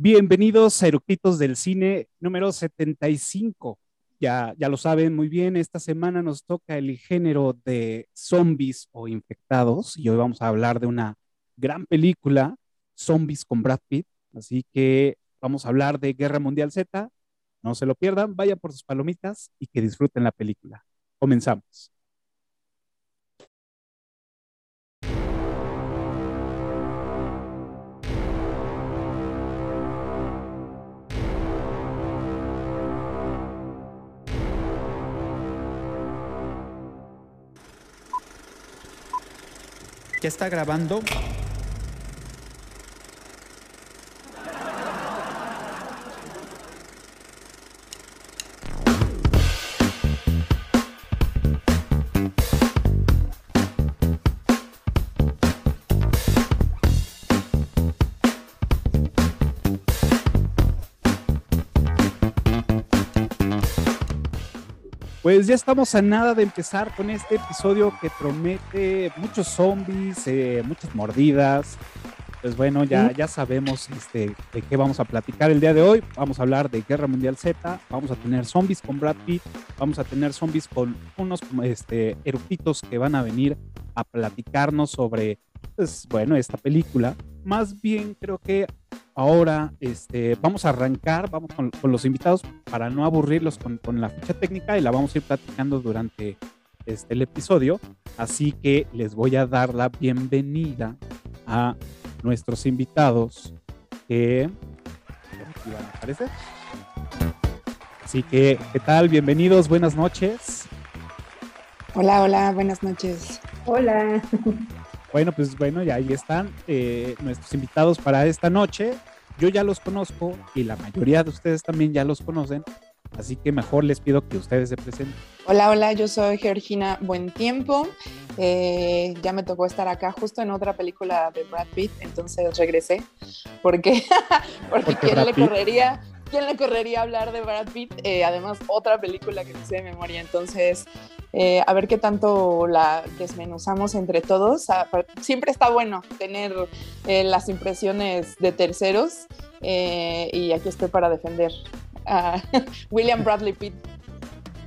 Bienvenidos a Eructitos del Cine número 75. Ya, ya lo saben muy bien, esta semana nos toca el género de zombies o infectados y hoy vamos a hablar de una gran película, Zombies con Brad Pitt. Así que vamos a hablar de Guerra Mundial Z. No se lo pierdan, vayan por sus palomitas y que disfruten la película. Comenzamos. ¿Ya está grabando? Pues ya estamos a nada de empezar con este episodio que promete muchos zombies, eh, muchas mordidas. Pues bueno, ya, ya sabemos este, de qué vamos a platicar el día de hoy. Vamos a hablar de Guerra Mundial Z, vamos a tener zombies con Brad Pitt, vamos a tener zombies con unos este, eructitos que van a venir a platicarnos sobre, pues bueno, esta película. Más bien creo que Ahora este, vamos a arrancar, vamos con, los invitados para no aburrirlos con, la ficha técnica y la vamos a ir platicando durante este, el episodio. Así que les voy a dar la bienvenida a nuestros invitados que aquí van a aparecer. Así que, ¿qué tal? Bienvenidos, buenas noches. Hola, hola, buenas noches. Hola. Bueno, pues bueno, ya ahí están eh, nuestros invitados para esta noche. Yo ya los conozco y la mayoría de ustedes también ya los conocen, así que mejor les pido que ustedes se presenten. Hola, hola, yo soy Georgina Buen Tiempo. Eh, ya me tocó estar acá justo en otra película de Brad Pitt, entonces regresé porque, porque, ¿quién le correría? ¿Quién le correría hablar de Brad Pitt? Eh, además, otra película que no sé de memoria. Entonces, eh, a ver qué tanto la desmenuzamos entre todos. Ah, siempre está bueno tener eh, las impresiones de terceros eh, y aquí estoy para defender a William Bradley Pitt.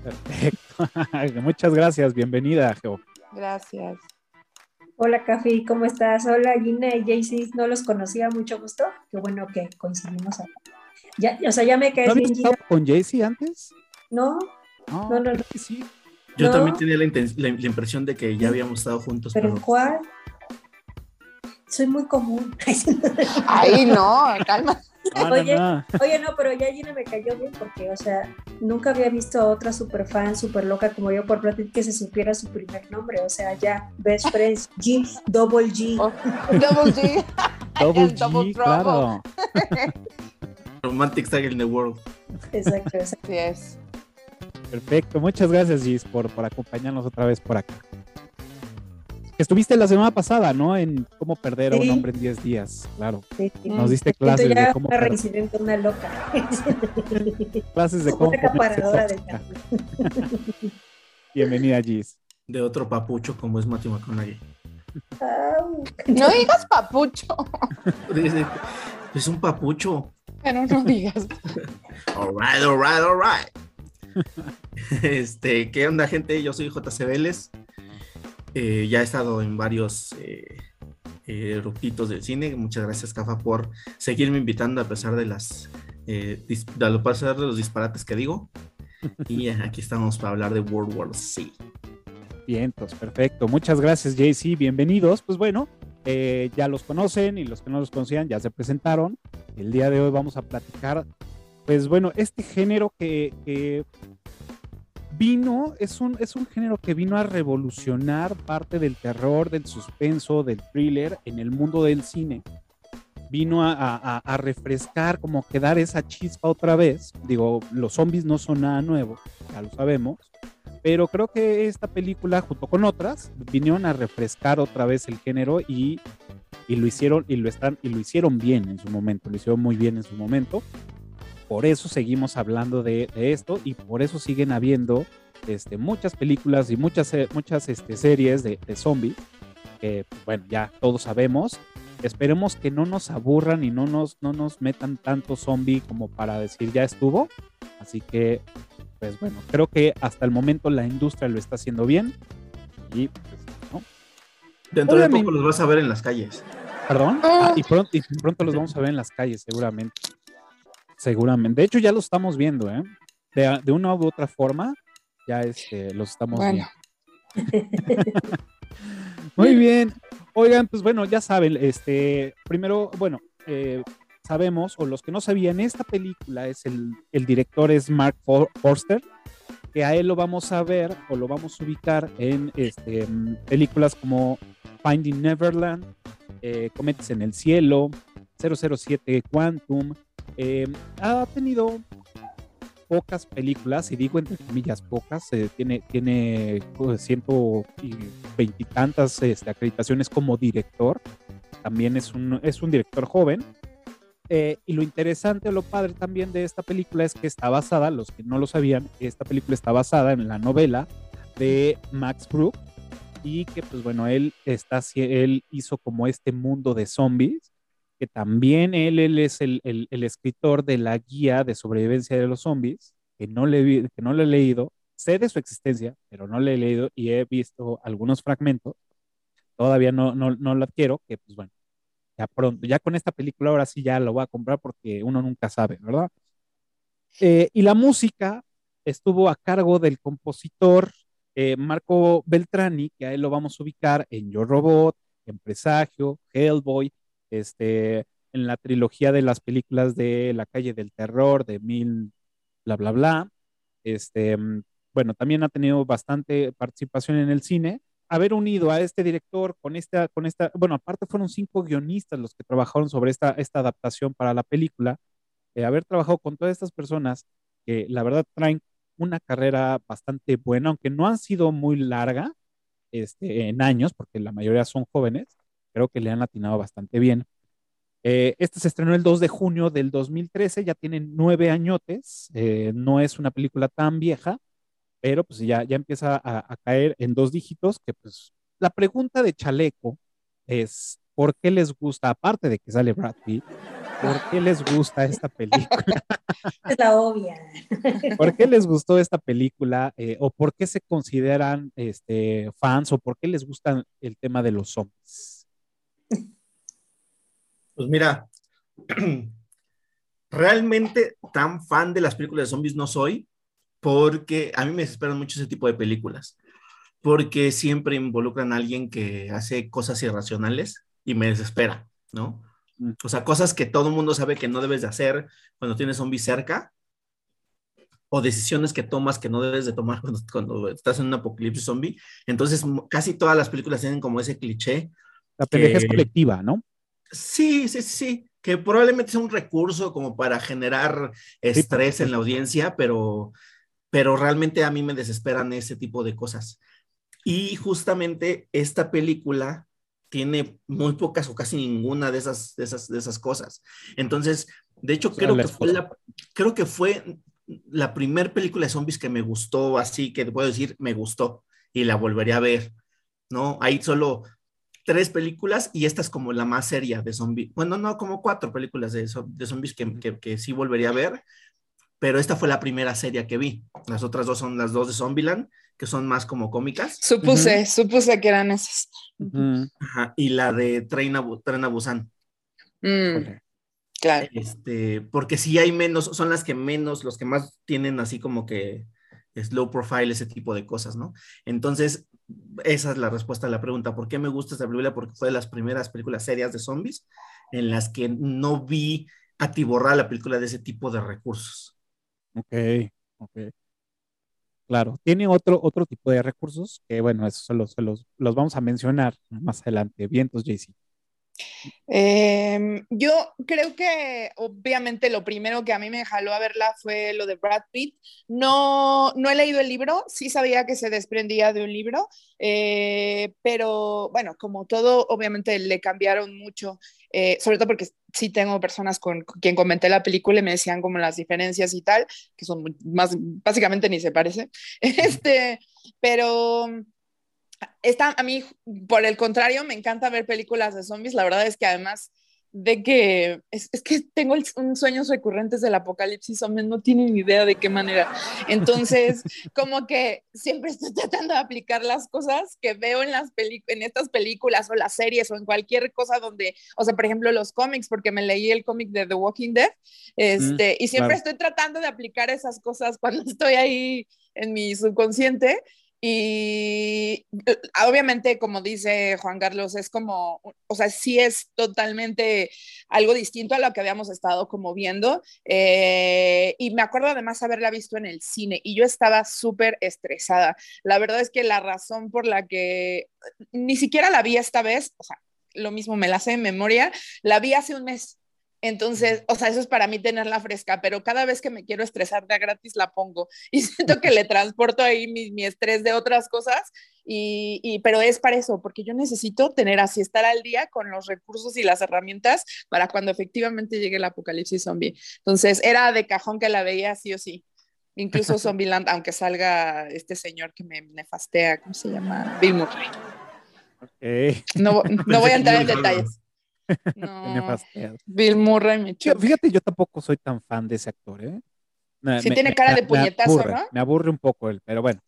Perfecto. Muchas gracias. Bienvenida, Geo. Gracias. Hola, Cafi, ¿cómo estás? Hola, Gina y Jaycee, no los conocía, mucho gusto. Qué bueno que coincidimos acá. Ya, o sea, ya me caes ¿No bien. estado con Jaycee antes? No, no, no, no. Sí. Yo también tenía la, impresión de que ya habíamos estado juntos. ¿Pero, cuál? Soy muy común. Ay, no, calma. oye, no. oye, no, pero ya Gina me cayó bien porque, o sea, nunca había visto a otra super fan, super loca como yo por Brad que se supiera su primer nombre. O sea, ya, Best Friends, G, Double G. Oh, double G. double G, double claro. Romantic Style in the World. Exacto, exacto. Así es. Perfecto, muchas gracias Gis por, por acompañarnos otra vez por acá. Estuviste la semana pasada, ¿no? En cómo perder a un hombre en 10 días, claro. Sí, Nos diste clases de cómo una reincidente, una loca. clases de cómo de Bienvenida, Gis. De otro papucho como es Matthew McConaughey. no digas papucho. es un papucho. Pero no digas. all right, all right, all right. este, ¿qué onda, gente? Yo soy JC Vélez. Eh, ya he estado en varios eh, eh del cine. Muchas gracias, Cafa, por seguirme invitando a pesar de las eh, de pasar de los disparates que digo. Y aquí estamos para hablar de World War C. Bien, pues perfecto. Muchas gracias, JC. Bienvenidos. Pues bueno, ya los conocen y los que no los conocían ya se presentaron. El día de hoy vamos a platicar pues bueno, este género que, vino, es un, es un género que vino a revolucionar parte del terror, del suspenso, del thriller en el mundo del cine. Vino a, refrescar, como que dar esa chispa otra vez. Digo, los zombies no son nada nuevo, ya lo sabemos. Pero creo que esta película, junto con otras, vinieron a refrescar otra vez el género y, y lo hicieron, y lo están, y lo hicieron bien en su momento, lo hicieron muy bien en su momento por eso seguimos hablando de, esto y por eso siguen habiendo este, muchas películas y muchas, muchas este, series de, zombies, que bueno, ya todos sabemos. Esperemos que no nos aburran y no nos, no nos metan tanto zombie como para decir ya estuvo. Así que, pues bueno, creo que hasta el momento la industria lo está haciendo bien. Y pues, ¿no? Dentro de poco los vas a ver en las calles. ¿Perdón? Ah, y, pronto, y pronto los vamos a ver en las calles, seguramente. Seguramente. De hecho, ya lo estamos viendo, ¿eh? De, una u otra forma, ya este, los estamos viendo. Muy bien. Oigan, pues bueno, ya saben, este, primero, bueno, eh, sabemos, o los que no sabían, esta película es el, el director es Mark Forster, que a él lo vamos a ver o lo vamos a ubicar en este, películas como Finding Neverland, eh, en el Cielo, 007 Quantum. Eh, ha tenido pocas películas, y digo entre comillas pocas, eh, tiene, tiene pues, ciento y veintitantas este, acreditaciones como director. También es un, es un director joven. Eh, y lo interesante o lo padre también de esta película es que está basada, los que no lo sabían, esta película está basada en la novela de Max Brooke y que pues bueno, él, está, él hizo como este mundo de zombies que también él, él es el, el, el, escritor de la guía de sobrevivencia de los zombies, que no, le, que no le he leído, sé de su existencia, pero no le he leído y he visto algunos fragmentos, todavía no, no, no lo adquiero, que pues bueno, ya pronto, ya con esta película ahora sí ya lo voy a comprar porque uno nunca sabe, ¿verdad? Eh, y la música estuvo a cargo del compositor eh, Marco Beltrani, que a él lo vamos a ubicar en Yo Robot, en Presagio, Hellboy, este, en la trilogía de las películas de La calle del terror, de Mil, bla, bla, bla. Este, mm, bueno, también ha tenido bastante participación en el cine. Haber unido a este director con esta, con esta, bueno, aparte fueron cinco guionistas los que trabajaron sobre esta, esta adaptación para la película. Eh, haber trabajado con todas estas personas que la verdad traen una carrera bastante buena, aunque no han sido muy larga este, en años, porque la mayoría son jóvenes, creo que le han atinado bastante bien. Eh, este se estrenó el 2 de junio del 2013, ya tiene nueve añotes, eh, no es una película tan vieja, pero pues ya, ya empieza a, a, caer en dos dígitos, que pues la pregunta de Chaleco es, ¿por qué les gusta, aparte de que sale Brad Pitt, ¿por qué les gusta esta película? Es la obvia. ¿Por qué les gustó esta película? Eh, ¿O por qué se consideran este, fans? ¿O por qué les gusta el tema de los zombies? Pues mira, realmente tan fan de las películas de zombies no soy, porque a mí me desesperan mucho ese tipo de películas, porque siempre involucran a alguien que hace cosas irracionales y me desespera, ¿no? Mm. O sea, cosas que todo el mundo sabe que no debes de hacer cuando tienes zombies cerca, o decisiones que tomas que no debes de tomar cuando, cuando estás en un apocalipsis zombie. Entonces, casi todas las películas tienen como ese cliché la pendeja es colectiva, ¿no? Sí, sí, sí, que probablemente sea un recurso como para generar estrés en la audiencia, pero, pero realmente a mí me desesperan ese tipo de cosas. Y justamente esta película tiene muy pocas o casi ninguna de esas, de esas, de esas cosas. Entonces, de hecho, creo que, fue la, creo que fue la primera película de zombies que me gustó, así que puedo decir, me gustó y la volvería a ver, ¿no? Ahí solo tres películas y esta es como la más seria de zombies. Bueno, no, como cuatro películas de, de zombies que, que, que, sí volvería a ver, pero esta fue la primera serie que vi. Las otras dos son las dos de Zombieland, que son más como cómicas. Supuse, uh -huh. supuse que eran esas. Uh -huh. Ajá, y la de Tren a, Tren a Busan. Mm, claro. Este, porque sí hay menos, son las que menos, los que más tienen así como que slow profile, ese tipo de cosas, ¿no? Entonces, esa es la respuesta a la pregunta. ¿Por qué me gusta esta película? Porque fue de las primeras películas serias de zombies en las que no vi atiborrar la película de ese tipo de recursos. Ok, ok. Claro, tiene otro, otro tipo de recursos que, bueno, esos se los, los, los vamos a mencionar más adelante. Vientos, JC. Eh, yo creo que obviamente lo primero que a mí me jaló a verla fue lo de Brad Pitt. No, no he leído el libro, sí sabía que se desprendía de un libro, eh, pero bueno, como todo, obviamente le cambiaron mucho, eh, sobre todo porque sí tengo personas con, con, quien comenté la película y me decían como las diferencias y tal, que son más, básicamente ni se parece. Este, pero Esta, a mí, por el contrario, me encanta ver películas de zombies. La verdad es que además de que es, que tengo un sueños recurrentes del apocalipsis zombie, no tienen idea de qué manera. Entonces, como que siempre estoy tratando de aplicar las cosas que veo en, las en estas películas o las series o en cualquier cosa donde, o sea, por ejemplo, los cómics, porque me leí el cómic de The Walking Dead, este, y siempre estoy tratando de aplicar esas cosas cuando estoy ahí en mi subconsciente y eh, obviamente, como dice Juan Carlos, es como, o sea, sí es totalmente algo distinto a lo que habíamos estado como viendo. Eh, y me acuerdo además haberla visto en el cine y yo estaba súper estresada. La verdad es que la razón por la que ni siquiera la vi esta vez, o sea, lo mismo me la sé en memoria, la vi hace un mes entonces, o sea, eso es para mí tenerla fresca, pero cada vez que me quiero estresar de gratis la pongo y siento que le transporto ahí mi, estrés de otras cosas, y, pero es para eso, porque yo necesito tener así, estar al día con los recursos y las herramientas para cuando efectivamente llegue el apocalipsis zombie. Entonces, era de cajón que la veía sí o sí. Incluso Zombieland, aunque salga este señor que me nefastea, ¿cómo se llama? Bill Murray. No, no voy a entrar en detalles. No, Bill Murray me Fíjate, yo tampoco soy tan fan de ese actor, ¿eh? sí tiene cara de puñetazo, ¿no? Me aburre un poco él, pero bueno.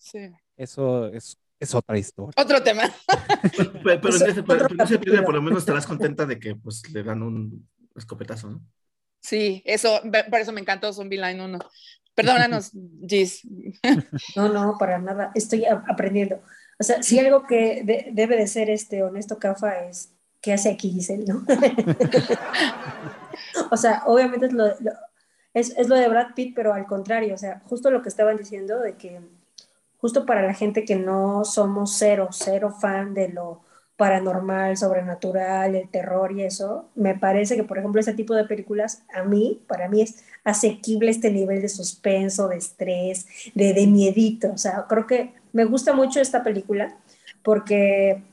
Eso es, es otra historia. Otro tema. pero, en ese, pero, por lo menos estarás contenta de que pues le dan un escopetazo, ¿no? Sí, eso, por eso me encantó Zombie Line 1. Perdónanos, Gis. No, no, para nada. Estoy aprendiendo. O sea, si algo que debe de ser este honesto Cafa es ¿qué hace aquí Giselle? ¿no? o sea, obviamente es lo, es, lo de Brad Pitt, pero al contrario, o sea, justo lo que estaban diciendo de que justo para la gente que no somos cero, cero fan de lo paranormal, sobrenatural, el terror y eso, me parece que, por ejemplo, ese tipo de películas, a mí, para mí es asequible este nivel de suspenso, de estrés, de, de miedito. O sea, creo que me gusta mucho esta película porque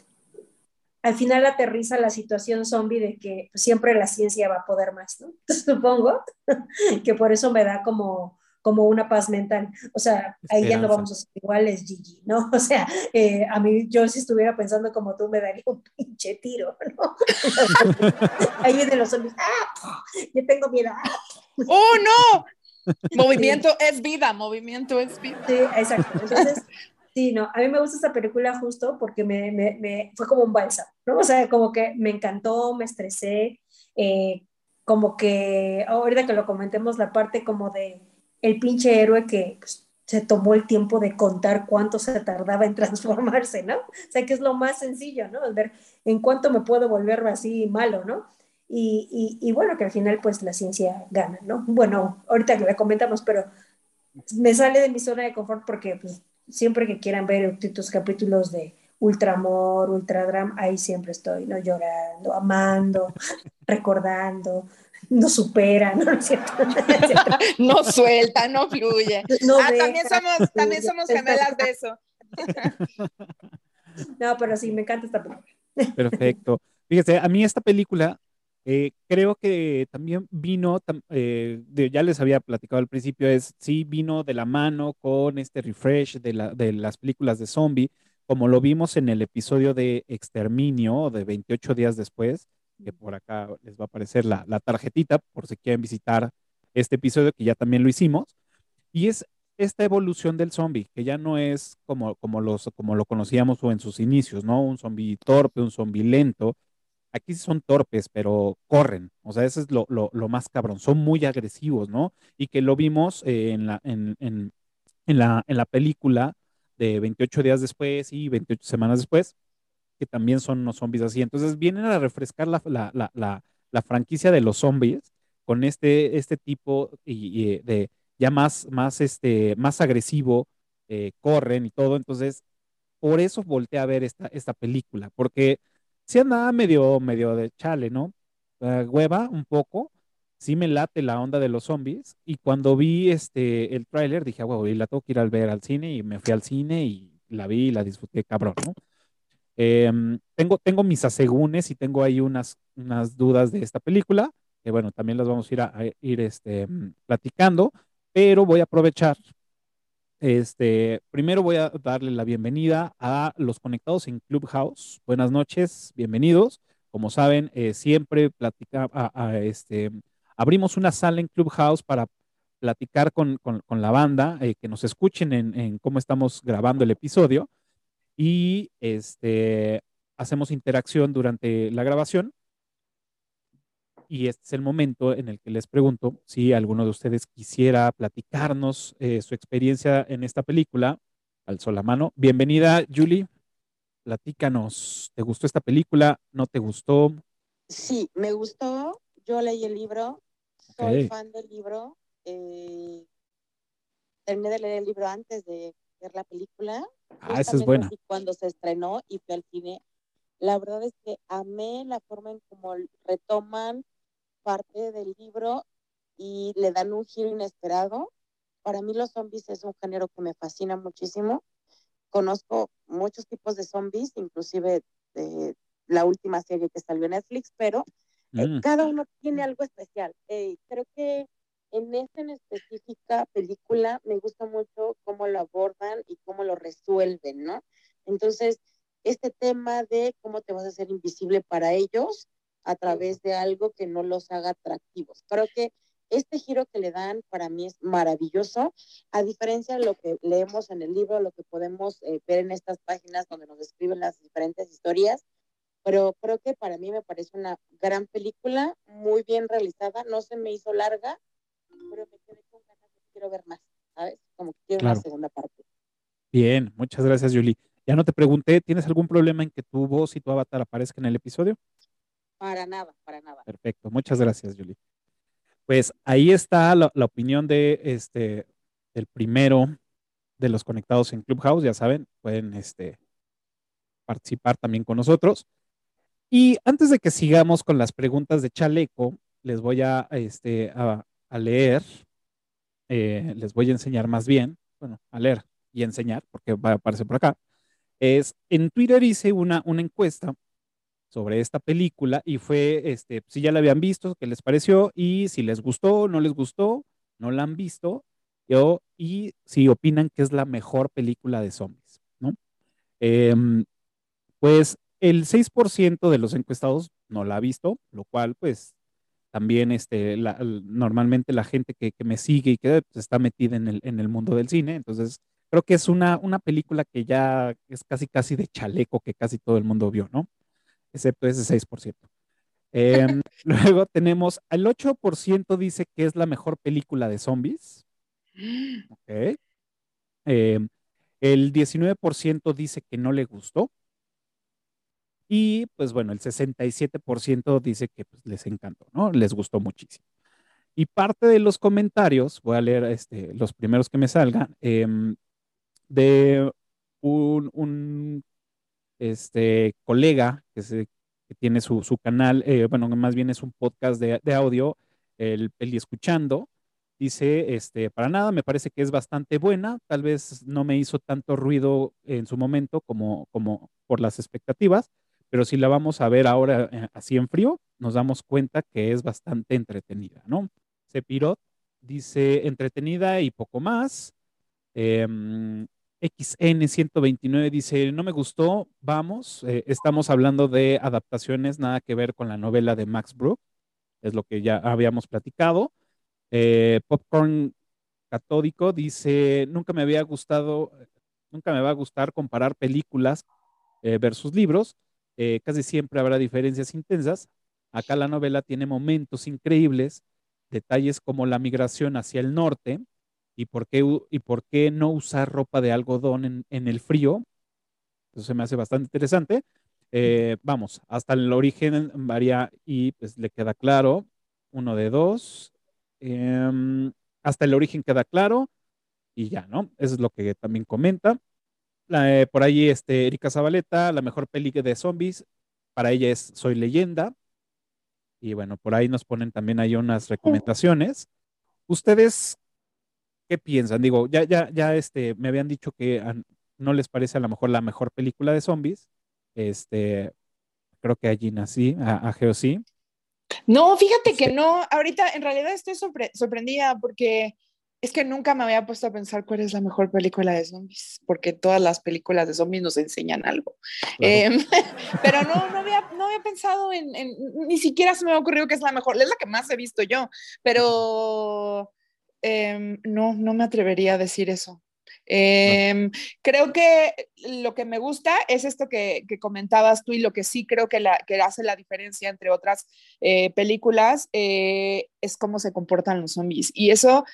al final aterriza la situación zombie de que siempre la ciencia va a poder más, ¿no? Supongo que por eso me da como, como una paz mental. O sea, ahí ya no vamos a ser iguales, Gigi, ¿no? O sea, eh, a mí, yo si estuviera pensando como tú, me daría un pinche tiro, ¿no? ahí vienen los zombies, ¡ah! Yo tengo miedo. ¡Oh, no! Movimiento es vida, movimiento es vida. Sí, exacto. Entonces, Sí, no, a mí me gusta esta película justo porque me, me, me fue como un bálsamo, ¿no? O sea, como que me encantó, me estresé, eh, como que ahorita que lo comentemos, la parte como de el pinche héroe que pues, se tomó el tiempo de contar cuánto se tardaba en transformarse, ¿no? O sea, que es lo más sencillo, ¿no? El ver en cuánto me puedo volver así malo, ¿no? Y, y, y, bueno, que al final pues la ciencia gana, ¿no? Bueno, ahorita que la comentamos, pero me sale de mi zona de confort porque pues siempre que quieran ver estos capítulos de Ultramor, Ultradram, ahí siempre estoy, ¿no? Llorando, amando, recordando, no supera, ¿no? ¿No, suelta, no fluye. ah, también somos, también somos gemelas de eso. no, pero sí, me encanta esta película. Perfecto. Fíjese, a mí esta película eh, creo que también vino, eh, ya les había platicado al principio, es sí vino de la mano con este refresh de, la, de las películas de zombie, como lo vimos en el episodio de Exterminio de 28 días después, que por acá les va a aparecer la, la tarjetita por si quieren visitar este episodio, que ya también lo hicimos. Y es esta evolución del zombie, que ya no es como, como, los, como lo conocíamos o en sus inicios, ¿no? Un zombie torpe, un zombie lento, aquí son torpes, pero corren. O sea, eso es lo, más cabrón. Son muy agresivos, ¿no? Y que lo vimos eh, en, la, en, la, en la película de 28 días después y 28 semanas después, que también son unos zombies así. Entonces vienen a refrescar la, la, franquicia de los zombies con este, este tipo y, de ya más, más, este, más agresivo, eh, corren y todo. Entonces, por eso volteé a ver esta, esta película, porque sí andaba medio, medio de chale, ¿no? hueva un poco, sí me late la onda de los zombies y cuando vi este, el tráiler dije, wow, y la tengo que ir al ver al cine y me fui al cine y la vi y la disfruté cabrón, ¿no? Em, tengo, tengo mis asegúnes y tengo ahí unas, unas dudas de esta película, que bueno, también las vamos a ir, a, ir este, platicando, pero voy a aprovechar Este, primero voy a darle la bienvenida a los conectados en Clubhouse. Buenas noches, bienvenidos. Como saben, eh, siempre platica, este, abrimos una sala en Clubhouse para platicar con, la banda, eh, que nos escuchen en, cómo estamos grabando el episodio y este, hacemos interacción durante la grabación y este es el momento en el que les pregunto si alguno de ustedes quisiera platicarnos eh, su experiencia en esta película. Alzó la mano. Bienvenida, Julie. Platícanos. ¿Te gustó esta película? ¿No te gustó? Sí, me gustó. Yo leí el libro. Soy fan del libro. Eh, terminé de leer el libro antes de ver la película. Ah, esa es buena. Cuando se estrenó y fui al cine, la verdad es que amé la forma en cómo retoman parte del libro y le dan un giro inesperado. Para mí los zombies es un género que me fascina muchísimo. Conozco muchos tipos de zombies, inclusive de la última serie que salió en Netflix, pero eh, mm. cada uno tiene algo especial. Eh, creo que en esta en específica película me gusta mucho cómo lo abordan y cómo lo resuelven, ¿no? Entonces, este tema de cómo te vas a hacer invisible para ellos, a través de algo que no los haga atractivos. Creo que este giro que le dan para mí es maravilloso, a diferencia de lo que leemos en el libro, lo que podemos eh, ver en estas páginas donde nos describen las diferentes historias, pero creo que para mí me parece una gran película, muy bien realizada, no se me hizo larga, pero me quedé con ganas de quiero ver más, ¿sabes? Como que quiero una segunda parte. Bien, muchas gracias, Julie. Ya no te pregunté, ¿tienes algún problema en que tu voz y tu avatar aparezcan en el episodio? Para nada, para nada. Perfecto, muchas gracias, Julie. Pues ahí está la, opinión de este del primero de los conectados en Clubhouse, ya saben, pueden este, participar también con nosotros. Y antes de que sigamos con las preguntas de Chaleco, les voy a, este, a, leer, eh, les voy a enseñar más bien, bueno, a leer y enseñar, porque va a aparecer por acá. Es en Twitter hice una, una encuesta sobre esta película y fue, este, si ya la habían visto, qué les pareció y si les gustó, no les gustó, no la han visto yo, y si opinan que es la mejor película de zombies, ¿no? Em, pues el 6% de los encuestados no la ha visto, lo cual pues también este, normalmente la gente que, me sigue y que pues, está metida en el, en el mundo del cine, entonces creo que es una, una película que ya es casi casi de chaleco que casi todo el mundo vio, ¿no? Excepto ese 6%. Em, luego tenemos al 8% dice que es la mejor película de zombies. Ok. Em, el 19% dice que no le gustó. Y pues bueno, el 67% dice que pues, les encantó, ¿no? Les gustó muchísimo. Y parte de los comentarios, voy a leer este, los primeros que me salgan, em, de un, un este colega que, tiene su, canal, eh, bueno, más bien es un podcast de, audio, el Peli Escuchando. Dice, este, para nada, me parece que es bastante buena, tal vez no me hizo tanto ruido en su momento como, como por las expectativas, pero si la vamos a ver ahora eh, así en frío, nos damos cuenta que es bastante entretenida, ¿no? Sepirot dice entretenida y poco más. Em, XN129 dice, no me gustó, vamos, eh, estamos hablando de adaptaciones, nada que ver con la novela de Max Brook, es lo que ya habíamos platicado. Eh, Popcorn Catódico dice, nunca me había gustado, nunca me va a gustar comparar películas eh, versus libros, casi siempre habrá diferencias intensas. Acá la novela tiene momentos increíbles, detalles como la migración hacia el norte, ¿Y por qué, y por qué no usar ropa de algodón en, el frío? Eso se me hace bastante interesante. Eh, vamos, hasta el origen varía y pues le queda claro. Uno de dos. Em, hasta el origen queda claro y ya, ¿no? Eso es lo que también comenta. Eh, por ahí, este, Erika Zabaleta, la mejor peli de zombies, para ella es Soy leyenda. Y bueno, por ahí nos ponen también ahí unas recomendaciones. ¿Ustedes ¿Qué piensan? Digo, ya, ya, ya este, me habían dicho que no les parece a lo mejor la mejor película de zombies. Este, creo que a Gina sí, a, a Geo sí. No, fíjate que no, ahorita en realidad estoy sorprendida porque es que nunca me había puesto a pensar cuál es la mejor película de zombies, porque todas las películas de zombies nos enseñan algo. Em, pero no, no había, no había pensado en, ni siquiera se me ha ocurrido que es la mejor, es la que más he visto yo, pero em, no, no me atrevería a decir eso. Em, creo que lo que me gusta es esto que, comentabas tú y lo que sí creo que, la, que hace la diferencia entre otras eh, películas eh, es cómo se comportan los zombies. Y eso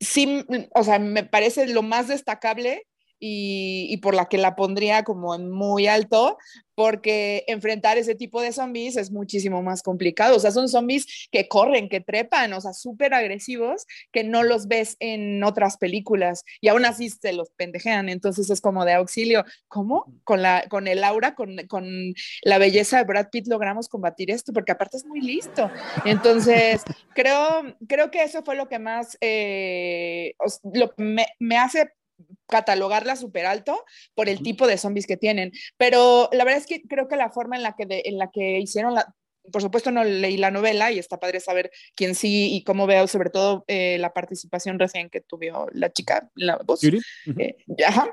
sí, o sea, me parece lo más destacable y, por la que la pondría como en muy alto, porque enfrentar ese tipo de zombies es muchísimo más complicado. O sea, son zombies que corren, que trepan, o sea, súper agresivos, que no los ves en otras películas y aún así se los pendejean. Entonces es como de auxilio. ¿Cómo? Con, la, con el aura, con, con la belleza de Brad Pitt logramos combatir esto, porque aparte es muy listo. Entonces, creo, creo que eso fue lo que más eh, lo, me, me hace catalogarla súper alto por el tipo de zombies que tienen. Pero la verdad es que creo que la forma en la que, en la que hicieron la, por supuesto no leí la novela y está padre saber quién sí y cómo veo sobre todo eh, la participación recién que tuvo la chica, la voz. Eh, ajá.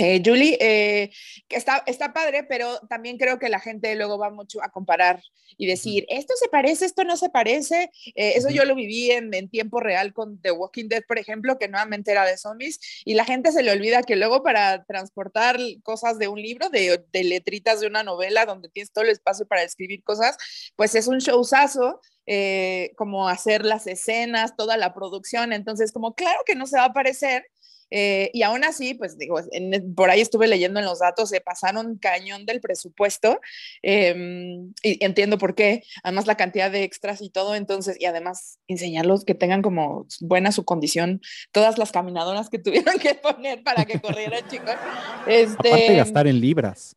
Eh, Julie, eh, está, está padre, pero también creo que la gente luego va mucho a comparar y decir, esto se parece, esto no se parece. Eh, eso yo lo viví en, en, tiempo real con The Walking Dead, por ejemplo, que nuevamente era de zombies, y la gente se le olvida que luego para transportar cosas de un libro, de, de letritas de una novela, donde tienes todo el espacio para escribir cosas, pues es un showzazo. Eh, como hacer las escenas, toda la producción, entonces como claro que no se va a parecer, eh, y aún así, pues digo, por ahí estuve leyendo en los datos, se pasaron cañón del presupuesto em, y entiendo por qué, además la cantidad de extras y todo, entonces, y además enseñarlos que tengan como buena su condición, todas las caminadoras que tuvieron que poner para que corrieran, chicos. Este, Aparte gastar en libras.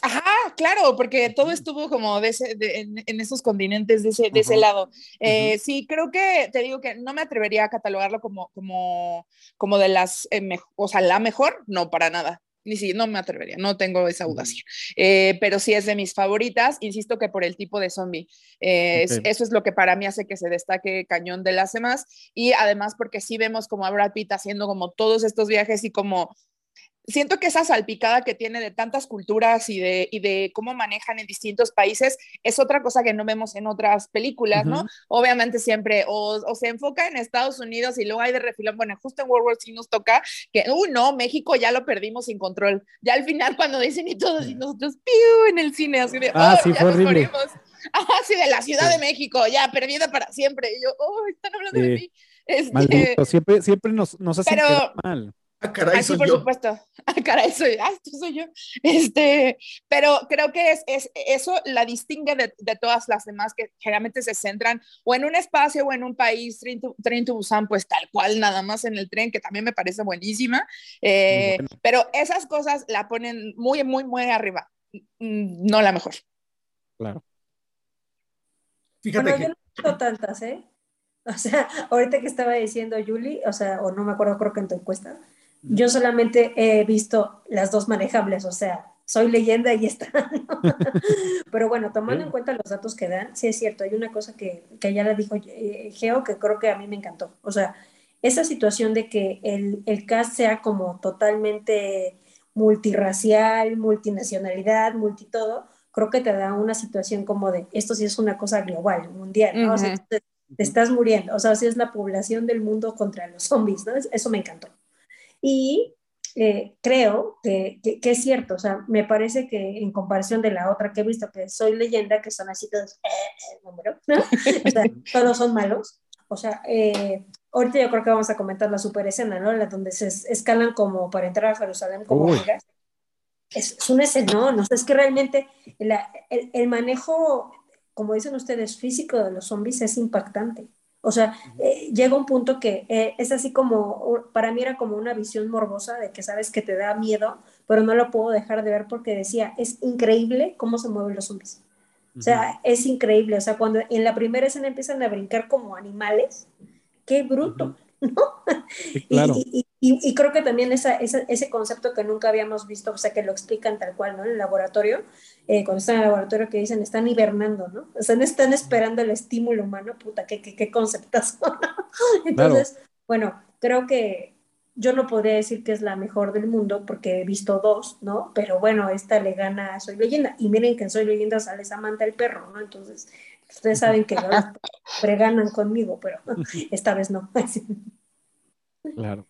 Ajá, claro, porque todo estuvo como de ese, en, esos continentes de ese, de ese lado. Eh, sí, creo que te digo que no me atrevería a catalogarlo como, como, como de las, eh, o sea, la mejor, no, para nada. Ni si no me atrevería, no tengo esa audacia. Eh, pero sí es de mis favoritas, insisto que por el tipo de zombie. eso es lo que para mí hace que se destaque cañón de las demás. Y además porque sí vemos como a Brad Pitt haciendo como todos estos viajes y como siento que esa salpicada que tiene de tantas culturas y de, y de cómo manejan en distintos países es otra cosa que no vemos en otras películas, ¿no? Obviamente siempre o, se enfoca en Estados Unidos y luego hay de refilón, bueno, justo en World War II nos toca que, uy, no, México ya lo perdimos sin control. Ya al final cuando dicen y todos y nosotros, ¡piu! en el cine, así de, ah, oh, sí, fue horrible. así de la Ciudad de México, ya perdida para siempre. Y yo, oh, están hablando de mí. Este, Maldito, siempre, siempre nos, nos hacen pero, mal. Ah, caray, soy por supuesto. Ah, caray, soy, ah, soy yo. Este, pero creo que es, es eso la distingue de, de, todas las demás que generalmente se centran o en un espacio o en un país, Tren to, Busan, pues tal cual, nada más en el tren, que también me parece buenísima. Eh, pero esas cosas la ponen muy, muy, muy arriba. Mm, no la mejor. Claro. Fíjate bueno, yo no he visto tantas, ¿eh? O sea, ahorita que estaba diciendo Julie, o sea, o no me acuerdo, creo que en tu encuesta, yo solamente he visto las dos manejables, o sea, soy leyenda y está. Pero bueno, tomando en cuenta los datos que dan, sí es cierto, hay una cosa que, que ya le dijo eh, Geo que creo que a mí me encantó. O sea, esa situación de que el, el cast sea como totalmente multirracial, multinacionalidad, multi todo, creo que te da una situación como de, esto sí es una cosa global, mundial, ¿no? O sea, te, estás muriendo, o sea, sí es la población del mundo contra los zombies, ¿no? Eso me encantó. Y eh, creo que, que, es cierto, o sea, me parece que en comparación de la otra que he visto, que soy leyenda, que son así todos, eh, eh número, ¿no? o sea, todos son malos. O sea, eh, ahorita yo creo que vamos a comentar la super escena, ¿no? La donde se escalan como para entrar a Jerusalén como. Es, es un escenón, no sé, es que realmente el, el manejo, como dicen ustedes, físico de los zombies es impactante. O sea, eh, llega un punto que eh, es así como, para mí era como una visión morbosa de que sabes que te da miedo, pero no lo puedo dejar de ver porque decía, es increíble cómo se mueven los zombies. O sea, es increíble. O sea, cuando en la primera escena empiezan a brincar como animales, qué bruto. ¿no? y, creo que también esa, ese concepto que nunca habíamos visto, o sea, que lo explican tal cual, ¿no? En el laboratorio, eh, cuando están en el laboratorio que dicen, están hibernando, ¿no? O sea, están esperando el estímulo humano, puta, qué, qué, qué conceptos. Entonces, bueno, creo que yo no podría decir que es la mejor del mundo porque he visto dos, ¿no? Pero bueno, esta le gana a Soy Leyenda. Y miren que en Soy Leyenda sale Samantha el perro, ¿no? Entonces, ustedes saben que preganan conmigo, pero esta vez no. claro.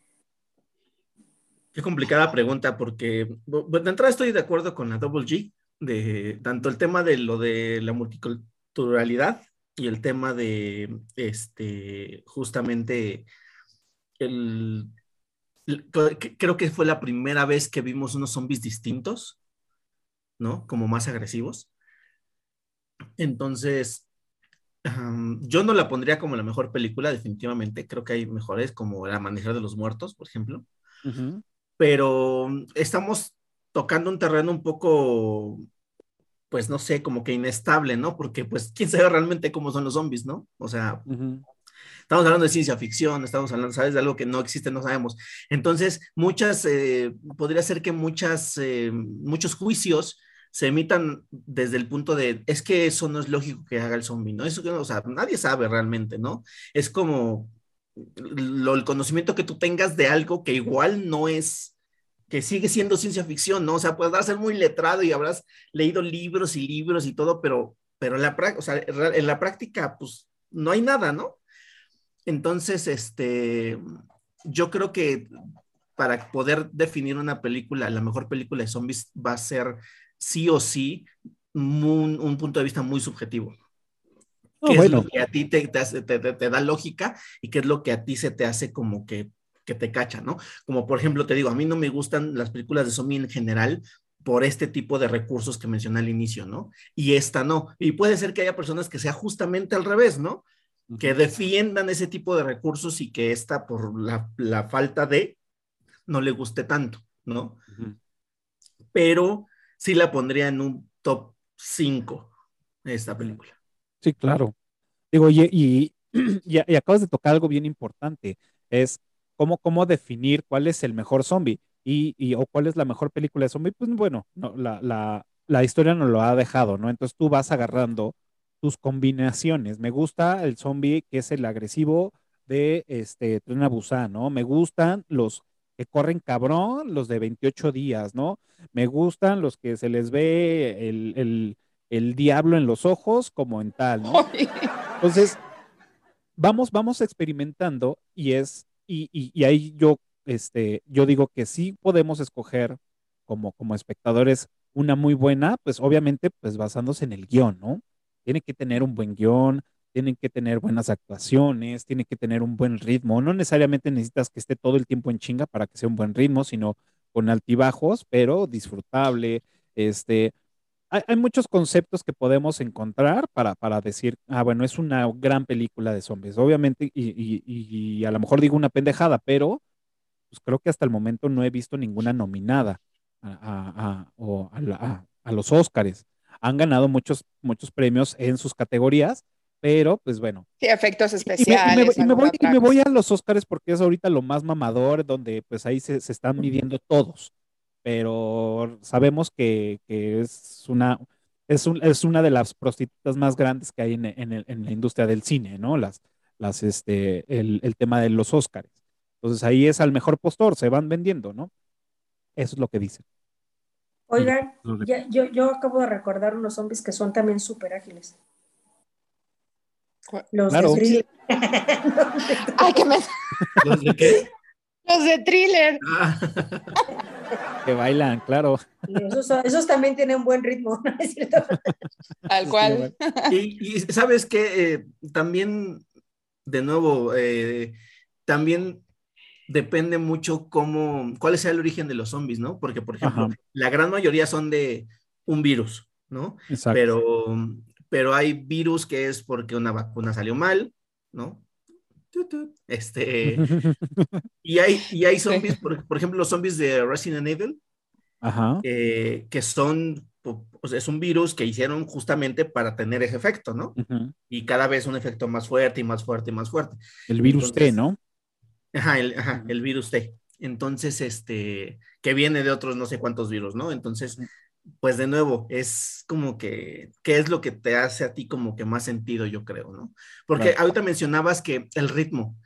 Qué complicada pregunta, porque de entrada estoy de acuerdo con la Double G, de tanto el tema de lo de la multiculturalidad y el tema de este justamente el creo que fue la primera vez que vimos unos zombies distintos, ¿no? Como más agresivos. Entonces, yo no la pondría como la mejor película, definitivamente. Creo que hay mejores, como El Amanecer de los Muertos, por ejemplo. Pero estamos tocando un terreno un poco, pues no sé, como que inestable, ¿no? Porque, pues, quién sabe realmente cómo son los zombies, ¿no? O sea, Estamos hablando de ciencia ficción, estamos hablando, ¿sabes? De algo que no existe, no sabemos. Entonces, muchas, eh, podría ser que muchas, eh, muchos juicios se emitan desde el punto de, es que eso no es lógico que haga el zombie, ¿no? Eso, o sea, nadie sabe realmente, ¿no? Es como lo, el conocimiento que tú tengas de algo que igual no es, que sigue siendo ciencia ficción, ¿no? O sea, podrás ser muy letrado y habrás leído libros y libros y todo, pero, pero en, la, o sea, en la práctica, pues, no hay nada, ¿no? Entonces, este, yo creo que para poder definir una película, la mejor película de zombies va a ser sí o sí un, punto de vista muy subjetivo. ¿Qué es lo que a ti te, te, da lógica y qué es lo que a ti se te hace como que, que te cacha, ¿no? Como por ejemplo, te digo, a mí no me gustan las películas de zombie en general por este tipo de recursos que mencioné al inicio, ¿no? Y esta no. Y puede ser que haya personas que sea justamente al revés, ¿no? que defiendan ese tipo de recursos y que esta, por la, falta de, no le guste tanto, ¿no? Pero sí la pondría en un top 5 esta película. Sí, claro. Digo, y, y, acabas de tocar algo bien importante, es cómo, cómo definir cuál es el mejor zombie y, o cuál es la mejor película de zombie. Pues bueno, no, la, la, la historia nos lo ha dejado, ¿no? Entonces tú vas agarrando tus combinaciones. Me gusta el zombie que es el agresivo de este Tren Busan, ¿no? Me gustan los que corren cabrón, los de 28 días, ¿no? Me gustan los que se les ve el, diablo en los ojos como en tal, ¿no? Entonces, vamos, vamos experimentando y es, y, y, ahí yo, este, yo digo que sí podemos escoger como, como espectadores una muy buena, pues obviamente, pues basándose en el guion, ¿no? tiene que tener un buen guion, tienen que tener buenas actuaciones, tiene que tener un buen ritmo. No necesariamente necesitas que esté todo el tiempo en chinga para que sea un buen ritmo, sino con altibajos, pero disfrutable. Este, hay, muchos conceptos que podemos encontrar para, para, decir, ah, bueno, es una gran película de zombies. Obviamente, y, a lo mejor digo una pendejada, pero pues creo que hasta el momento no he visto ninguna nominada a, a, a los Óscares han ganado muchos, muchos premios en sus categorías, pero pues bueno. Sí, efectos especiales. Y me, voy, y me, voy, a los Oscars porque es ahorita lo más mamador, donde pues ahí se, se están midiendo todos, pero sabemos que, que es una... Es, un, es, una de las prostitutas más grandes que hay en, en, en la industria del cine, ¿no? Las, las, este, el, el, tema de los Oscars. Entonces ahí es al mejor postor, se van vendiendo, ¿no? Eso es lo que dicen. Oigan, yo, yo acabo de recordar unos zombies que son también súper ágiles. Los de thriller. Ay, que me... ¿Los de qué? Los de thriller. Ah. que bailan, claro. esos, también tienen buen ritmo, ¿no es cierto? Al cual. Y, sabes que eh, también, de nuevo, eh, también depende mucho cómo, cuál es el origen de los zombies, ¿no? Porque, por ejemplo, la gran mayoría son de un virus, ¿no? Exacto. Pero, pero hay virus que es porque una vacuna salió mal, ¿no? Este, y hay, y hay zombies, por, por ejemplo, los zombies de Resident Evil, Ajá. que son, o sea, es un virus que hicieron justamente para tener ese efecto, ¿no? Y cada vez un efecto más fuerte y más fuerte y más fuerte. El virus T, ¿no? Ajá, el, virus T. Entonces, este, que viene de otros no sé cuántos virus, ¿no? Entonces, pues de nuevo, es como que, ¿qué es lo que te hace a ti como que más sentido, yo creo, ¿no? Porque ahorita mencionabas que el ritmo,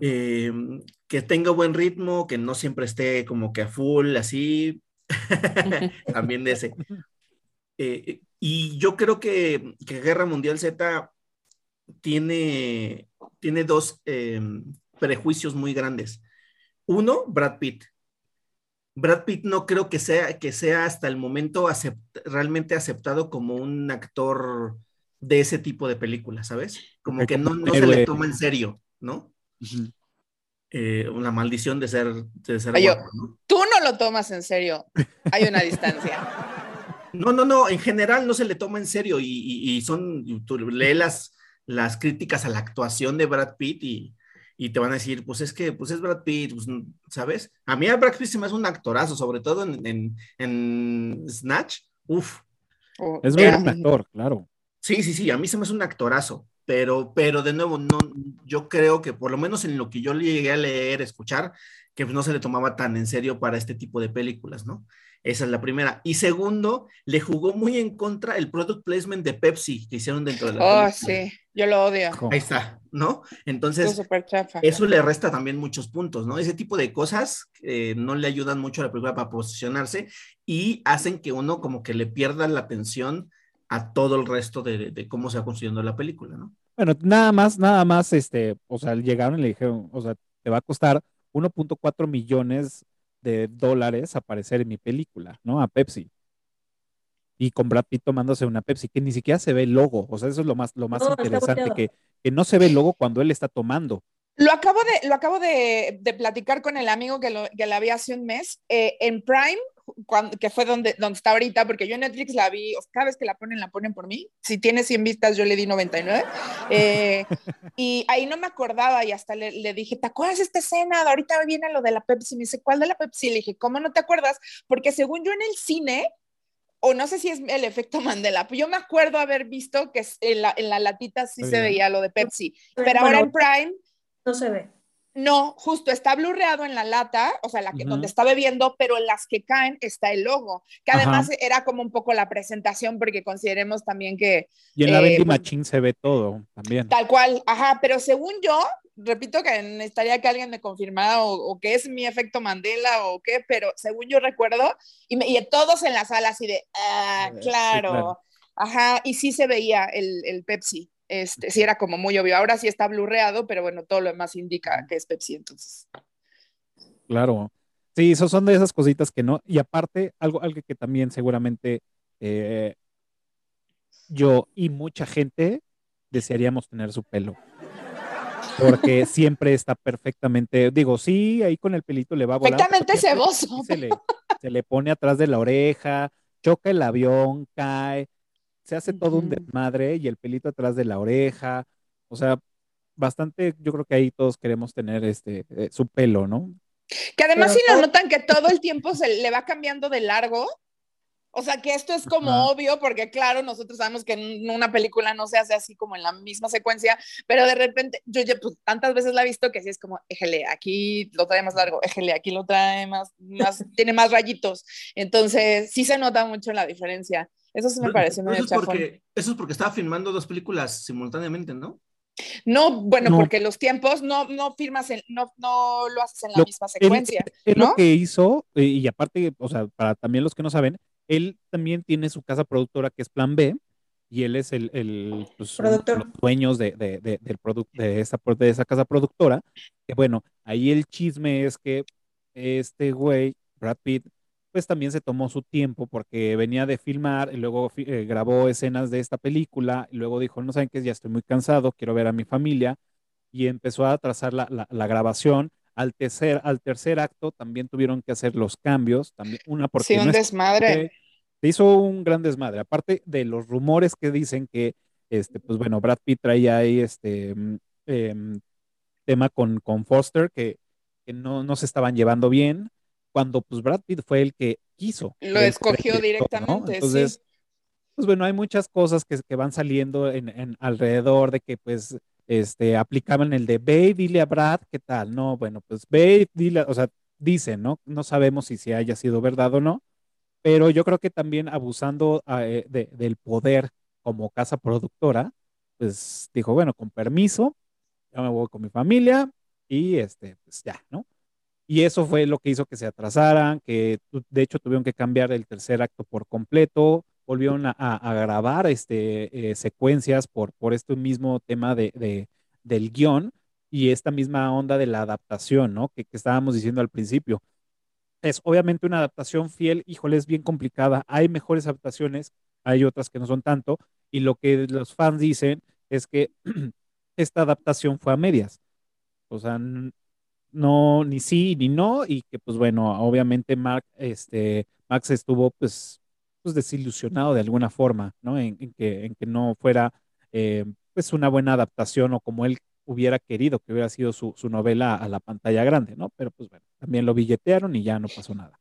eh, que tenga buen ritmo, que no siempre esté como que a full, así, también de ese. Eh, y yo creo que, Guerra Mundial Z tiene, tiene dos eh, prejuicios muy grandes. Uno, Brad Pitt. Brad Pitt no creo que sea, que sea hasta el momento realmente aceptado como un actor de ese tipo de películas, ¿sabes? Como que no, se le toma en serio, ¿no? Eh, una maldición de ser, de ser Tú no lo tomas en serio, hay una distancia. No, no, no, en general no se le toma en serio y, son, tú lees las, las críticas a la actuación de Brad Pitt y, te van a decir, pues es que, pues es Brad Pitt, pues, ¿sabes? A mí a Brad Pitt se me hace un actorazo, sobre todo en, Snatch, uf. Oh, es buen actor, claro. Sí, sí, sí, a mí se me hace un actorazo, pero, pero de nuevo, no, yo creo que por lo menos en lo que yo llegué a leer, escuchar, que pues no se le tomaba tan en serio para este tipo de películas, ¿no? Esa es la primera. Y segundo, le jugó muy en contra el product placement de Pepsi que hicieron dentro de la. Oh, sí, yo lo odio. Ahí está, ¿no? Entonces, eso le resta también muchos puntos, ¿no? Ese tipo de cosas eh, no le ayudan mucho a la película para posicionarse y hacen que uno como que le pierda la atención a todo el resto de, cómo se va construyendo la película, ¿no? Bueno, nada más, nada más, este, o sea, llegaron y le dijeron, o sea, te va a costar 1.4 millones de dólares aparecer en mi película, ¿no? A Pepsi. Y con Brad Pitt tomándose una Pepsi, que ni siquiera se ve el logo. O sea, eso es lo más, lo más interesante, que, que, no se ve el logo cuando él está tomando. Lo acabo de, lo acabo de, de platicar con el amigo que, lo, que la vi hace un mes. Eh, en Prime que fue donde, donde está ahorita, porque yo en Netflix la vi, cada vez que la ponen, la ponen por mí. Si tiene 100 vistas, yo le di 99. Eh, y ahí no me acordaba y hasta le, le, dije, ¿te acuerdas esta escena? Ahorita viene lo de la Pepsi. Me dice, ¿cuál de la Pepsi? Le dije, ¿cómo no te acuerdas? Porque según yo en el cine, o no sé si es el efecto Mandela, yo me acuerdo haber visto que en la, en la latita sí se veía lo de Pepsi, pero ahora en Prime... No se ve. No, justo está blurreado en la lata, o sea, la que, donde está bebiendo, pero en las que caen está el logo, que además era como un poco la presentación, porque consideremos también que... Y en la eh, pues Machine se ve todo también. Tal cual, ajá, pero según yo, repito que necesitaría que alguien me confirmara o, que es mi efecto Mandela o qué, pero según yo recuerdo, y, y todos en la sala así de, ah, claro. ajá, y sí se veía el, el Pepsi. Este, sí era como muy obvio. Ahora sí está blurreado, pero bueno, todo lo demás indica que es Pepsi, entonces. Claro. Sí, eso son de esas cositas que no. Y aparte, algo, algo que también seguramente eh, yo y mucha gente desearíamos tener su pelo. Porque siempre está perfectamente, digo, sí, ahí con el pelito le va a volar. Perfectamente ceboso. Se le, se le pone atrás de la oreja, choca el avión, cae se hace todo un desmadre y el pelito atrás de la oreja, o sea, bastante, yo creo que ahí todos queremos tener este, eh, su pelo, ¿no? Que además si lo notan que todo el tiempo se le va cambiando de largo, o sea que esto es como obvio, porque claro, nosotros sabemos que en una película no se hace así como en la misma secuencia, pero de repente, yo ya pues, tantas veces la he visto que sí es como, éjele, aquí lo trae más largo, éjele, aquí lo trae más, más tiene más rayitos. Entonces, sí se nota mucho la diferencia. Eso sí me parece muy eso es porque Eso es porque estaba filmando dos películas simultáneamente, ¿no? No, bueno, porque los tiempos no, no firmas, no, no lo haces en la misma secuencia. Es lo que hizo, eh, y aparte, o sea, para también los que no saben, él también tiene su casa productora que es Plan B, y él es el, el pues, los dueños de, de, de, del de, esa, de esa casa productora. Que bueno, ahí el chisme es que este güey, Brad Pitt, pues también se tomó su tiempo porque venía de filmar y luego eh, grabó escenas de esta película y luego dijo, no saben qué, ya estoy muy cansado, quiero ver a mi familia y empezó a trazar la, la, grabación. Al tercer, al tercer acto también tuvieron que hacer los cambios, también una porque... Sí, un desmadre. Se hizo un gran desmadre, aparte de los rumores que dicen que, este, pues bueno, Brad Pitt traía ahí este mm, em, tema con, con Foster, que, que no, no se estaban llevando bien, cuando pues Brad Pitt fue el que quiso. Lo escogió directamente. Entonces, pues bueno, hay muchas cosas que, que van saliendo en, alrededor de que pues este, aplicaban el de ve y dile a Brad qué tal, no, bueno, pues ve y dile, o sea, dicen, ¿no? No sabemos si se haya sido verdad o no, pero yo creo que también abusando eh, del poder como casa productora, pues dijo, bueno, con permiso, ya me voy con mi familia, y este, pues ya, ¿no? Y eso fue lo que hizo que se atrasaran, que de hecho tuvieron que cambiar el tercer acto por completo, volvieron a, grabar este, eh, secuencias por, por este mismo tema de, del guion y esta misma onda de la adaptación, ¿no? Que, estábamos diciendo al principio. Es obviamente una adaptación fiel, híjole, es bien complicada. Hay mejores adaptaciones, hay otras que no son tanto, y lo que los fans dicen es que esta adaptación fue a medias. O sea, no, ni sí ni no, y que pues bueno, obviamente Mark, este, Max estuvo pues, pues desilusionado de alguna forma, ¿no? En, que, en que no fuera eh, pues una buena adaptación o como él hubiera querido que hubiera sido su, su novela a la pantalla grande, ¿no? Pero pues bueno, también lo billetearon y ya no pasó nada.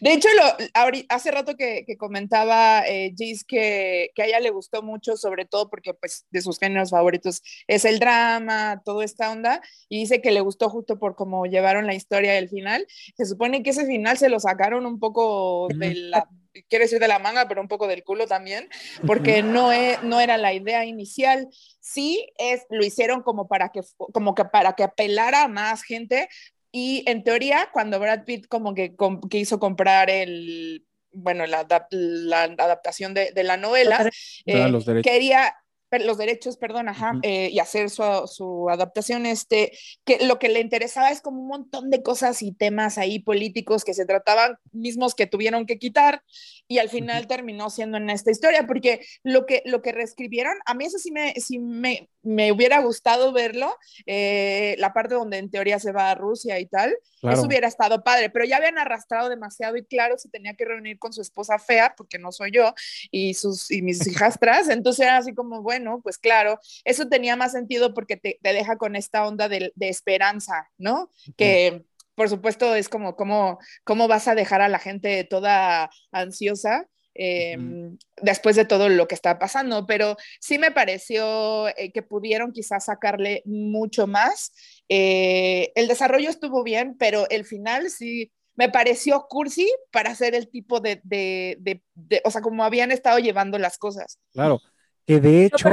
De hecho, lo, hace rato que, comentaba eh, Gis que, que, a ella le gustó mucho, sobre todo porque pues de sus géneros favoritos es el drama, toda esta onda, y dice que le gustó justo por cómo llevaron la historia del final. Se supone que ese final se lo sacaron un poco de la, quiero decir de la manga, pero un poco del culo también, porque no, es, no era la idea inicial. Sí, es, lo hicieron como para que, como que para que apelara a más gente, y en teoría, cuando Brad Pitt como que quiso comprar el, bueno, la, la adaptación de, de, la novela, eh, quería los derechos, perdón, ajá, eh, y hacer su, su, adaptación, este, que lo que le interesaba es como un montón de cosas y temas ahí políticos que se trataban mismos que tuvieron que quitar y al final terminó siendo en esta historia, porque lo que, lo que reescribieron, a mí eso sí me, sí me, me hubiera gustado verlo, eh, la parte donde en teoría se va a Rusia y tal, eso hubiera estado padre, pero ya habían arrastrado demasiado y claro, se tenía que reunir con su esposa fea, porque no soy yo, y, sus, y mis hijastras, entonces era así como, bueno, pues claro, eso tenía más sentido porque te, deja con esta onda de, esperanza, ¿no? Que por supuesto es como, ¿cómo, ¿cómo vas a dejar a la gente toda ansiosa? Em, después de todo lo que está pasando, pero sí me pareció eh, que pudieron quizás sacarle mucho más. Eh, el desarrollo estuvo bien, pero el final sí me pareció cursi para hacer el tipo de, de, de, o sea, como habían estado llevando las cosas. Claro, que de hecho.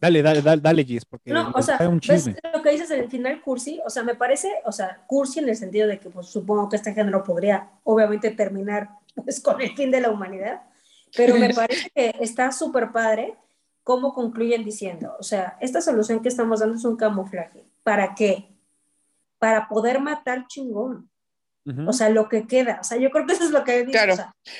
Dale, dale, dale, dale, Gis, porque no, o sea, un chisme. lo que dices en el final cursi? O sea, me parece, o sea, cursi en el sentido de que pues, supongo que este género podría obviamente terminar pues, con el fin de la humanidad, pero me parece que está súper padre cómo concluyen diciendo, o sea, esta solución que estamos dando es un camuflaje. ¿Para qué? Para poder matar chingón. O sea, lo que queda. O sea, yo creo que eso es lo que dicho. Claro.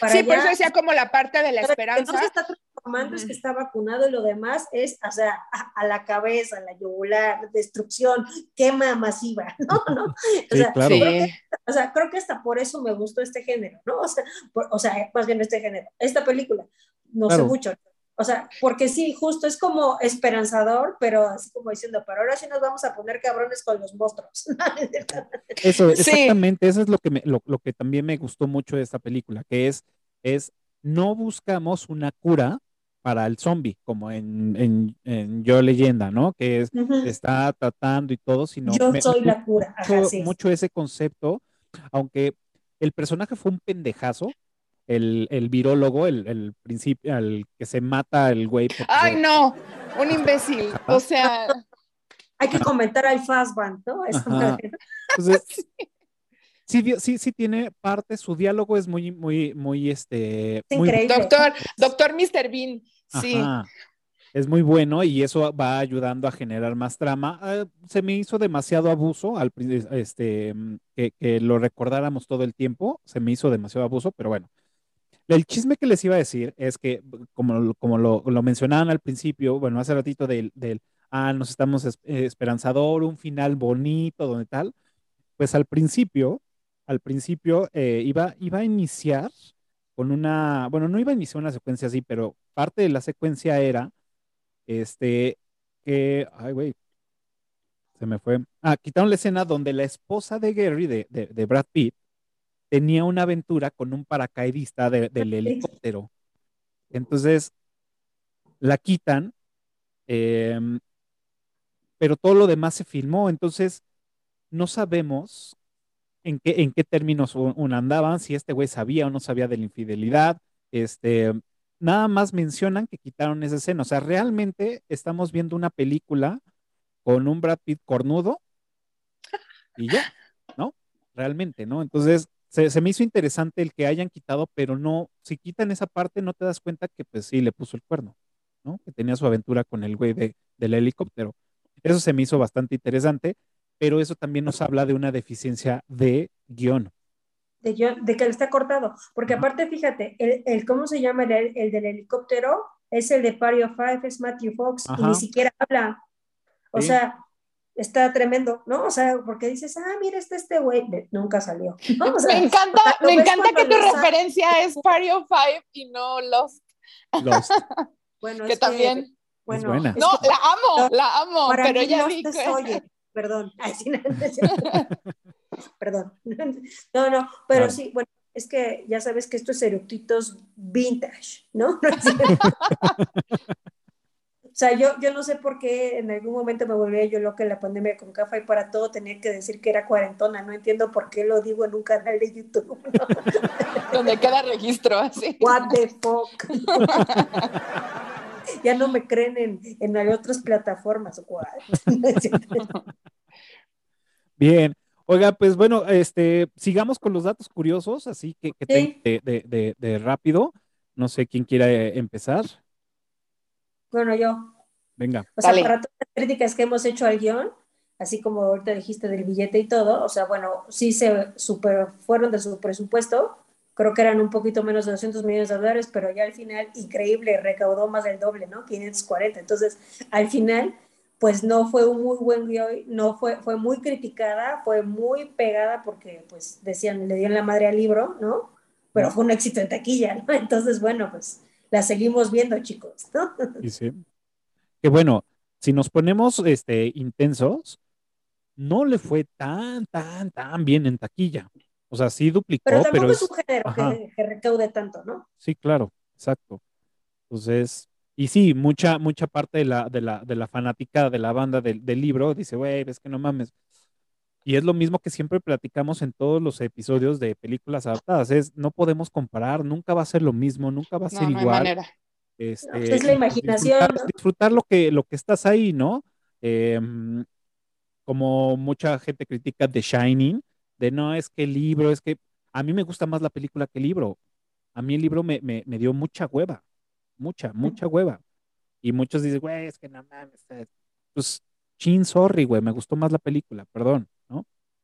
sí, por eso decía como la parte de la esperanza. no se está transformando es que está vacunado y lo demás es, o sea, a, la cabeza, a la yugular, destrucción, quema masiva, ¿no? ¿No? O, sea, creo que, o sea, creo que hasta por eso me gustó este género, ¿no? O sea, o sea más bien este género, esta película. No sé mucho, o sea, porque sí, justo es como esperanzador, pero así como diciendo, pero ahora sí nos vamos a poner cabrones con los monstruos. eso, exactamente, eso es lo que, lo, que también me gustó mucho de esta película, que es, es no buscamos una cura para el zombie, como en, en, Yo Leyenda, ¿no? Que es, está tratando y todo, sino... Yo soy la cura. mucho ese concepto, aunque el personaje fue un pendejazo, el, el virólogo, el, el principio, al que se mata el güey. Ay, no, un imbécil. O sea. Hay que comentar al Fastband, ¿no? Entonces, sí. Sí, sí, tiene parte, su diálogo es muy, muy, muy, este. Doctor, doctor Mr. Bean, sí. Es muy bueno y eso va ayudando a generar más trama. Ah, se me hizo demasiado abuso al este que, que, lo recordáramos todo el tiempo. Se me hizo demasiado abuso, pero bueno, el chisme que les iba a decir es que, como, como lo, mencionaban al principio, bueno, hace ratito del, del ah, nos estamos eh, esperanzador, un final bonito, donde tal, pues al principio, al principio eh, iba, iba a iniciar con una, bueno, no iba a iniciar una secuencia así, pero parte de la secuencia era, este, que, ay, güey, se me fue. Ah, quitaron la escena donde la esposa de Gary, de, de Brad Pitt, tenía una aventura con un paracaidista del helicóptero. Entonces, la quitan, em, pero todo lo demás se filmó, entonces no sabemos en qué, en qué términos andaban, si este güey sabía o no sabía de la infidelidad, este, nada más mencionan que quitaron esa escena, o sea, realmente estamos viendo una película con un Brad Pitt cornudo y ya, ¿no? Realmente, ¿no? Entonces, se, me hizo interesante el que hayan quitado, pero no, si quitan esa parte, no te das cuenta que pues sí, le puso el cuerno, ¿no? Que tenía su aventura con el güey de, del helicóptero. Eso se me hizo bastante interesante, pero eso también nos habla de una deficiencia de guion. De, guion, de que está cortado, porque aparte, fíjate, el, ¿cómo se llama el, el, del helicóptero? Es el de Party of Five, es Matthew Fox, y ni siquiera habla. O sea, está tremendo, ¿no? O sea, porque dices, ah, mira, está este güey, nunca salió. me encanta, me encanta que tu referencia es Party of Five y no Lost. Lost. bueno, que también. bueno, no, la amo, la amo, pero ya vi que... Oye, perdón. perdón. No, no, pero sí, bueno, es que ya sabes que esto es eructitos vintage, ¿no? O sea, yo, yo no sé por qué en algún momento me volví yo loca en la pandemia con café y para todo tenía que decir que era cuarentona. No entiendo por qué lo digo en un canal de YouTube. Donde queda registro así. What the fuck. ya no me creen en, en otras plataformas. Bien. Oiga, pues bueno, este, sigamos con los datos curiosos, así que, que de, de, de rápido. No sé quién quiera eh, empezar. Bueno, yo. Venga. O sea, para todas las críticas que hemos hecho al guion, así como ahorita dijiste del billete y todo, o sea, bueno, sí se super, fueron de su presupuesto, creo que eran un poquito menos de 200 millones de dólares, pero ya al final, increíble, recaudó más del doble, ¿no? 540. Entonces, al final, pues no fue un muy buen guion, no fue, fue muy criticada, fue muy pegada porque, pues, decían, le dieron la madre al libro, ¿no? Pero fue un éxito en taquilla, ¿no? Entonces, bueno, pues la seguimos viendo, chicos. ¿no? Y sí. Que bueno, si nos ponemos este, intensos, no le fue tan, tan, tan bien en taquilla. O sea, sí duplicó, pero tampoco es un género que, recaude tanto, ¿no? Sí, claro, exacto. Entonces, y sí, mucha, mucha parte de la, de la, de la fanática de la banda del, del libro dice, güey, es que no mames, y es lo mismo que siempre platicamos en todos los episodios de películas adaptadas, es no podemos comparar, nunca va a ser lo mismo, nunca va a ser igual. Manera. Este, pues es la imaginación. Disfrutar, lo, que, lo que estás ahí, ¿no? Em, como mucha gente critica The Shining, de no, es que el libro, es que a mí me gusta más la película que el libro. A mí el libro me, me, me dio mucha hueva, mucha, mucha hueva. Y muchos dicen, güey, es que no mames, pues chin, sorry, güey, me gustó más la película, perdón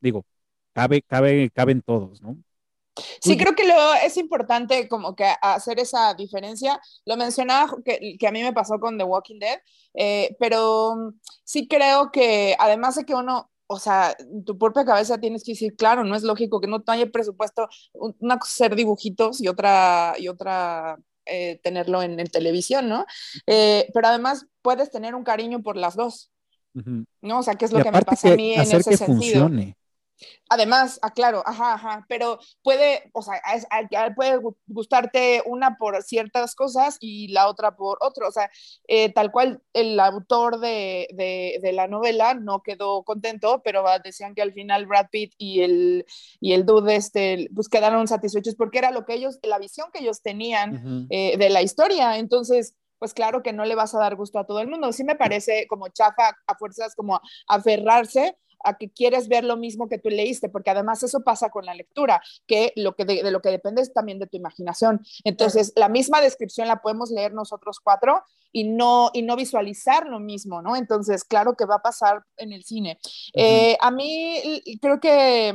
digo, cabe, cabe, caben todos, ¿no? Sí, creo que lo, es importante como que hacer esa diferencia. Lo mencionaba que, que a mí me pasó con The Walking Dead, eh, pero sí creo que además de que uno, o sea, tu propia cabeza tienes que decir, claro, no es lógico que no haya presupuesto, una cosa ser dibujitos y otra, y otra eh, tenerlo en, televisión, ¿no? Eh, pero además puedes tener un cariño por las dos, ¿no? O sea, ¿qué es lo que me pasa a mí en ese que sentido? Funcione. Además, aclaro, ah, ajá, ajá, pero puede, o sea, puede gustarte una por ciertas cosas y la otra por otro, o sea, eh, tal cual el autor de, de, la novela no quedó contento, pero decían que al final Brad Pitt y el, y el dude, este, pues quedaron satisfechos porque era lo que ellos, la visión que ellos tenían eh, de la historia, entonces pues claro que no le vas a dar gusto a todo el mundo. Sí me parece como chafa a fuerzas como aferrarse a que quieres ver lo mismo que tú leíste, porque además eso pasa con la lectura, que, lo que de, lo que depende es también de tu imaginación. Entonces, la misma descripción la podemos leer nosotros cuatro y no, y no visualizar lo mismo, ¿no? Entonces, claro que va a pasar en el cine. Eh, a mí creo que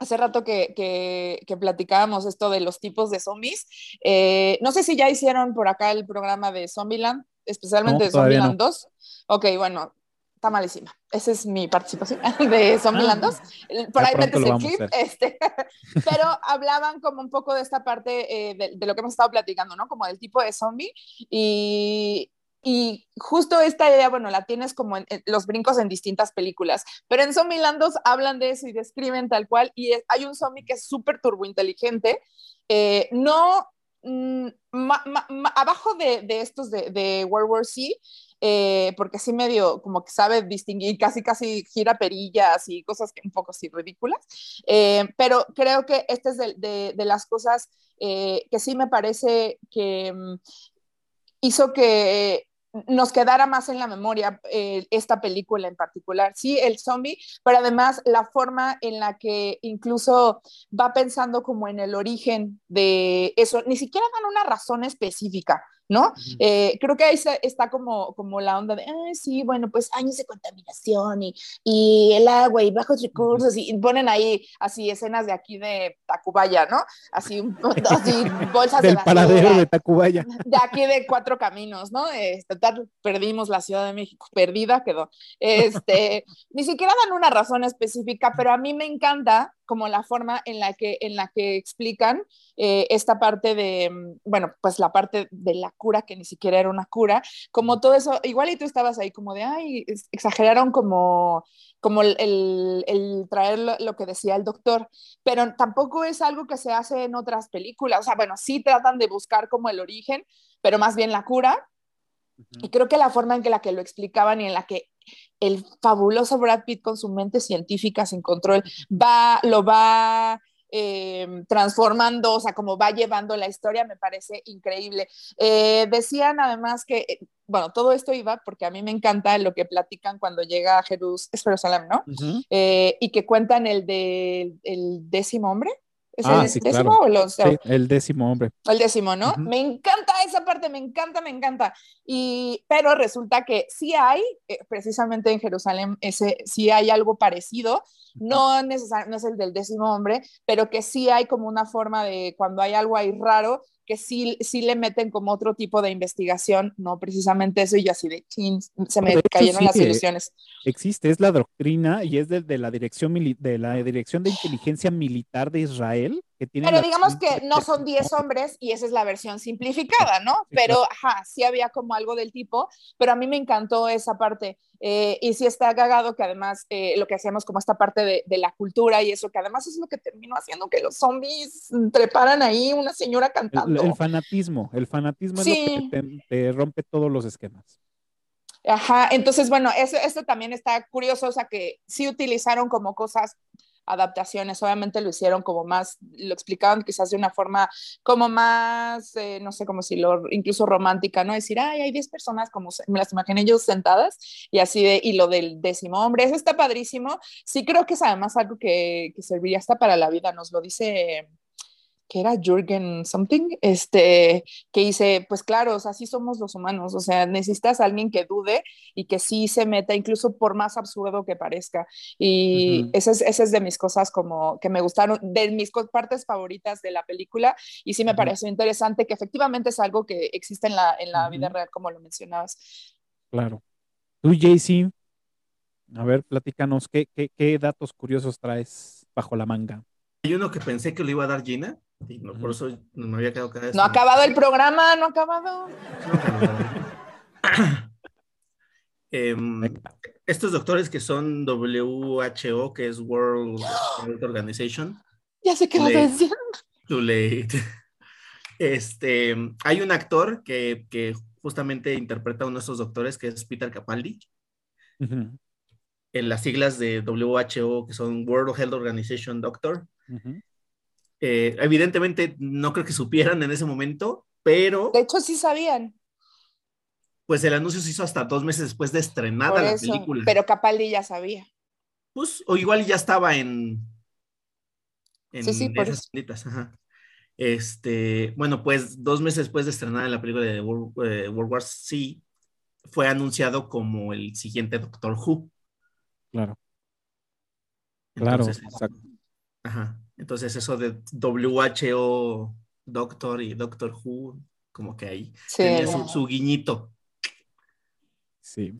hace rato que, que, platicábamos esto de los tipos de zombies. Eh, no sé si ya hicieron por acá el programa de Zombieland, especialmente de Zombieland 2. Ok, bueno, está malísima. Esa es mi participación de Zombieland 2. Ah, Por ahí metes el clip. Este, pero hablaban como un poco de esta parte eh, de, lo que hemos estado platicando, ¿no? Como del tipo de zombie. Y, y justo esta idea, bueno, la tienes como en, los brincos en distintas películas, pero en Zombieland 2 hablan de eso y describen tal cual. Y hay un zombie que es súper turbointeligente. Eh, no mm, abajo de, de, estos de, de World War C, eh, porque sí medio como que sabe distinguir, casi casi gira perillas y cosas que un poco así ridículas, eh, pero creo que esta es de, de, las cosas eh, que sí me parece que mm, hizo que nos quedara más en la memoria eh, esta película en particular. Sí, el zombie, pero además la forma en la que incluso va pensando como en el origen de eso, ni siquiera dan una razón específica. ¿No? Eh, creo que ahí está como, como la onda de, sí, bueno, pues años de contaminación y, y el agua y bajos recursos y ponen ahí así escenas de aquí de Tacubaya, ¿no? Así, así bolsas Del de paradero de Tacubaya. De aquí de cuatro caminos, ¿no? Este, perdimos la Ciudad de México, perdida quedó. Este, ni siquiera dan una razón específica, pero a mí me encanta como la forma en la que, en la que explican eh, esta parte de, bueno, pues la parte de la cura, que ni siquiera era una cura, como todo eso, igual y tú estabas ahí como de, ay, exageraron como, como el, el, traer lo, que decía el doctor, pero tampoco es algo que se hace en otras películas, o sea, bueno, sí tratan de buscar como el origen, pero más bien la cura, y creo que la forma en que la que lo explicaban y en la que el fabuloso Brad Pitt con su mente científica sin control va, lo va eh, transformando, o sea, como va llevando la historia, me parece increíble. Eh, decían además que, eh, bueno, todo esto iba porque a mí me encanta lo que platican cuando llega a Jerusalén, ¿no? y que cuentan el del décimo hombre. ¿Es ah, el décimo o sí, el décimo hombre. El décimo, ¿no? Me encanta esa parte, me encanta, me encanta. Y, pero resulta que sí hay, eh, precisamente en Jerusalén, ese, sí hay algo parecido, no, no es el del décimo hombre, pero que sí hay como una forma de cuando hay algo ahí raro, que sí, sí le meten como otro tipo de investigación, no precisamente eso, y así de chin, se me cayeron las ilusiones. Existe, es la doctrina y es de, de la dirección de la Dirección de Inteligencia Militar de Israel. Que tiene Pero digamos que no son 10 hombres y esa es la versión simplificada, ¿no? Pero, ajá, sí había como algo del tipo, pero a mí me encantó esa parte. Eh, y sí está cagado que además eh, lo que hacemos como esta parte de, de, la cultura y eso, que además es lo que terminó haciendo que los zombies treparan ahí una señora cantando. El, fanatismo, el fanatismo es lo que te, rompe todos los esquemas. Ajá, entonces bueno, eso, eso también está curioso, o sea que sí utilizaron como cosas adaptaciones, obviamente lo hicieron como más, lo explicaban quizás de una forma como más, eh, no sé, como si lo, incluso romántica, ¿no? Decir, ay, hay 10 personas, como me las imaginé yo sentadas, y así de, y lo del décimo hombre, eso está padrísimo. Sí creo que es además algo que, que serviría hasta para la vida, nos lo dice que era Jürgen something, este, que dice, pues claro, así somos los humanos, o sea, necesitas a alguien que dude y que sí se meta, incluso por más absurdo que parezca. Y esa, es, es, de mis cosas como que me gustaron, de mis partes favoritas de la película, y sí me pareció interesante que efectivamente es algo que existe en la, en la vida real, como lo mencionabas. Claro. Tú, JC, a ver, platícanos, ¿qué, qué, qué datos curiosos traes bajo la manga? Hay uno que pensé que lo iba a dar Gina, no, por eso no me había quedado cada No ha acabado el programa, no ha acabado. Em, estos doctores que son WHO, que es World Health Organization. Ya sé qué vas a decir. Too late. Este, hay un actor que, que, justamente interpreta a uno de estos doctores, que es Peter Capaldi. En las siglas de WHO, que son World Health Organization Doctor. Eh, evidentemente no creo que supieran en ese momento, pero... De hecho sí sabían. Pues el anuncio se hizo hasta dos meses después de estrenada la película. Pero Capaldi ya sabía. Pues, o igual ya estaba en... en sí, sí, por esas Este, bueno, pues dos meses después de estrenar la película de World, eh, War C, fue anunciado como el siguiente Doctor Who. Claro. claro, exacto. Ajá. Entonces eso de WHO, Doctor y Doctor Who, como que ahí tenía su, guiñito. Sí.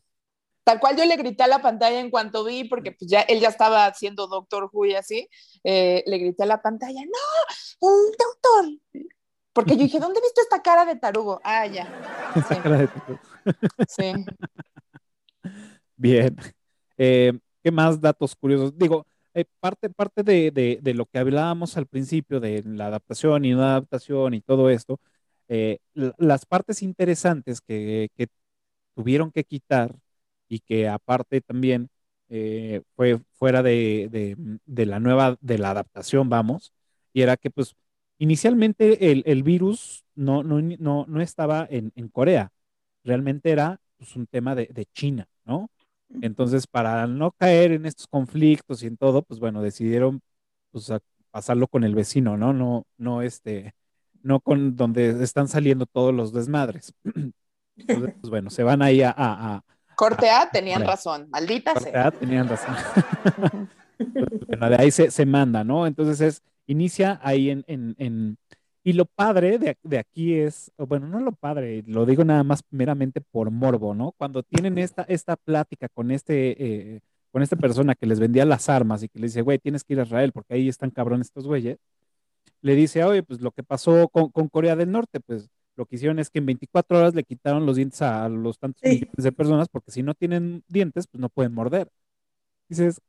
Tal cual yo le grité a la pantalla en cuanto vi, porque pues ya él ya estaba haciendo Doctor Who y así, eh, le grité a la pantalla, ¡no! ¡Un doctor! Porque yo dije, ¿dónde he visto esta cara de tarugo? Ah, ya. Esta cara de tarugo. sí. Bien. Eh, ¿Qué más datos curiosos? Digo, eh, parte, parte de, lo que hablábamos al principio de la adaptación y no adaptación y todo esto, eh, las partes interesantes que, tuvieron que quitar y que aparte también eh, fue fuera de, la nueva, de la adaptación, vamos, y era que pues inicialmente el, virus no, no, no, estaba en, Corea, realmente era pues, un tema de, de China, ¿no? Entonces, para no caer en estos conflictos y en todo, pues bueno, decidieron pues, pasarlo con el vecino, ¿no? No, no, este, no con donde están saliendo todos los desmadres. Entonces, pues bueno, se van ahí a... a, Corte A, tenían razón, maldita Corte A, tenían razón. bueno, de ahí se, se, manda, ¿no? Entonces es, inicia ahí en, en, en y lo padre de, de, aquí es, bueno, no lo padre, lo digo nada más meramente por morbo, ¿no? Cuando tienen esta, esta plática con este, eh, con esta persona que les vendía las armas y que le dice, güey, tienes que ir a Israel porque ahí están cabrones estos güeyes, le dice, oye, pues lo que pasó con, con, Corea del Norte, pues lo que hicieron es que en 24 horas le quitaron los dientes a los tantos sí. millones de personas porque si no tienen dientes, pues no pueden morder. Dices,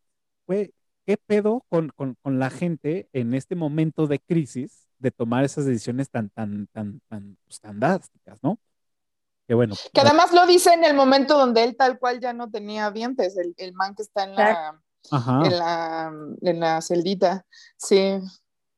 güey, ¿qué pedo con, con, con la gente en este momento de crisis? De tomar esas decisiones tan, tan, tan, tan, pues, tan drásticas, ¿no? Que bueno. Que además lo dice en el momento donde él tal cual ya no tenía dientes, el, el man que está en la, en la, en la celdita, sí.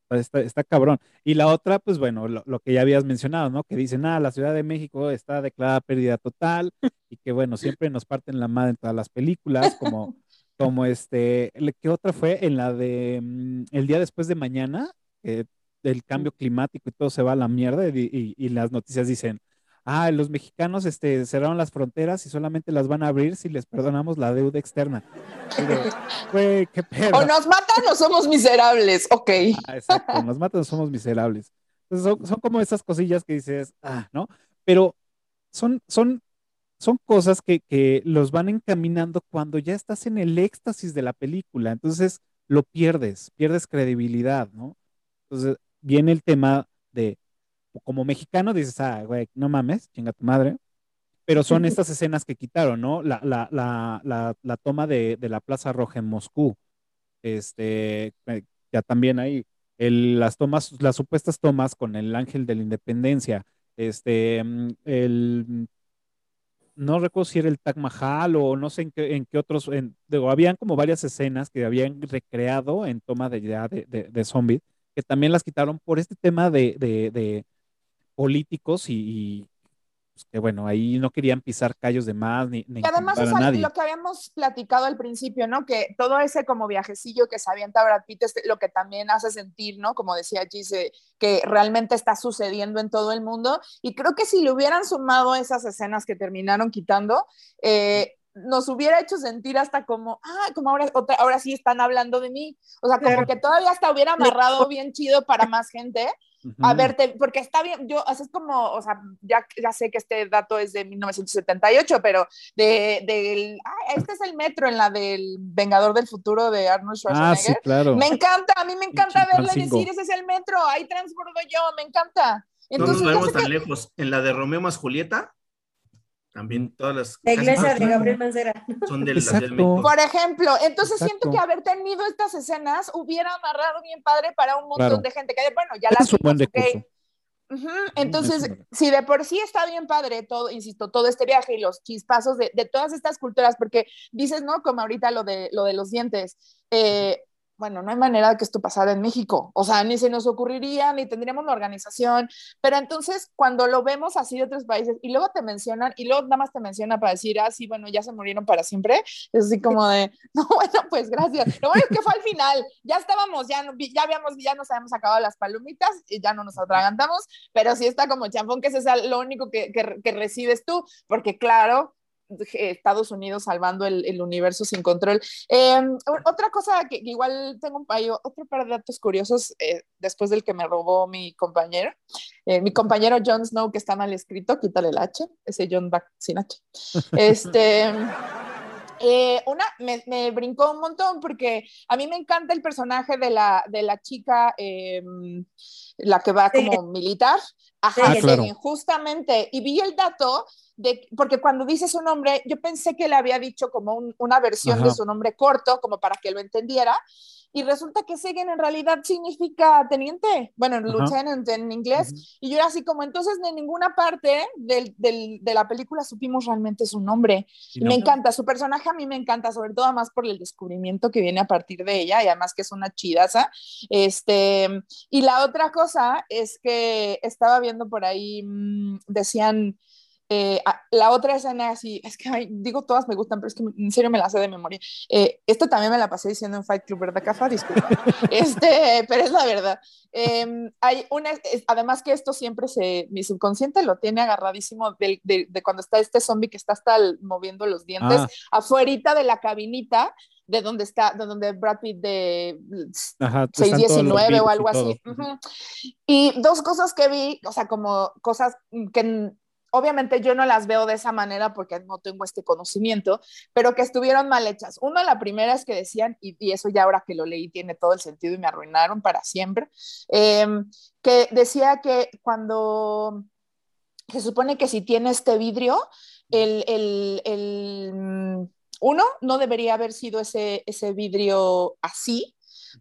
Está, está, cabrón. Y la otra, pues bueno, lo, lo, que ya habías mencionado, ¿no? Que dicen, ah, la Ciudad de México está declarada pérdida total y que bueno, siempre nos parten la madre en todas las películas, como, como este, ¿qué otra fue? En la de mm, El día después de mañana, que del cambio climático y todo se va a la mierda y, y, y, las noticias dicen, ah, los mexicanos este, cerraron las fronteras y solamente las van a abrir si les perdonamos la deuda externa. Güey, qué pedo. O nos matan o somos miserables, ok. Ah, exacto, nos matan o somos miserables. Entonces son, son, como esas cosillas que dices, ah, ¿no? Pero son, son, son cosas que, que los van encaminando cuando ya estás en el éxtasis de la película. Entonces lo pierdes, pierdes credibilidad, ¿no? Entonces, viene el tema de, como mexicano, dices, ah, güey, no mames, chinga tu madre. Pero son estas escenas que quitaron, ¿no? La, la, la, la, la toma de, de, la Plaza Roja en Moscú. Este, eh, ya también ahí, el, las tomas, las supuestas tomas con el ángel de la independencia. Este, mm, el, no recuerdo si era el Taj Mahal o no sé en qué, en qué otros, en, digo, habían como varias escenas que habían recreado en toma de, de, de, de zombies que también las quitaron por este tema de, de, de políticos y, y pues que bueno, ahí no querían pisar callos de más ni, ni y además nadie. lo que habíamos platicado al principio, ¿no? Que todo ese como viajecillo que se avienta Brad Pitt es lo que también hace sentir, ¿no? Como decía Gise, que realmente está sucediendo en todo el mundo. Y creo que si le hubieran sumado esas escenas que terminaron quitando, eh, nos hubiera hecho sentir hasta como, ah, como ahora, otra, ahora sí están hablando de mí. O sea, como que todavía hasta hubiera amarrado bien chido para más gente. Uh -huh. A verte, porque está bien, yo, así es como, o sea, ya, ya sé que este dato es de 1978, pero de, de ah, este es el metro en la del Vengador del Futuro de Arnold Schwarzenegger. Ah, sí, claro. Me encanta, a mí me encanta verla y decir, ese es el metro, ahí transbordo yo, me encanta. Entonces, no nos vemos tan que... lejos. En la de Romeo más Julieta, también todas las la iglesia de Gabriel Mancera son del, del por ejemplo entonces Exacto. siento que haber tenido estas escenas hubiera amarrado bien padre para un montón claro. de gente que bueno ya las es un buen okay. Uh -huh. Entonces, si de por sí está bien padre todo, insisto, todo este viaje y los chispazos de, de, todas estas culturas, porque dices, ¿no? Como ahorita lo de, lo de los dientes, eh, bueno, no hay manera de que esto pasara en México, o sea, ni se nos ocurriría, ni tendríamos la organización, pero entonces cuando lo vemos así de otros países y luego te mencionan, y luego nada más te mencionan para decir, ah, sí, bueno, ya se murieron para siempre, es así como de, no, bueno, pues gracias. Lo bueno es que fue al final, ya estábamos, ya, ya habíamos, ya nos habíamos acabado las palomitas y ya no nos atragantamos, pero sí está como champón, que ese es lo único que, que, que recibes tú, porque claro, Estados Unidos salvando el, el universo sin control. Eh, otra cosa que, que, igual tengo un payo, otro par de datos curiosos eh, después del que me robó mi compañero. Eh, mi compañero Jon Snow, que está mal escrito, quítale el H, ese John va sin H. Este. Eh, una, me, me, brincó un montón porque a mí me encanta el personaje de la, de la chica, eh, la que va como sí. militar. Ajá, ah, claro. justamente. Y vi el dato de, porque cuando dice su nombre, yo pensé que le había dicho como un, una versión Ajá. de su nombre corto, como para que lo entendiera, y resulta que Segen en realidad significa teniente, bueno, lieutenant en inglés, -huh. y yo era así como, entonces en ninguna parte del, del, de la película supimos realmente su nombre. Sí, no. Me encanta, su personaje a mí me encanta, sobre todo más por el descubrimiento que viene a partir de ella, y además que es una chidaza. Este, y la otra cosa es que estaba viendo por ahí, mmm, decían eh, la otra escena así, es que digo todas me gustan, pero es que en serio me la sé de memoria. Eh, esto también me la pasé diciendo en Fight Club, ¿verdad, Cafa? Disculpa. este, pero es la verdad. Em, hay una, además que esto siempre se, mi subconsciente lo tiene agarradísimo de, de, cuando está este zombie que está hasta moviendo los dientes, ah. afuerita de la cabinita, de donde está, de donde Brad Pitt de 619 o algo así. Y dos cosas que vi, o sea, como cosas que obviamente yo no las veo de esa manera porque no tengo este conocimiento, pero que estuvieron mal hechas. Una, la primera es que decían, y, eso ya ahora que lo leí tiene todo el sentido y me arruinaron para siempre, em, que decía que cuando se supone que si tiene este vidrio, el, el, el mm, uno, no debería haber sido ese, ese vidrio así,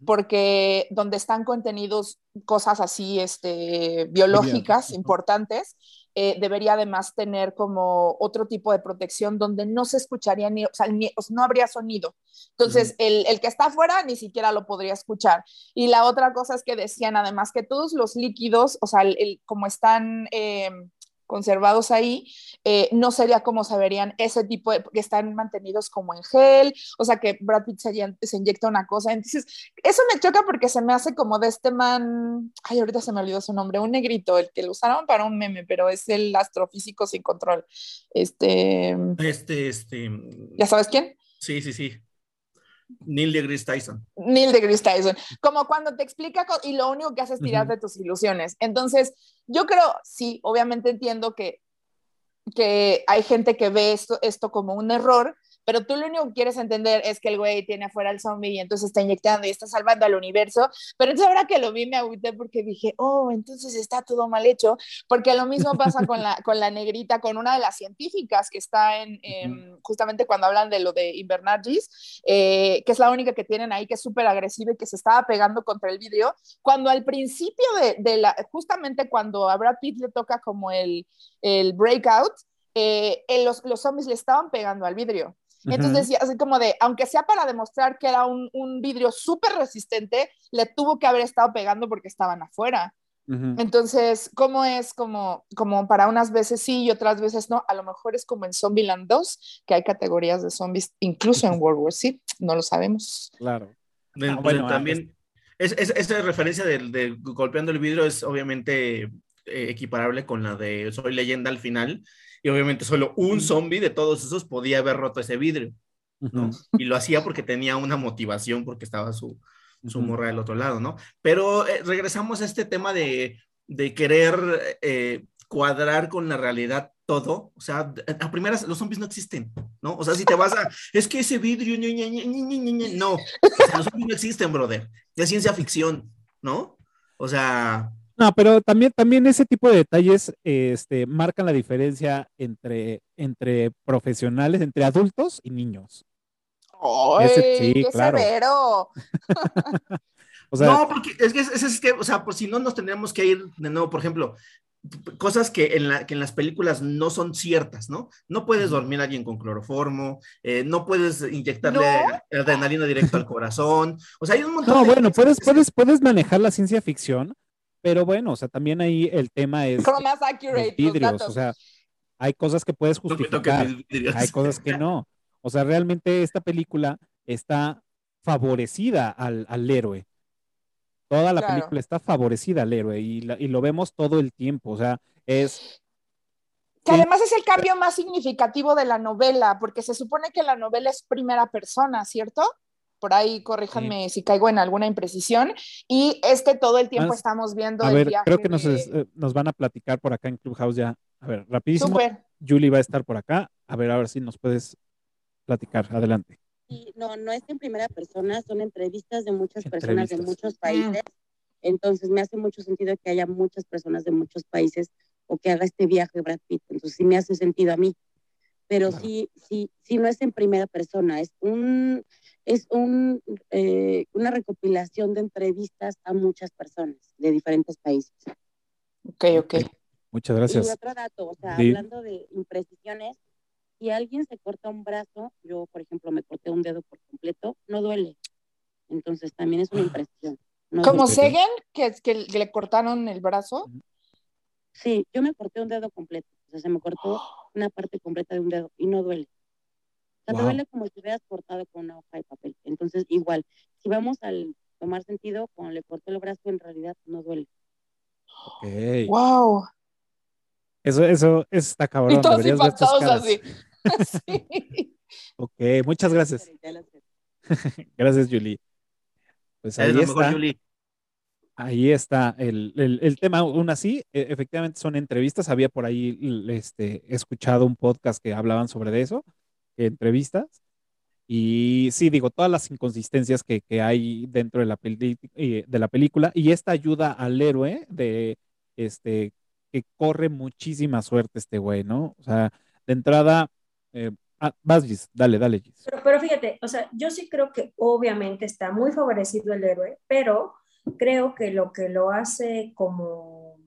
porque donde están contenidos cosas así este, biológicas importantes, eh, debería además tener como otro tipo de protección donde no se escucharía ni, o sea, no habría sonido. Entonces, el, el, que está afuera ni siquiera lo podría escuchar. Y la otra cosa es que decían además que todos los líquidos, o sea, el, como están... Eh, conservados ahí, eh, no sería como se verían ese tipo de, que están mantenidos como en gel, o sea que Brad Pitt se, inyecta una cosa, entonces eso me choca porque se me hace como de este man, ay ahorita se me olvidó su nombre, un negrito, el que lo usaron para un meme, pero es el astrofísico sin control, este... Este, este... ¿Ya sabes quién? Sí, sí, sí. Neil deGrasse Tyson. Neil deGrasse Tyson. Como cuando te explica y lo único que hace es tirar de tus ilusiones. Entonces, yo creo, sí, obviamente entiendo que, que hay gente que ve esto, esto como un error, pero tú lo único que quieres entender es que el güey tiene afuera el zombie y entonces está inyectando y está salvando al universo. Pero entonces ahora que lo vi me agüité porque dije, oh, entonces está todo mal hecho, porque lo mismo pasa con la, con la negrita, con una de las científicas que está en, justamente cuando hablan de lo de Invernagis, eh, que es la única que tienen ahí, que es súper agresiva y que se estaba pegando contra el vidrio, cuando al principio de, de la, justamente cuando a Brad Pitt le toca como el, el breakout, eh, los, los zombies le estaban pegando al vidrio. Entonces decía, así como de, aunque sea para demostrar que era un, un vidrio súper resistente, le tuvo que haber estado pegando porque estaban afuera. Entonces, ¿cómo es como, como para unas veces sí y otras veces no? A lo mejor es como en Zombieland 2, que hay categorías de zombies, incluso en World War Z, no lo sabemos. Claro. Ah, bueno, también, es, es, esa referencia de, de, golpeando el vidrio es obviamente eh, equiparable con la de Soy leyenda al final, y obviamente solo un zombie de todos esos podía haber roto ese vidrio, ¿no? Y lo hacía porque tenía una motivación, porque estaba su, su morra del otro lado, ¿no? Pero eh, regresamos a este tema de, de querer eh, cuadrar con la realidad todo, o sea, a primeras los zombies no existen, ¿no? O sea, si te vas a, es que ese vidrio, no, o sea, los zombies no existen, brother, es ciencia ficción, ¿no? O sea, no, pero también, también ese tipo de detalles este, marcan la diferencia entre, entre profesionales, entre adultos y niños. ¡Ay, sí, qué severo! no, porque es que, es, que, o sea, por si no nos tendríamos que ir de nuevo, por ejemplo, cosas que en, la, que en las películas no son ciertas, ¿no? No puedes dormir a alguien con cloroformo, eh, no puedes inyectarle adrenalina directo al corazón, o sea, hay un montón No, bueno, puedes, puedes, puedes manejar la ciencia ficción, pero bueno, o sea, también ahí el tema es. Como más accurate. Vidrios, o sea, hay cosas que puedes justificar, hay cosas que no. O sea, realmente esta película está favorecida al, al héroe. Toda la película está favorecida al héroe y, y, lo vemos todo el tiempo. O sea, es. Que además es el cambio más significativo de la novela, porque se supone que la novela es primera persona, ¿cierto? Por ahí corríjanme si caigo en alguna imprecisión, y es que todo el tiempo estamos viendo... A ver, creo que nos, eh, nos, van a platicar por acá en Clubhouse ya. A ver, rapidísimo. Julie va a estar por acá. A ver, a ver si nos puedes platicar. Adelante. Sí, no, no es en primera persona, son entrevistas de muchas personas de muchos países. Entonces me hace mucho sentido que haya muchas personas de muchos países o que haga este viaje Brad Pitt. Entonces sí me hace sentido a mí. Pero sí, sí, sí no es en primera persona, es un, es un, eh, una recopilación de entrevistas a muchas personas de diferentes países. Ok, ok. Muchas gracias. Y otro dato, o sea, hablando de imprecisiones, si alguien se corta un brazo, yo, por ejemplo, me corté un dedo por completo, no duele. Entonces, también es una imprecisión. ¿Como Segen, que, que le cortaron el brazo? Sí, yo me corté un dedo completo. Sea, se me cortó una parte completa de un dedo y no duele. O sea, duele como si hubieras cortado con una hoja de papel. Entonces, igual, si vamos al tomar sentido, cuando le corté el brazo, en realidad no duele. Ok. ¡Wow! Eso, eso, eso está cabrón. Y todos deberías ver tus impactados caras. así. Sí. Ok, muchas gracias. Gracias, Julie. Pues Es ahí mejor, está. Julie. Ahí está el, el- tema, aún así, e- efectivamente son entrevistas, había por ahí este, escuchado un podcast que hablaban sobre eso, entrevistas, y sí, digo, todas las inconsistencias que, que hay dentro de la, eh, de la película, y esta ayuda al héroe de, este, que corre muchísima suerte este güey, ¿no? O sea, de entrada, eh, ah, vas, Gis, dale, dale, Gis. Pero, pero fíjate, o sea, yo sí creo que obviamente está muy favorecido el héroe, pero creo que lo que lo hace como,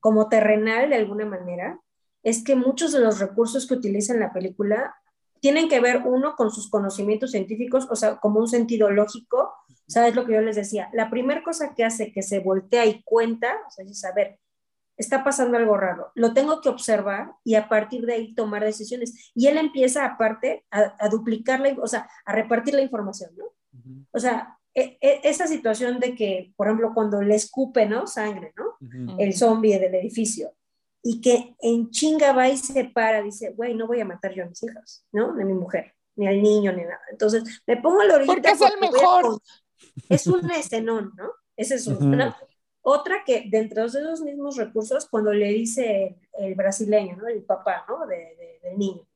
como terrenal de alguna manera es que muchos de los recursos que utiliza en la película tienen que ver uno con sus conocimientos científicos, o sea, como un sentido lógico, ¿sabes lo que yo les decía? La primera cosa que hace que se voltea y cuenta, o sea, es saber, está pasando algo raro, lo tengo que observar y a partir de ahí tomar decisiones. Y él empieza aparte a, a duplicar, la, o sea, a repartir la información, ¿no? O sea, esa situación de que, por ejemplo, cuando le escupe, ¿no? Sangre, ¿no? El zombie del edificio. Y que en chinga va y se para, dice, güey, no voy a matar yo a mis hijas, ¿no? Ni a mi mujer, ni al niño, ni nada. Entonces, me pongo a la orilla. Porque es el mejor. Es un escenón, ¿no? Ese es una. Otra que dentro de esos mismos recursos, cuando le dice el, brasileño, ¿no? El papá, ¿no? De, de- del niño,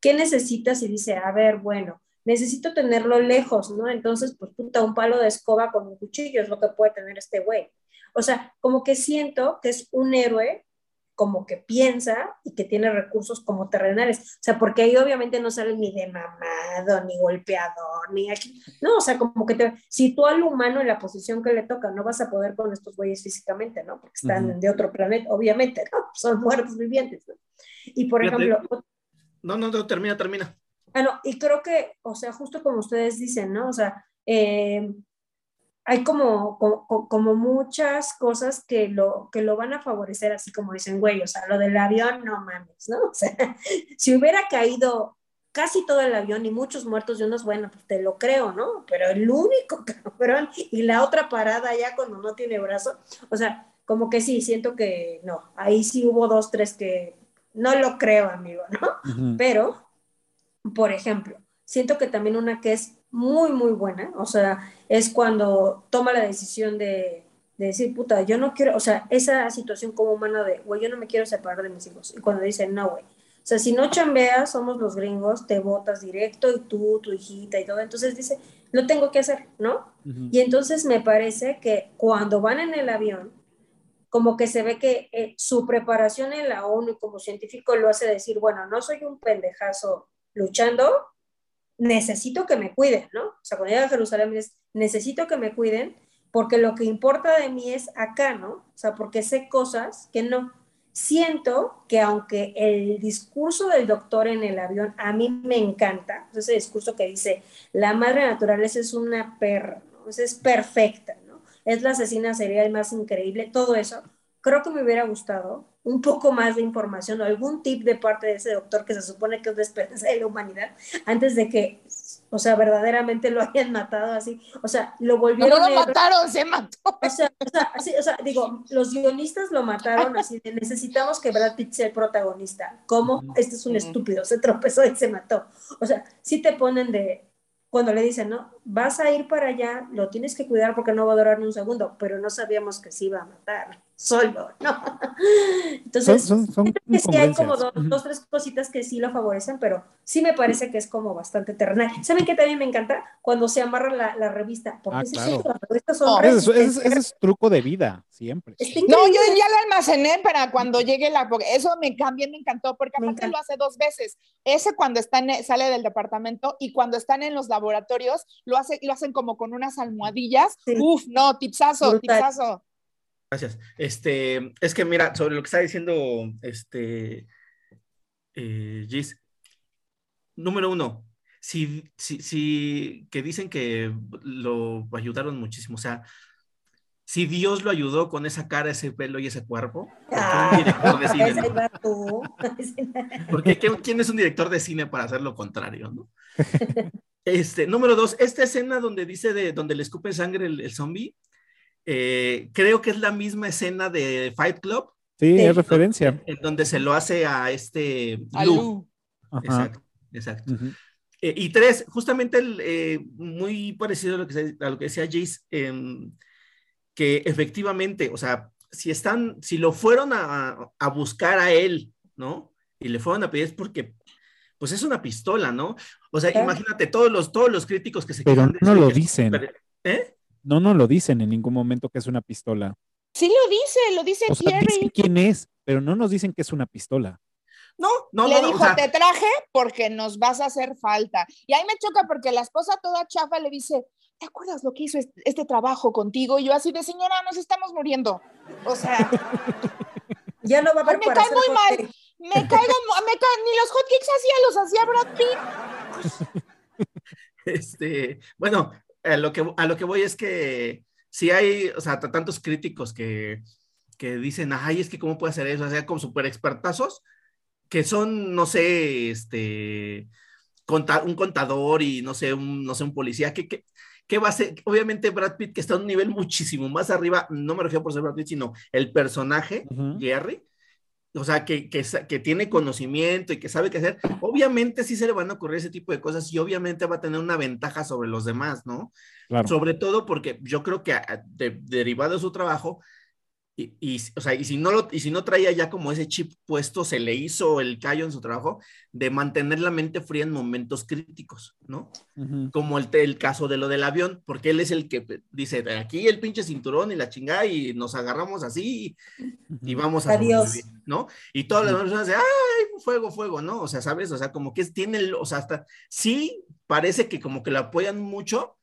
¿qué necesitas? Y dice, a ver, bueno, necesito tenerlo lejos, ¿no? Entonces, pues puta, un palo de escoba con un cuchillo es lo que puede tener este güey. O sea, como que siento que es un héroe como que piensa y que tiene recursos como terrenales. O sea, porque ahí obviamente no sale ni de mamado, ni golpeador, ni aquí. No, o sea, como que te, si tú al humano en la posición que le toca no vas a poder con estos güeyes físicamente, ¿no? Porque están de otro planeta, obviamente, ¿no? Son muertos vivientes, ¿no? Y por Fíjate. ejemplo, No, no, no, termina, termina. Ah, no, y creo que, o sea, justo como ustedes dicen, ¿no? O sea, eh, hay como, como, como muchas cosas que lo, que lo van a favorecer, así como dicen, güey, o sea, lo del avión, no mames, ¿no? O sea, si hubiera caído casi todo el avión y muchos muertos y unos, bueno, pues te lo creo, ¿no? Pero el único cabrón y la otra parada ya cuando no tiene brazo, o sea, como que sí, siento que no, ahí sí hubo dos, tres que no lo creo, amigo, ¿no? Pero, por ejemplo, siento que también una que es muy, muy buena, o sea, es cuando toma la decisión de, de decir, puta, yo no quiero, o sea, esa situación como humana de, güey, yo no me quiero separar de mis hijos. Y cuando dicen, no, güey, o sea, si no chambeas, somos los gringos, te votas directo y tú, tu hijita y todo. Entonces dice, lo tengo que hacer, ¿no? Y entonces me parece que cuando van en el avión, como que se ve que eh, su preparación en la ONU como científico lo hace decir, bueno, no soy un pendejazo luchando, necesito que me cuiden, ¿no? O sea, cuando llega a Jerusalén es, necesito que me cuiden porque lo que importa de mí es acá, ¿no? O sea, porque sé cosas que no. Siento que aunque el discurso del doctor en el avión a mí me encanta, ese discurso que dice, la madre naturaleza es una perra, ¿no? es perfecta, ¿no? Es la asesina serial más increíble, todo eso. Creo que me hubiera gustado un poco más de información o algún tip de parte de ese doctor que se supone que es la esperanza de la humanidad antes de que, o sea, verdaderamente lo hayan matado así. O sea, lo No, volvieron no lo héroe. mataron, se mató. O sea, o sea, así, o sea, digo, los guionistas lo mataron así de necesitamos que Brad Pitt sea el protagonista. ¿Cómo? Este es un estúpido, se tropezó y se mató. O sea, sí te ponen de, cuando le dicen, no, vas a ir para allá, lo tienes que cuidar porque no va a durar ni un segundo, pero no sabíamos que se iba a matar solo, ¿no? Son, Entonces, son, son que sí hay como dos, dos, tres cositas que sí lo favorecen, pero sí me parece que es como bastante terrenal. ¿Saben qué también me encanta? Cuando se amarra la, la revista. Porque Ah, sí, claro. las revistas son No, Ese es, ese es- ese truco de vida, siempre. No, yo ya la almacené para cuando llegue la. porque Eso me también me encantó, porque aparte encanta. lo hace dos veces. Ese cuando está en- sale del departamento y cuando están en los laboratorios, lo, hace, lo hacen como con unas almohadillas. Sí. Uf, no, tipsazo, Brutal. tipsazo. Gracias. Este, es que mira, sobre lo que está diciendo este eh, Gis, número uno, si, si, si que dicen que lo ayudaron muchísimo, o sea, si Dios lo ayudó con esa cara, ese pelo y ese cuerpo. Ah, un director de cine, ese ¿no? vato. Porque ¿qué- ¿quién es un director de cine para hacer lo contrario, no? Este, número dos, esta escena donde dice de donde le escupe sangre el, el zombie, eh, creo que es la misma escena de Fight Club, Sí, Sí. es referencia. en donde se lo hace a este A Lou. Lu. Ajá. Exacto, exacto. Eh, y tres, justamente el, eh, muy parecido a lo que, se- a lo que decía Jace, em, que efectivamente, o sea, si están, si lo fueron a, a buscar a él, ¿no? Y le fueron a pedir es porque, pues es una pistola, ¿no? O sea, imagínate todos los, todos los críticos que se Pero quejan de no lo dicen. ¿Eh? No, no lo dicen en ningún momento que es una pistola. Sí lo dice, lo dice O sea, dicen quién es, pero no nos dicen que es una pistola. No, no, le no, no, dijo, o sea, te traje porque nos vas a hacer falta. Y ahí me choca porque la esposa toda chafa le dice, ¿te acuerdas lo que hizo este, este trabajo contigo? Y yo así de, señora, nos estamos muriendo. O sea, Ya no va a haber Ay, me cae muy mal. me caigan, me caen, ni los hotcakes hacía, los hacía Brad Pitt. este, bueno, a lo que, a lo que voy es que si hay, o sea, tantos críticos que, que dicen, ay, es que cómo puede hacer eso, o sea, como súper expertazos, que son, no sé, este, conta- un contador y no sé, un, no sé, un policía, que, que, que va a ser, obviamente Brad Pitt, que está a un nivel muchísimo más arriba, no me refiero por ser Brad Pitt, sino el personaje, Ujú. Jerry, o sea, que, que, tiene conocimiento y que sabe qué hacer, obviamente sí se le van a ocurrir ese tipo de cosas y obviamente va a tener una ventaja sobre los demás, ¿no? Claro. Sobre todo porque yo creo que a- de- derivado de su trabajo, y, y, o sea, y si no lo, y si no traía ya como ese chip puesto, se le hizo el callo en su trabajo de mantener la mente fría en momentos críticos, ¿no? Como el, el caso de lo del avión, porque él es el que dice, aquí el pinche cinturón y la chingada y nos agarramos así y vamos a Adiós. sobrevivir, ¿no? Y todas las personas dicen, ay, fuego, fuego, ¿no? O sea, ¿sabes? O sea, como que es- tiene, el- o sea, hasta, sí, parece que como que lo apoyan mucho,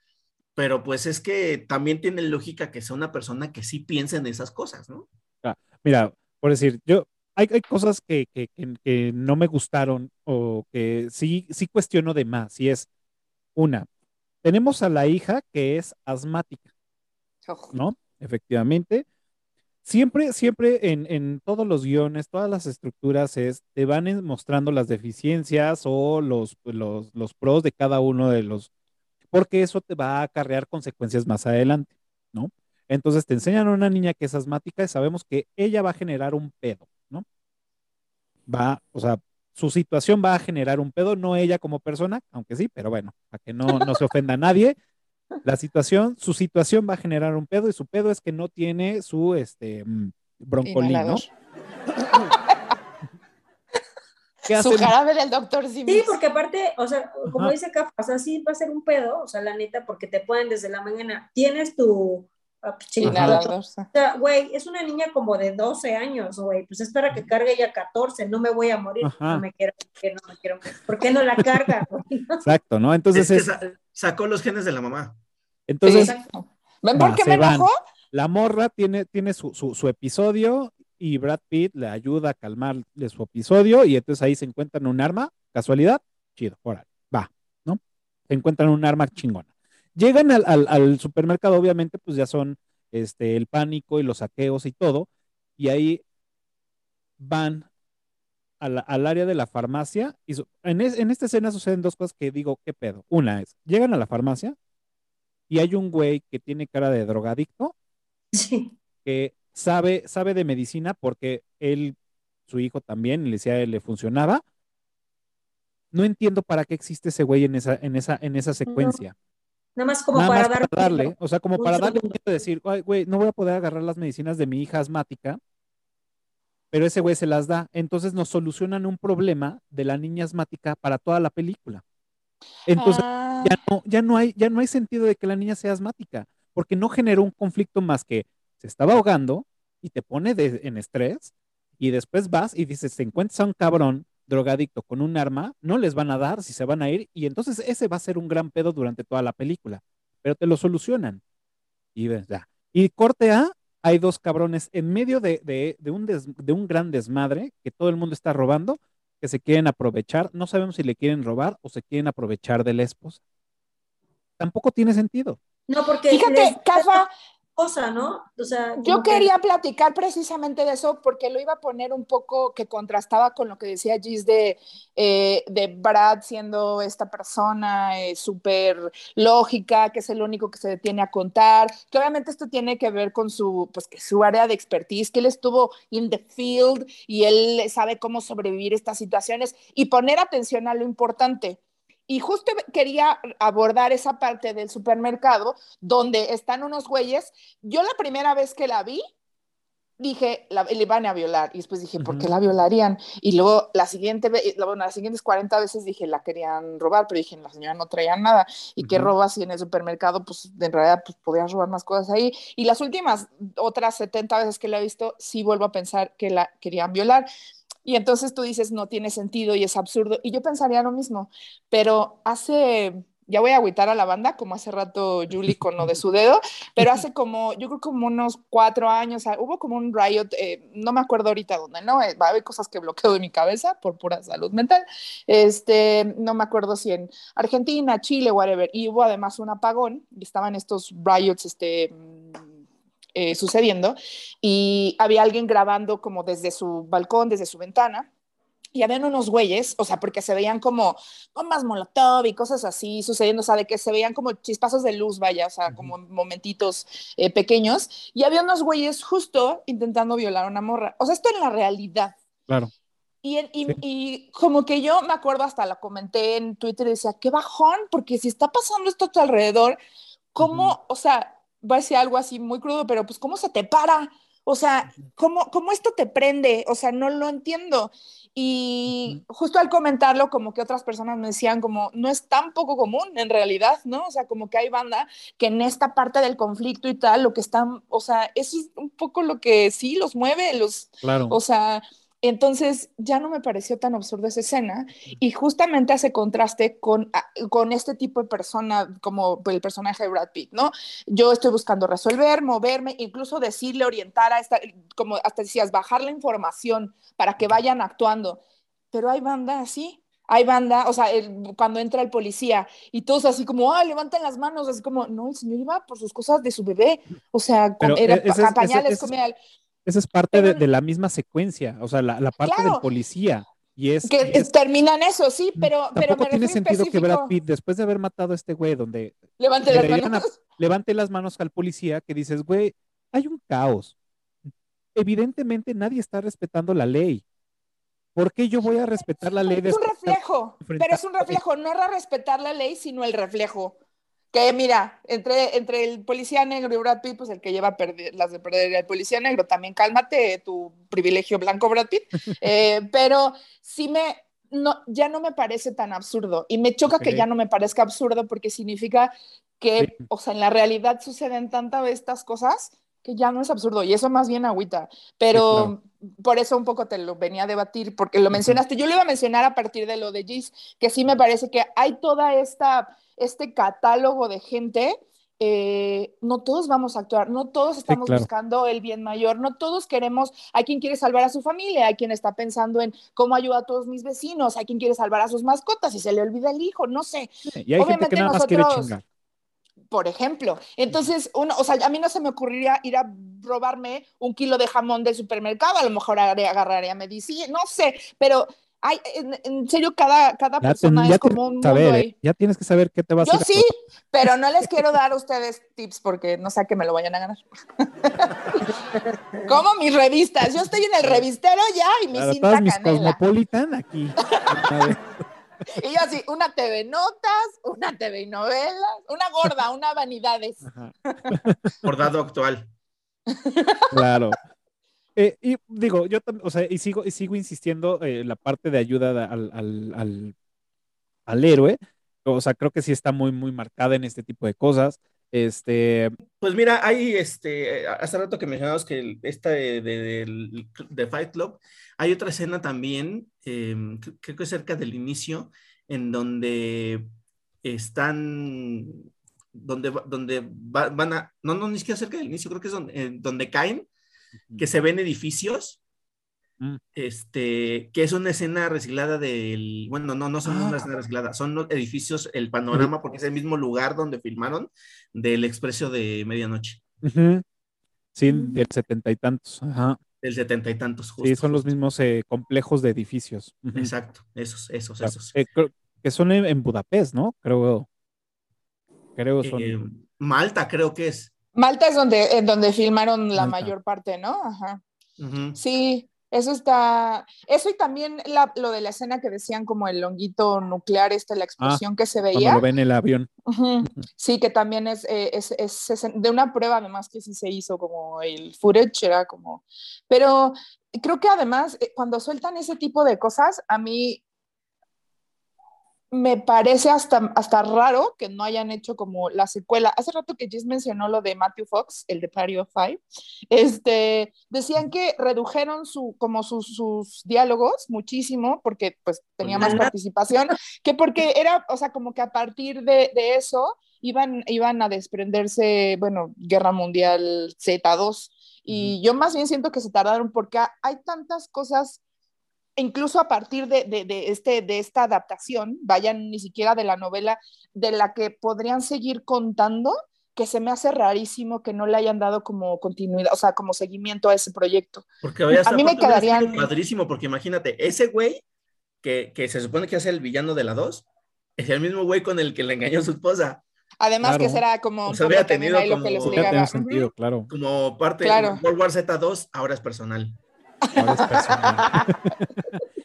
pero pues es que también tiene lógica que sea una persona que sí piensa en esas cosas, ¿no? Mira, por decir, yo, hay, hay cosas que, que- que- que no me gustaron o que sí, sí cuestiono de más. Y es, una, tenemos a la hija que es asmática, ¿no? Efectivamente. Siempre, siempre en, en todos los guiones, todas las estructuras es, te van en- mostrando las deficiencias o los, los, los pros de cada uno de los, porque eso te va a acarrear consecuencias más adelante, ¿no? Entonces te enseñan a una niña que es asmática y sabemos que ella va a generar un pedo, ¿no? Va, o sea, su situación va a generar un pedo, no ella como persona, aunque sí, pero bueno, para que no, no se ofenda a nadie, la situación, su situación va a generar un pedo y su pedo es que no tiene su, este, mm, broncolín, ¿no? Inhalador. ¿Qué Su hacen? jarabe del doctor Simis. Sí, porque aparte, o sea, como Ajá. dice Cafa, o sea, sí va a ser un pedo, o sea, la neta, porque te pueden desde la mañana, tienes tu ah, pues. O sea, güey, es una niña como de 12 años, güey, pues espera que cargue ya 14, no me voy a morir, Ajá. no me quiero, no me quiero. ¿Por qué no la carga, güey? Exacto, ¿no? Entonces, es que es- sa- sacó los genes de la mamá. entonces Exacto. ¿Ven por qué me van. enojó? la morra tiene, tiene su, su, su episodio y Brad Pitt le ayuda a calmarle su episodio y entonces ahí se encuentran un arma, casualidad, chido, órale, va, ¿no? Se encuentran un arma chingona. Llegan al, al- al supermercado, obviamente, pues ya son este, el pánico y los saqueos y todo, y ahí van la- al área de la farmacia y su- en, es- en esta escena suceden dos cosas que digo, ¿qué pedo? Una es, llegan a la farmacia y hay un güey que tiene cara de drogadicto Sí. que sabe, sabe de medicina porque él, su hijo también, le decía, le funcionaba. No entiendo para qué existe ese güey en esa, en esa, en esa secuencia. Nada más como Nada para más dar para darle, o sea, como un para darle miedo de decir, "Ay, güey, no voy a poder agarrar las medicinas de mi hija asmática, pero ese güey se las da. Entonces nos solucionan un problema de la niña asmática para toda la película. Entonces, Ah, ya no, ya no hay, ya no hay sentido de que la niña sea asmática, porque no generó un conflicto más que se estaba ahogando y te pone de- en estrés, y después vas y dices, te encuentras a un cabrón drogadicto con un arma, no les van a dar si se van a ir, y entonces ese va a ser un gran pedo durante toda la película, pero te lo solucionan. Y ves, ya. Y corte A, hay dos cabrones en medio de, de- de un des- de un gran desmadre que todo el mundo está robando, que se quieren aprovechar. No sabemos si le quieren robar o se quieren aprovechar de la esposa. Tampoco tiene sentido. No, porque Fíjate, les- Cafa, cosa, ¿no? O sea, yo quería platicar precisamente de eso porque lo iba a poner un poco que contrastaba con lo que decía Gis de, eh, de Brad siendo esta persona eh, súper lógica, que es el único que se detiene a contar, que obviamente esto tiene que ver con su, pues, que su área de expertise, que él estuvo in the field y él sabe cómo sobrevivir estas situaciones y poner atención a lo importante y justo quería abordar esa parte del supermercado donde están unos güeyes. Yo la primera vez que la vi, dije, la, le iban a violar. Y después dije, ¿por qué la violarían? Y luego la siguiente bueno, las siguientes 40 veces dije, la querían robar, pero dije, la señora no traía nada. ¿Y qué robas si en el supermercado, pues en realidad, pues podías robar más cosas ahí? Y las últimas otras 70 veces que la he visto, sí vuelvo a pensar que la querían violar. Y entonces tú dices, no tiene sentido y es absurdo. Y yo pensaría lo mismo, pero hace, ya voy a agüitar a la banda, como hace rato Julie con lo de su dedo, pero hace como, yo creo como unos cuatro años, hubo como un riot, eh, no me acuerdo ahorita dónde, ¿no? Eh, va a haber cosas que bloqueo de mi cabeza por pura salud mental. Este, no me acuerdo si en Argentina, Chile, whatever. Y hubo además un apagón y estaban estos riots, este eh, sucediendo y había alguien grabando como desde su balcón, desde su ventana. Y habían unos güeyes, o sea, porque se veían como bombas molotov y cosas así sucediendo, o sea, de que se veían como chispazos de luz, vaya, o sea, como momentitos eh, pequeños. Y había unos güeyes justo intentando violar a una morra. O sea, esto en la realidad. Claro. Y, y, y, como que yo me acuerdo, hasta la comenté en Twitter y decía, qué bajón, porque si está pasando esto a tu alrededor, ¿cómo, o sea, va a ser algo así muy crudo, pero pues ¿cómo se te para? O sea, ¿cómo, ¿cómo esto te prende? O sea, no lo entiendo. Y justo al comentarlo, como que otras personas me decían, como, no es tan poco común en realidad, ¿no? O sea, como que hay banda que en esta parte del conflicto y tal, lo que están, o sea, eso es un poco lo que sí los mueve, los, claro. o sea, entonces ya no me pareció tan absurda esa escena y justamente hace contraste con, ah, con este tipo de persona como el personaje de Brad Pitt, ¿no? Yo estoy buscando resolver, moverme, incluso decirle, orientar a esta, como hasta decías, bajar la información para que vayan actuando. Pero hay banda así, hay banda, o sea, cuando entra el policía y todos así como, ah, levantan las manos, así como, no, el señor iba por sus cosas de su bebé, o sea, era e, ese, pañales, comía esa es parte de, la misma secuencia, o sea, la, parte del policía. Y es, que terminan eso, sí, pero, pero me tiene sentido que Brad Pitt, después de haber matado a este güey, donde levante las manos. levante las manos al policía, que dices, güey, hay un caos. Evidentemente nadie está respetando la ley. ¿Por qué yo voy a respetar la ley? Es un reflejo, pero es un reflejo, no era respetar la ley, sino el reflejo. Que mira, entre, entre el policía negro y Brad Pitt, pues el que lleva las de perder el policía negro, también cálmate tu privilegio blanco, Brad Pitt. Eh, pero sí me, no, ya no me parece tan absurdo. Y me choca que ya no me parezca absurdo porque significa que, o sea, en la realidad suceden tantas estas cosas que ya no es absurdo y eso más bien agüita. Pero por eso un poco te lo venía a debatir porque lo mencionaste. Yo lo iba a mencionar a partir de lo de Gis, que sí me parece que hay toda esta este catálogo de gente, eh, no todos vamos a actuar, no todos estamos buscando el bien mayor, no todos queremos, hay quien quiere salvar a su familia, hay quien está pensando en cómo ayuda a todos mis vecinos, hay quien quiere salvar a sus mascotas y se le olvida el hijo, no sé. y hay gente que nada más quiere chingar. Por ejemplo, entonces, uno, o sea, a mí no se me ocurriría ir a robarme un kilo de jamón del supermercado, a lo mejor agarraría medicina, no sé, pero Ay, en, serio, cada, cada persona es como un mundo ¿eh? Ya tienes que saber qué te vas a hacer. Yo sí, pero no les quiero dar a ustedes tips porque no sé que me lo vayan a ganar. como mis revistas. Yo estoy en el revistero ya y mi cinta todas mis Cosmopolitan aquí. Y yo así, una TV Notas, una TV Novelas, una gorda, una Vanidades. Bordado actual. Claro. Eh, y digo, yo o sea, y sigo, y sigo insistiendo en eh, la parte de ayuda al, al, al, héroe. O sea, creo que sí está muy, muy marcada en este tipo de cosas. Este. Pues mira, hay este. Hace rato que mencionabas que esta de, de, Fight Club, hay otra escena también, em, creo que cerca del inicio, en donde están. Donde, donde van a. No, no, ni siquiera cerca del inicio, creo que es donde, donde caen que se ven edificios, mm. este, que es una escena reciclada del, bueno, no, no son una ah. escena reciclada, son los edificios, el panorama, porque es el mismo lugar donde filmaron del Expreso de Medianoche. Sí, del setenta y tantos. Ajá. Del setenta y tantos, justo. Sí, son los mismos eh, complejos de edificios. Exacto, esos, esos, esos. Eh, que son en, Budapest, ¿no? Creo. Creo son. Eh, Malta, creo que es. Malta es donde, donde filmaron la mayor parte, ¿no? Ajá. Sí, eso está, eso y también lo de la escena que decían como el longuito nuclear, este, la ah, explosión que se veía. Lo ven el avión. Sí, que también es, eh, es, es, de una prueba además que sí se hizo como el footage, era como, pero creo que además eh, cuando sueltan ese tipo de cosas, a mí me parece hasta, hasta raro que no hayan hecho como la secuela. Hace rato que Jess mencionó lo de Matthew Fox, el de Party of Five, este, decían que redujeron su, como sus, sus diálogos muchísimo porque pues tenía más participación, que porque era, o sea, como que a partir de, de eso iban, iban a desprenderse, bueno, Guerra Mundial Z2. Y yo más bien siento que se tardaron porque hay tantas cosas incluso a partir de, de, este, de esta adaptación, vayan ni siquiera de la novela, de la que podrían seguir contando, que se me hace rarísimo que no le hayan dado como continuidad, o sea, como seguimiento a ese proyecto. Porque a mí me quedaría padrísimo, porque imagínate, ese güey que, que, se supone que es el villano de la 2, es el mismo güey con el que le engañó a su esposa. Además que será como o sea, había tenido como, lo que les sentido, claro. como parte de World War Z2, ahora es personal.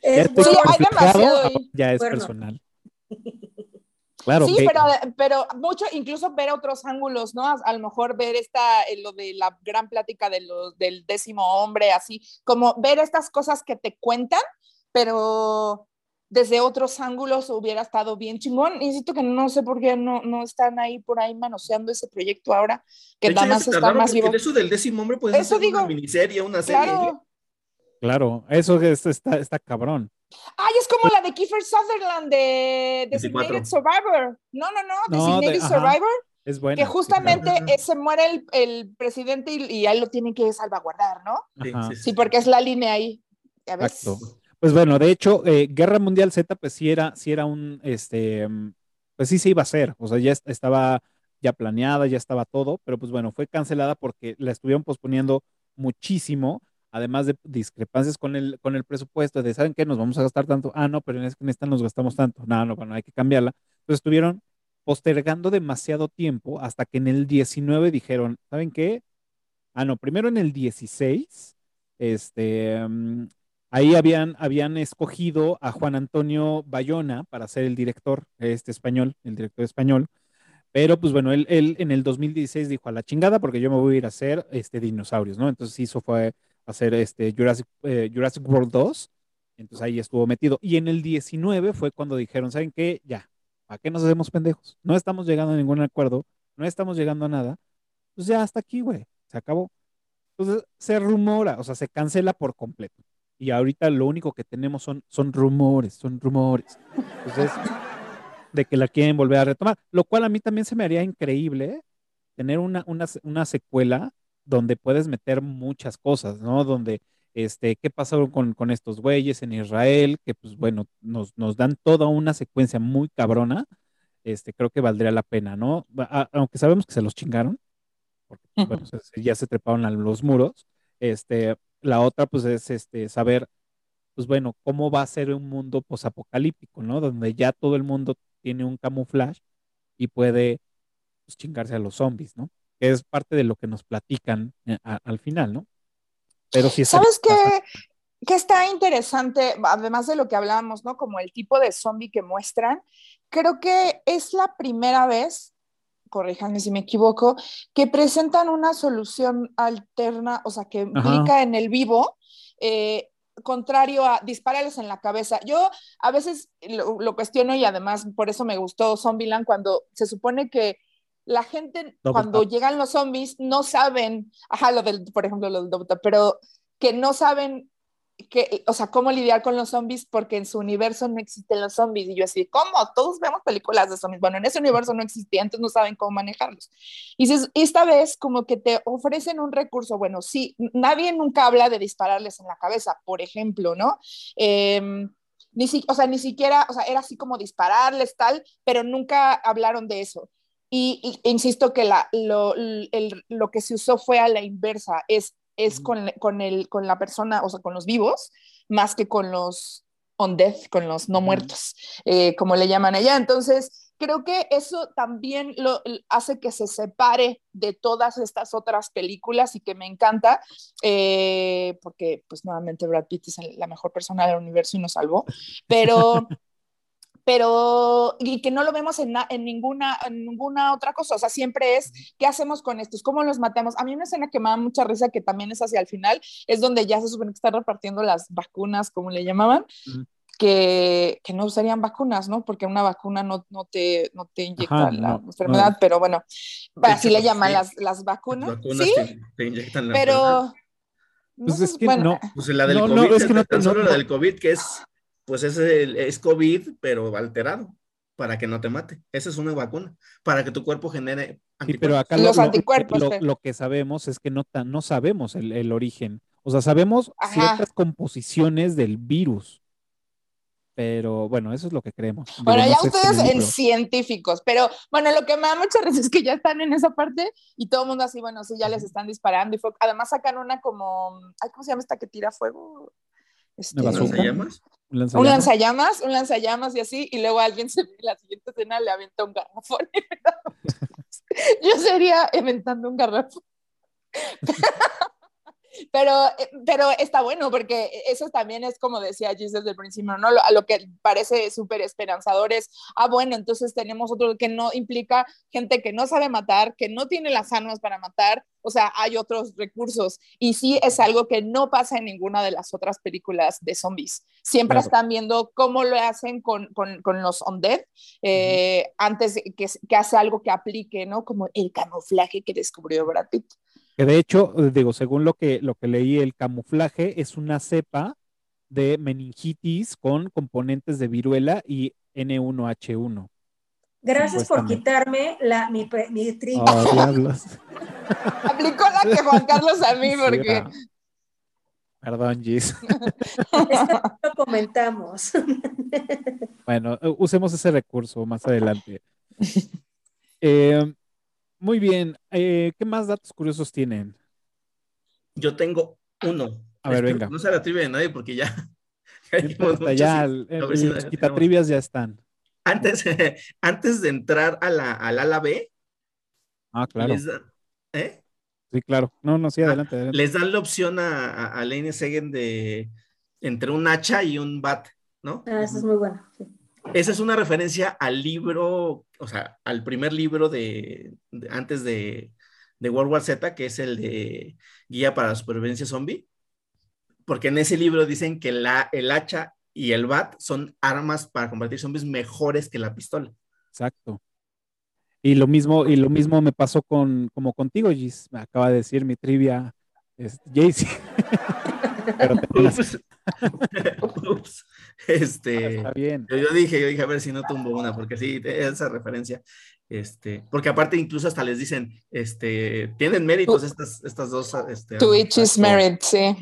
Es personal. ya es personal. Claro, sí, pero, pero mucho, incluso ver otros ángulos, ¿no? A, lo mejor ver esta, eh, lo de la gran plática de los, del décimo hombre, así, como ver estas cosas que te cuentan, pero desde otros ángulos hubiera estado bien chingón. Insisto que no sé por qué no, no están ahí por ahí manoseando ese proyecto ahora, que nada más está más vivo. Eso del décimo hombre puede ser una miniserie, una serie. Claro. Claro, eso está, está cabrón. Ay, es como la de Kiefer Sutherland de Designated Survivor. No, no, no, Designated Survivor. Es bueno. Que justamente se muere el, el presidente y, y, ahí lo tienen que salvaguardar, ¿no? Sí, porque es la línea ahí. Exacto. Pues bueno, de hecho, eh, Guerra Mundial Z, pues sí era, sí era un, este, pues sí se iba a hacer, o sea, ya estaba ya planeada, ya estaba todo, pero pues bueno, fue cancelada porque la estuvieron posponiendo muchísimo además de discrepancias con el, con el presupuesto, de, ¿saben qué? Nos vamos a gastar tanto. Ah, no, pero en esta nos gastamos tanto. No, no, bueno, hay que cambiarla. Entonces estuvieron postergando demasiado tiempo hasta que en el 19 dijeron, ¿saben qué? Ah, no, primero en el 16, este, mm, ahí habían, habían escogido a Juan Antonio Bayona para ser el director, este español, el director español. Pero pues bueno, él, él en el 2016 dijo a la chingada porque yo me voy a ir a hacer este, dinosaurios, ¿no? Entonces hizo fue hacer este Jurassic, eh, Jurassic World 2. Entonces ahí estuvo metido. Y en el 19 fue cuando dijeron, ¿saben qué? Ya, ¿a qué nos hacemos pendejos? No estamos llegando a ningún acuerdo, no estamos llegando a nada. Pues ya hasta aquí, güey, se acabó. Entonces se rumora, o sea, se cancela por completo. Y ahorita lo único que tenemos son, son rumores, son rumores. Entonces, de que la quieren volver a retomar. Lo cual a mí también se me haría increíble tener una, una, una secuela donde puedes meter muchas cosas, ¿no? Donde, este, ¿qué pasó con, con estos güeyes en Israel? Que pues bueno, nos, nos dan toda una secuencia muy cabrona, este, creo que valdría la pena, ¿no? aunque sabemos que se los chingaron, porque pues, bueno, ya se treparon a los muros, este, la otra pues es este, saber, pues bueno, cómo va a ser un mundo posapocalíptico, ¿no? Donde ya todo el mundo tiene un camuflaje y puede pues, chingarse a los zombies, ¿no? Que es parte de lo que nos platican eh, al final, ¿no? Pero si ¿Sabes qué? Que está interesante, además de lo que hablábamos, ¿no? Como el tipo de zombie que muestran, creo que es la primera vez, corríjanme si me equivoco, que presentan una solución alterna, o sea, que implica en el vivo, eh, contrario a dispararles en la cabeza. Yo a veces lo, lo, cuestiono y además por eso me gustó Zombieland cuando se supone que la gente cuando llegan los zombies no saben, ajá, lo del, por ejemplo, lo del doctor, pero que no saben que, o sea, cómo lidiar con los zombies porque en su universo no existen los zombies. Y yo así, ¿cómo? Todos vemos películas de zombies. Bueno, en ese universo no existía, entonces no saben cómo manejarlos. Y esta vez como que te ofrecen un recurso, bueno, sí, nadie nunca habla de dispararles en la cabeza, por ejemplo, ¿no? Eh, ni o sea, ni siquiera, o sea, era así como dispararles tal, pero nunca hablaron de eso y, insisto que la, lo, lo, que se usó fue a la inversa, es, es con, con, el, con la persona, o sea, con los vivos, más que con los on death, con los no muertos, eh, como le llaman allá. Entonces, creo que eso también lo hace que se separe de todas estas otras películas y que me encanta, eh, porque pues nuevamente Brad Pitt es la mejor persona del universo y nos salvó, pero... pero y que no lo vemos en, en, ninguna, en ninguna otra cosa, o sea, siempre es, ¿qué hacemos con estos? ¿Cómo los matamos? A mí una escena que me da mucha risa, que también es hacia el final, es donde ya se supone que están repartiendo las vacunas, como le llamaban, que, que, no serían vacunas, ¿no? Porque una vacuna no, no, te, no te inyecta la enfermedad, pero bueno, así le llaman las, las vacunas. vacunas ¿Sí? te, inyectan la pero... Pues es que no. Pues la del COVID, es que no, solo la del COVID, que es pues es, es COVID, pero alterado, para que no te mate. Esa es una vacuna, para que tu cuerpo genere anticuerpos. pero acá Los lo, anticuerpos. Lo, que sabemos es que no, no sabemos el, el origen. O sea, sabemos ciertas composiciones del virus. Pero bueno, eso es lo que creemos. Bueno, ya ustedes en científicos, pero bueno, lo que me da mucha risa es que ya están en esa parte y todo el mundo así, bueno, sí, ya les están disparando y además sacan una como, ¿cómo se llama esta que tira fuego? Este, ¿Un lanzallamas? Un lanzallamas, un lanzallamas y así, y luego alguien se ve la siguiente escena le avienta un garrafón. Yo sería inventando un garrafón. Pero, eh, pero está bueno porque eso también es como decía Gis desde el principio, ¿no? A lo que parece súper esperanzador es, ah, bueno, entonces tenemos otro que no implica gente que no sabe matar, que no tiene las armas para matar, o sea, hay otros recursos. Y sí es algo que no pasa en ninguna de las otras películas de zombies. Siempre están viendo cómo lo hacen con, con, con los undead, eh, antes que, que hace algo que aplique, ¿no? Como el camuflaje que descubrió Brad Pitt. Que de hecho, eh, digo, según lo que, lo que leí, el camuflaje es una cepa de meningitis con componentes de viruela y N1H1. Gracias por quitarme la, mi, mi Oh, Aplicó la que Juan Carlos a mí porque... Perdón, Gis. lo comentamos. bueno, usemos ese recurso más adelante. Eh, muy bien. Eh, ¿Qué más datos curiosos tienen? Yo tengo uno. A ver, venga. No se la trivia de nadie porque ya. ya, los quitatrivias ya están. Antes, antes de entrar a la, al ala B. Ah, claro. ¿eh? Sí, claro. No, no, sí, ah, adelante, adelante. Les dan la opción a, a, a Lane Segen de entre un hacha y un bat, ¿no? Ah, eso es muy bueno. Sí. Esa es una referencia al libro, o sea, al primer libro de, antes de, World War Z, que es el de Guía para la Supervivencia Zombie, porque en ese libro dicen que la, el hacha y el bat son armas para combatir zombies mejores que la pistola. Exacto. Y lo mismo, y lo mismo me pasó con, como contigo, Gis. Me acaba de decir mi trivia, es Jaycee. Pero Este, está bien. Yo, dije, yo dije, a ver si no tumbo una, porque sí, esa referencia. Este, porque aparte incluso hasta les dicen, este, tienen méritos estas, estas dos. Este, to each is merit, sí.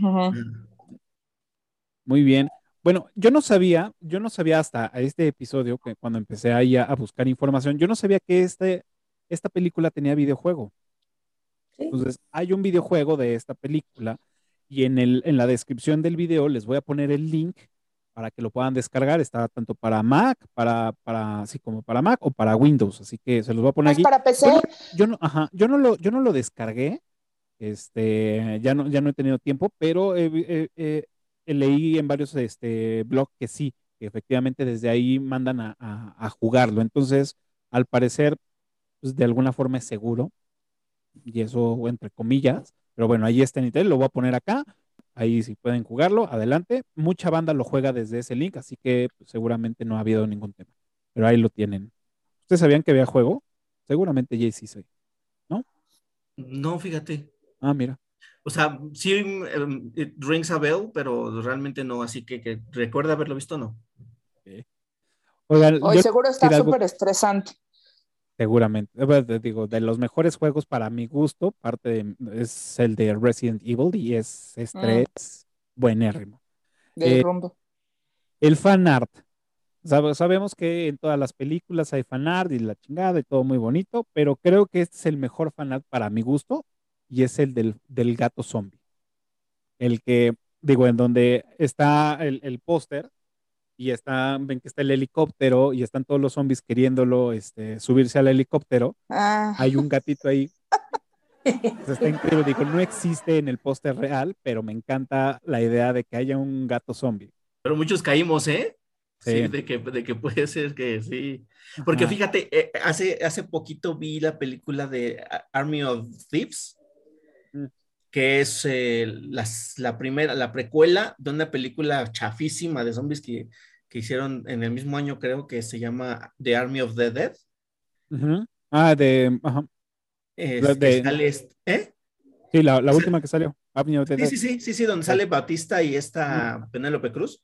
Muy bien. Bueno, yo no sabía, yo no sabía hasta este episodio, que cuando empecé ahí a, a buscar información, yo no sabía que este, esta película tenía videojuego. Entonces, hay un videojuego de esta película y en, el, en la descripción del video les voy a poner el link para que lo puedan descargar. Está tanto para Mac, para, para así como para Mac o para Windows. Así que se los voy a poner aquí. para PC? Yo no, ajá, yo no lo, yo no lo descargué. Este, ya no, ya no he tenido tiempo, pero leí en varios este, blogs que sí, que efectivamente desde ahí mandan a, a, jugarlo. Entonces, al parecer, pues de alguna forma es seguro. Y eso entre comillas. Pero bueno, ahí está en Intel, lo voy a poner acá. Ahí si pueden jugarlo, adelante. Mucha banda lo juega desde ese link, así que pues, seguramente no ha habido ningún tema. Pero ahí lo tienen. ¿Ustedes sabían que había juego? Seguramente Jay sí soy, ¿no? No, fíjate. Ah, mira. O sea, sí um, rings a bell, pero realmente no, así que, recuerda haberlo visto, ¿no? Oigan, Hoy seguro está súper estresante. Seguramente. Digo, de los mejores juegos para mi gusto, parte es el de Resident Evil y es estrés mm. buenérrimo. Del eh. El fan art sabemos que en todas las películas hay fanart y la chingada y todo muy bonito, pero creo que este es el mejor fanart para mi gusto y es el del, del gato zombie. El que, digo, en donde está el, el póster y está, ven que está el helicóptero y están todos los zombies queriéndolo este, subirse al helicóptero. Ah. Hay un gatito ahí. está increíble. Digo, no existe en el póster real, pero me encanta la idea de que haya un gato zombie. Pero muchos caímos, ¿eh? Sí, de, que, de que puede ser que sí. Porque fíjate, eh, hace, hace poquito vi la película de Army of Thieves, mm. que es eh, la primera, la precuela de una película chafísima de zombies que, que, hicieron en el mismo año, creo que se llama The Army of the Dead. Ah, de. Ajá. ¿eh? Sí, la, la última que salió. Army of the sí, Dead. sí, sí, sí, sí, donde sale Batista y esta Penélope Cruz.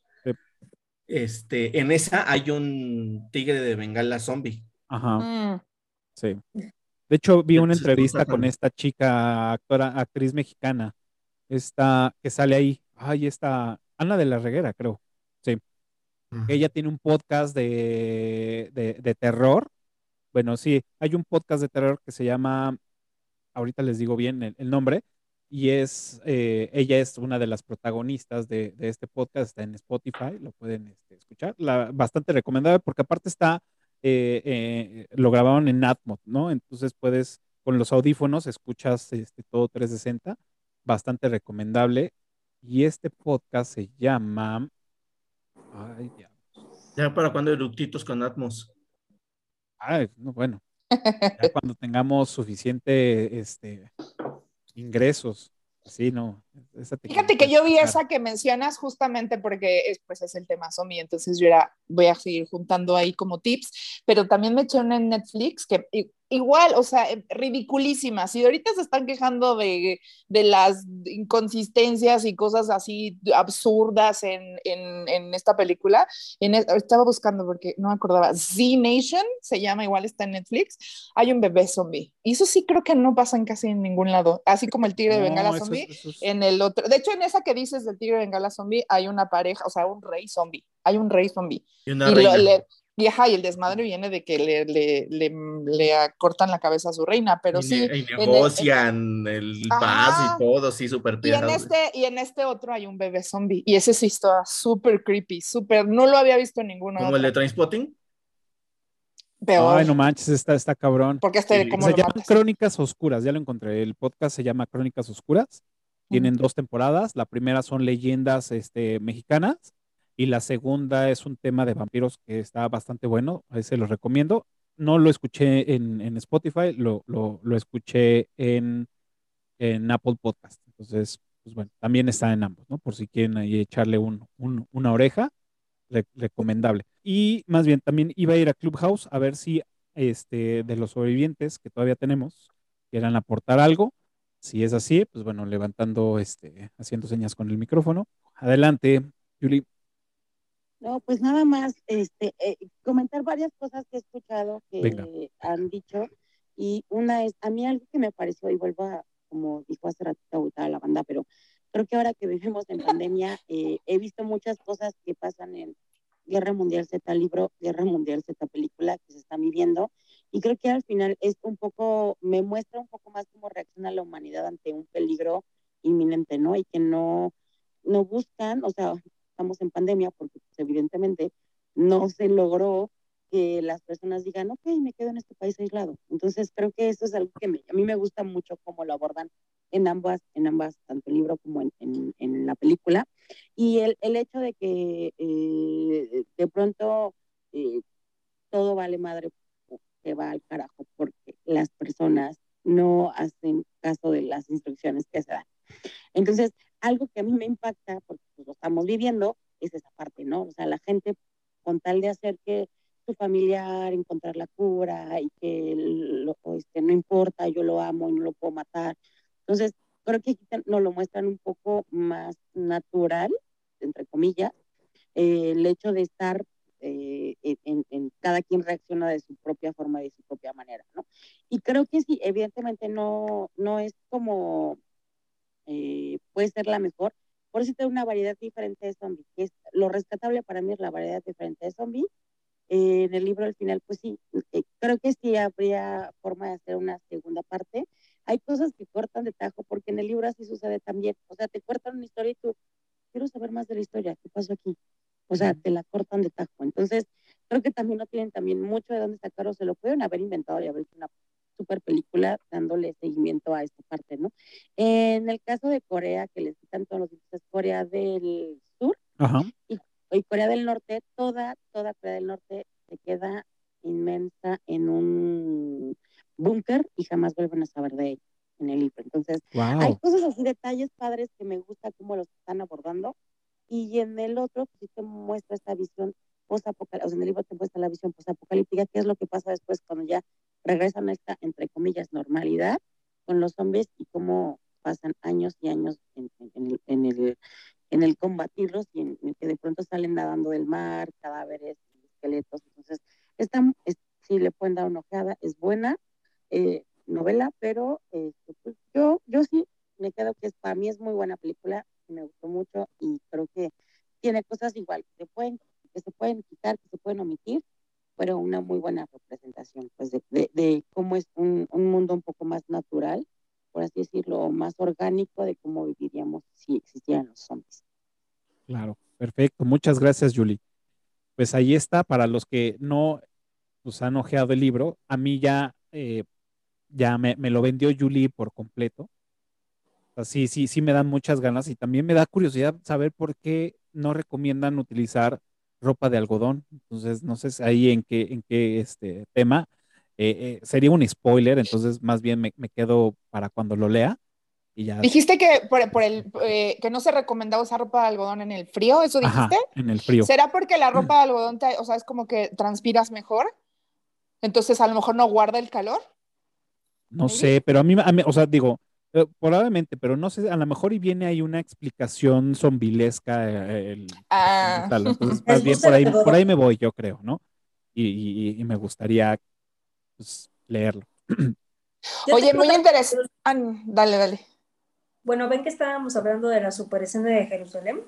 Este, en esa hay un tigre de bengala zombie. Ajá. Mm. Sí. De hecho, vi una entrevista con esta chica, actora, actriz mexicana, esta que sale ahí. Ay, esta Ana de la Reguera, creo. Sí. Ella tiene un podcast de, de, terror. Bueno, sí, hay un podcast de terror que se llama, ahorita les digo bien el nombre, y es, eh, ella es una de las protagonistas de, este podcast, está en Spotify, lo pueden este, escuchar, bastante recomendable porque aparte está, eh, eh, lo grabaron en Atmos, ¿no? Entonces puedes, con los audífonos, escuchas este, todo 360, bastante recomendable. Y este podcast se llama... Ay, ya. ¿Ya para cuando eructitos con Atmos? Ay, no, bueno. Ya cuando tengamos suficiente este, ingresos. Sí, no. Fíjate que yo vi esa que mencionas justamente porque es, pues es el tema zombie, entonces yo era, voy a seguir juntando ahí como tips, pero también me eché una en Netflix que igual, o sea, eh, ridiculísimas. Y ahorita se están quejando de, de las inconsistencias y cosas así absurdas en, en, en esta película. En, estaba buscando porque no me acordaba. Z Nation se llama, igual está en Netflix. Hay un bebé zombie. Y eso sí creo que no pasa en casi en ningún lado. Así como el tigre de Bengala zombie. En el otro. De hecho, en esa que dices del tigre de Bengala zombie, hay una pareja, o sea, un rey zombie. Hay un rey zombie. Y una y y, el desmadre viene de que le, le, le, le cortan la cabeza a su reina, pero sí. y negocian el, paz y todo, sí, súper y en este Y en este otro hay un bebé zombie, y ese sí está súper creepy, súper, no lo había visto en ninguno. ¿Como el de Trainspotting? Peor. Ay, no manches, está, está cabrón. Porque este, como Se llama Crónicas Oscuras, ya lo encontré. El podcast se llama Crónicas Oscuras. Tienen dos temporadas. La primera son leyendas este, mexicanas y la segunda es un tema de vampiros que está bastante bueno, ahí se lo recomiendo. No lo escuché en, Spotify, lo, lo, escuché en, en, Apple Podcast. Entonces, pues bueno, también está en ambos, ¿no? Por si quieren ahí echarle un, un, una oreja, recomendable. Y más bien, también iba a ir a Clubhouse a ver si este, de los sobrevivientes que todavía tenemos quieran aportar algo. Si es así, pues bueno, levantando, este, haciendo señas con el micrófono. Adelante, Julie. No, pues nada más, este, eh, comentar varias cosas que he escuchado que han dicho. Y una es, a mí algo que me pareció, y vuelvo a, como dijo hace ratito a la banda, pero creo que ahora que vivimos en pandemia, eh, he visto muchas cosas que pasan en Guerra Mundial Z libro, Guerra Mundial Z película que se está viviendo. Y creo que al final es un poco, me muestra un poco más cómo reacciona la humanidad ante un peligro inminente, ¿no? Y que no, no buscan, o sea, estamos en pandemia, porque pues, evidentemente no se logró que las personas digan, ok, me quedo en este país aislado. Entonces creo que eso es algo que a mí me gusta mucho cómo lo abordan en ambas, en ambas, tanto el libro como en, en, la película. Y el, el hecho de que eh, de pronto eh, todo vale madre que va al carajo porque las personas no hacen caso de las instrucciones que se dan. Entonces, algo que a mí me impacta, porque pues, lo estamos viviendo, es esa parte, ¿no? O sea, la gente con tal de hacer que su familiar encontrar la cura y que este, no importa, yo lo amo y no lo puedo matar. Entonces, creo que aquí nos lo muestran un poco más natural, entre comillas, eh, el hecho de estar eh, en, en, cada quien reacciona de su propia forma, de su propia manera, ¿no? Y creo que sí, evidentemente no, no es como eh, puede ser la mejor. Por eso tengo una variedad diferente de zombies. Es, lo rescatable para mí es la variedad diferente de zombies Eh, en el libro al final, pues sí, eh, creo que sí habría forma de hacer una segunda parte. Hay cosas que cortan de tajo, porque en el libro así sucede también. O sea, te cortan una historia y tú, quiero saber más de la historia, ¿qué pasó aquí? O sea, te la cortan de tajo. Entonces, creo que también no tienen también mucho de dónde sacar o se lo pueden haber inventado y haber hecho una super película dándole seguimiento a esta parte, ¿no? En el caso de Corea, que les quitan todos los dientes, Corea del Sur Y, Corea del Norte, toda, toda Corea del Norte se queda inmensa en un búnker y jamás vuelven a saber de ella en el libro. Entonces, hay cosas así, detalles padres que me gusta cómo los están abordando. Y en el otro, pues sí te muestra esta visión post-apocalíptica, o sea, en el libro te muestra la visión post-apocalíptica, qué es lo que pasa después cuando ya regresan a esta, entre comillas, normalidad con los zombies y cómo pasan años y años en, el, en, el, combatirlos y en, que de pronto salen nadando del mar, cadáveres, esqueletos. Entonces, esta, si le pueden dar una ojeada, es buena eh, novela, pero este, pues, yo, yo sí me quedo que es, para mí es muy buena película, me gustó mucho y creo que tiene cosas igual que, pueden, que se pueden quitar, que se pueden omitir, pero una muy buena representación pues de, de, cómo es un, un, mundo un poco más natural, por así decirlo, más orgánico de cómo viviríamos si existieran los zombies. Claro, perfecto. Muchas gracias, Julie. Pues ahí está, para los que no pues, han ojeado el libro, a mí ya, eh, ya me, me, lo vendió Julie por completo. sí, sí, sí me dan muchas ganas y también me da curiosidad saber por qué no recomiendan utilizar ropa de algodón. Entonces, no sé ahí en qué, en qué este tema. Eh, eh, sería un spoiler, entonces más bien me, quedo para cuando lo lea. Y ya. Dijiste que por, el eh, que no se recomendaba usar ropa de algodón en el frío, ¿eso dijiste? en el frío. ¿Será porque la ropa de algodón, o sea, es como que transpiras mejor? Entonces a lo mejor no guarda el calor. No sé, pero a mí, a mí, o sea, digo, eh, probablemente, pero no sé, a lo mejor y viene ahí una explicación zombilesca. Eh, ah. Entonces, más bien por ahí, por ahí me voy, yo creo, ¿no? Y, me gustaría pues, leerlo. Oye, muy interesante. Ah, dale, dale. Bueno, ven que estábamos hablando de la super escena de Jerusalén,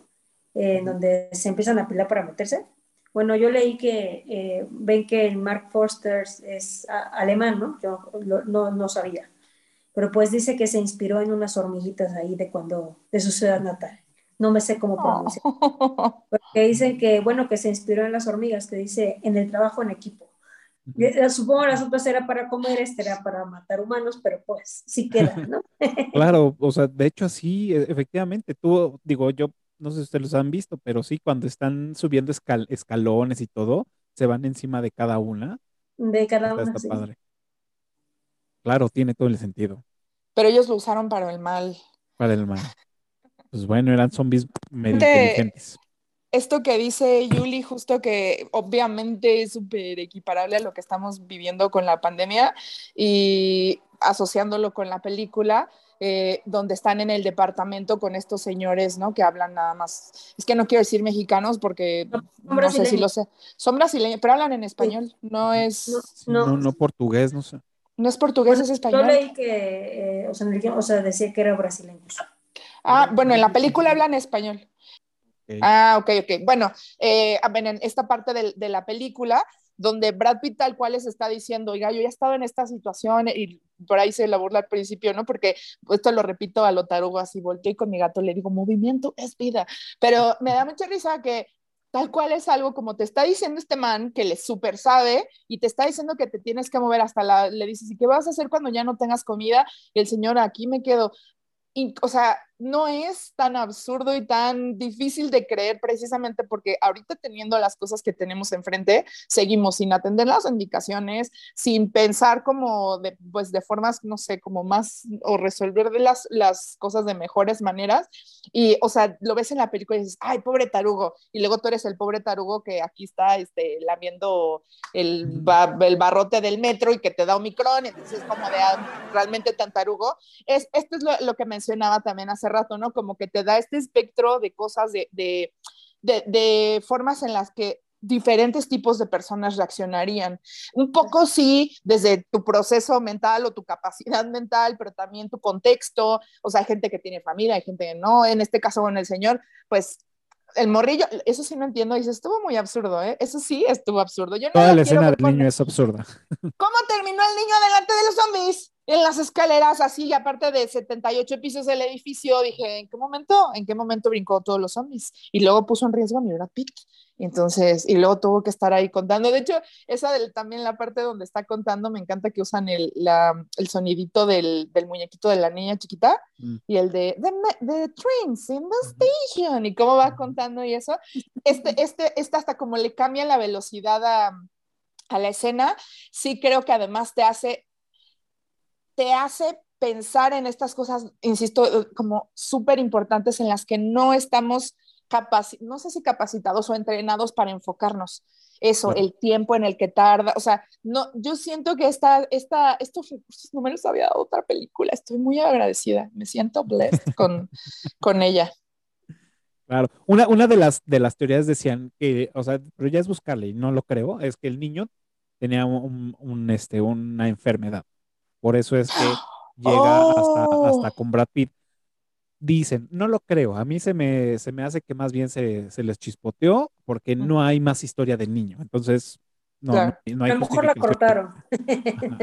en donde se empiezan a pilar para meterse. Bueno, yo leí que ven que el Mark Forster es alemán, ¿no? Yo no, no sabía pero pues dice que se inspiró en unas hormiguitas ahí de cuando, de su ciudad natal. No me sé cómo pronunciar. Porque dicen que, bueno, que se inspiró en las hormigas, que dice en el trabajo en equipo. Eh, supongo las otras era para comer, este era para matar humanos, pero pues sí queda, ¿no? claro, o sea, de hecho así, e, efectivamente, tú, digo, yo no sé si ustedes los han visto, pero sí, cuando están subiendo escalones y todo, se van encima de cada una. De cada una. Está padre. Claro, tiene todo el sentido. Pero ellos lo usaron para el mal. Para el mal. Pues bueno, eran zombies medio inteligentes. Esto que dice Yuli, justo que obviamente es súper equiparable a lo que estamos viviendo con la pandemia y asociándolo con la película, eh, donde están en el departamento con estos señores, ¿no? Que hablan nada más. Es que no quiero decir mexicanos porque no, sé si lo sé. Son brasileños, pero hablan en español, no es. no, no portugués, no sé. No es portugués, es español. Yo leí que, eh, o, sea, decía que era brasileño. Ah, bueno, en la película hablan español. Ah, ok, ok. Bueno, eh, en esta parte de, de, la película, donde Brad Pitt tal cual les está diciendo, oiga, yo ya he estado en esta situación y por ahí se la burla al principio, ¿no? Porque esto lo repito a lo tarugo, así volteé y con mi gato le digo, movimiento es vida. Pero me da mucha risa que tal cual es algo como te está diciendo este man que le súper sabe y te está diciendo que te tienes que mover hasta la, le dices, ¿y qué vas a hacer cuando ya no tengas comida? Y el señor, aquí me quedo. Y, o sea, no es tan absurdo y tan difícil de creer precisamente porque ahorita teniendo las cosas que tenemos enfrente, seguimos sin atender las indicaciones, sin pensar como de, pues de formas, no sé, como más o resolver de las, las cosas de mejores maneras. Y, o sea, lo ves en la película y dices, ay, pobre tarugo. Y luego tú eres el pobre tarugo que aquí está este, lamiendo el, el barrote del metro y que te da Omicron, entonces como de ah, realmente tan tarugo. Es, esto es lo, lo que mencionaba también hace rato, ¿no? Como que te da este espectro de cosas, de, de, de, formas en las que diferentes tipos de personas reaccionarían. Un poco sí, desde tu proceso mental o tu capacidad mental, pero también tu contexto, o sea, hay gente que tiene familia, hay gente que no, en este caso con el Señor, pues el morrillo, eso sí no entiendo, dice, estuvo muy absurdo, ¿eh? Eso sí estuvo absurdo. Yo no Toda la escena del niño es absurda. ¿Cómo terminó el niño delante de los zombies? En las escaleras, así, aparte de 78 pisos del edificio, dije, ¿en qué momento? ¿En qué momento brincó todos los zombies? Y luego puso en riesgo a mi Brad Pitt. Entonces, y luego tuvo que estar ahí contando. De hecho, esa del, también la parte donde está contando, me encanta que usan el, la, el sonidito del, del, muñequito de la niña chiquita mm. y el de the, the, trains in the station y cómo va contando y eso. Este, este, este hasta como le cambia la velocidad a, a la escena, sí creo que además te hace, te hace pensar en estas cosas, insisto, como súper importantes en las que no estamos no sé si capacitados o entrenados para enfocarnos. Eso, el tiempo en el que tarda, o sea, no, yo siento que esta, esta, estos recursos no me los había dado otra película, estoy muy agradecida, me siento blessed con, con ella. Claro, una, una de, las, de las teorías decían que, o sea, pero ya es buscarle y no lo creo, es que el niño tenía un, un este, una enfermedad, por eso es que llega hasta, hasta oh. con Brad Pitt dicen, no lo creo, a mí se me, se me hace que más bien se, se les chispoteó porque no hay más historia del niño, entonces no, no, hay A lo mejor la cortaron.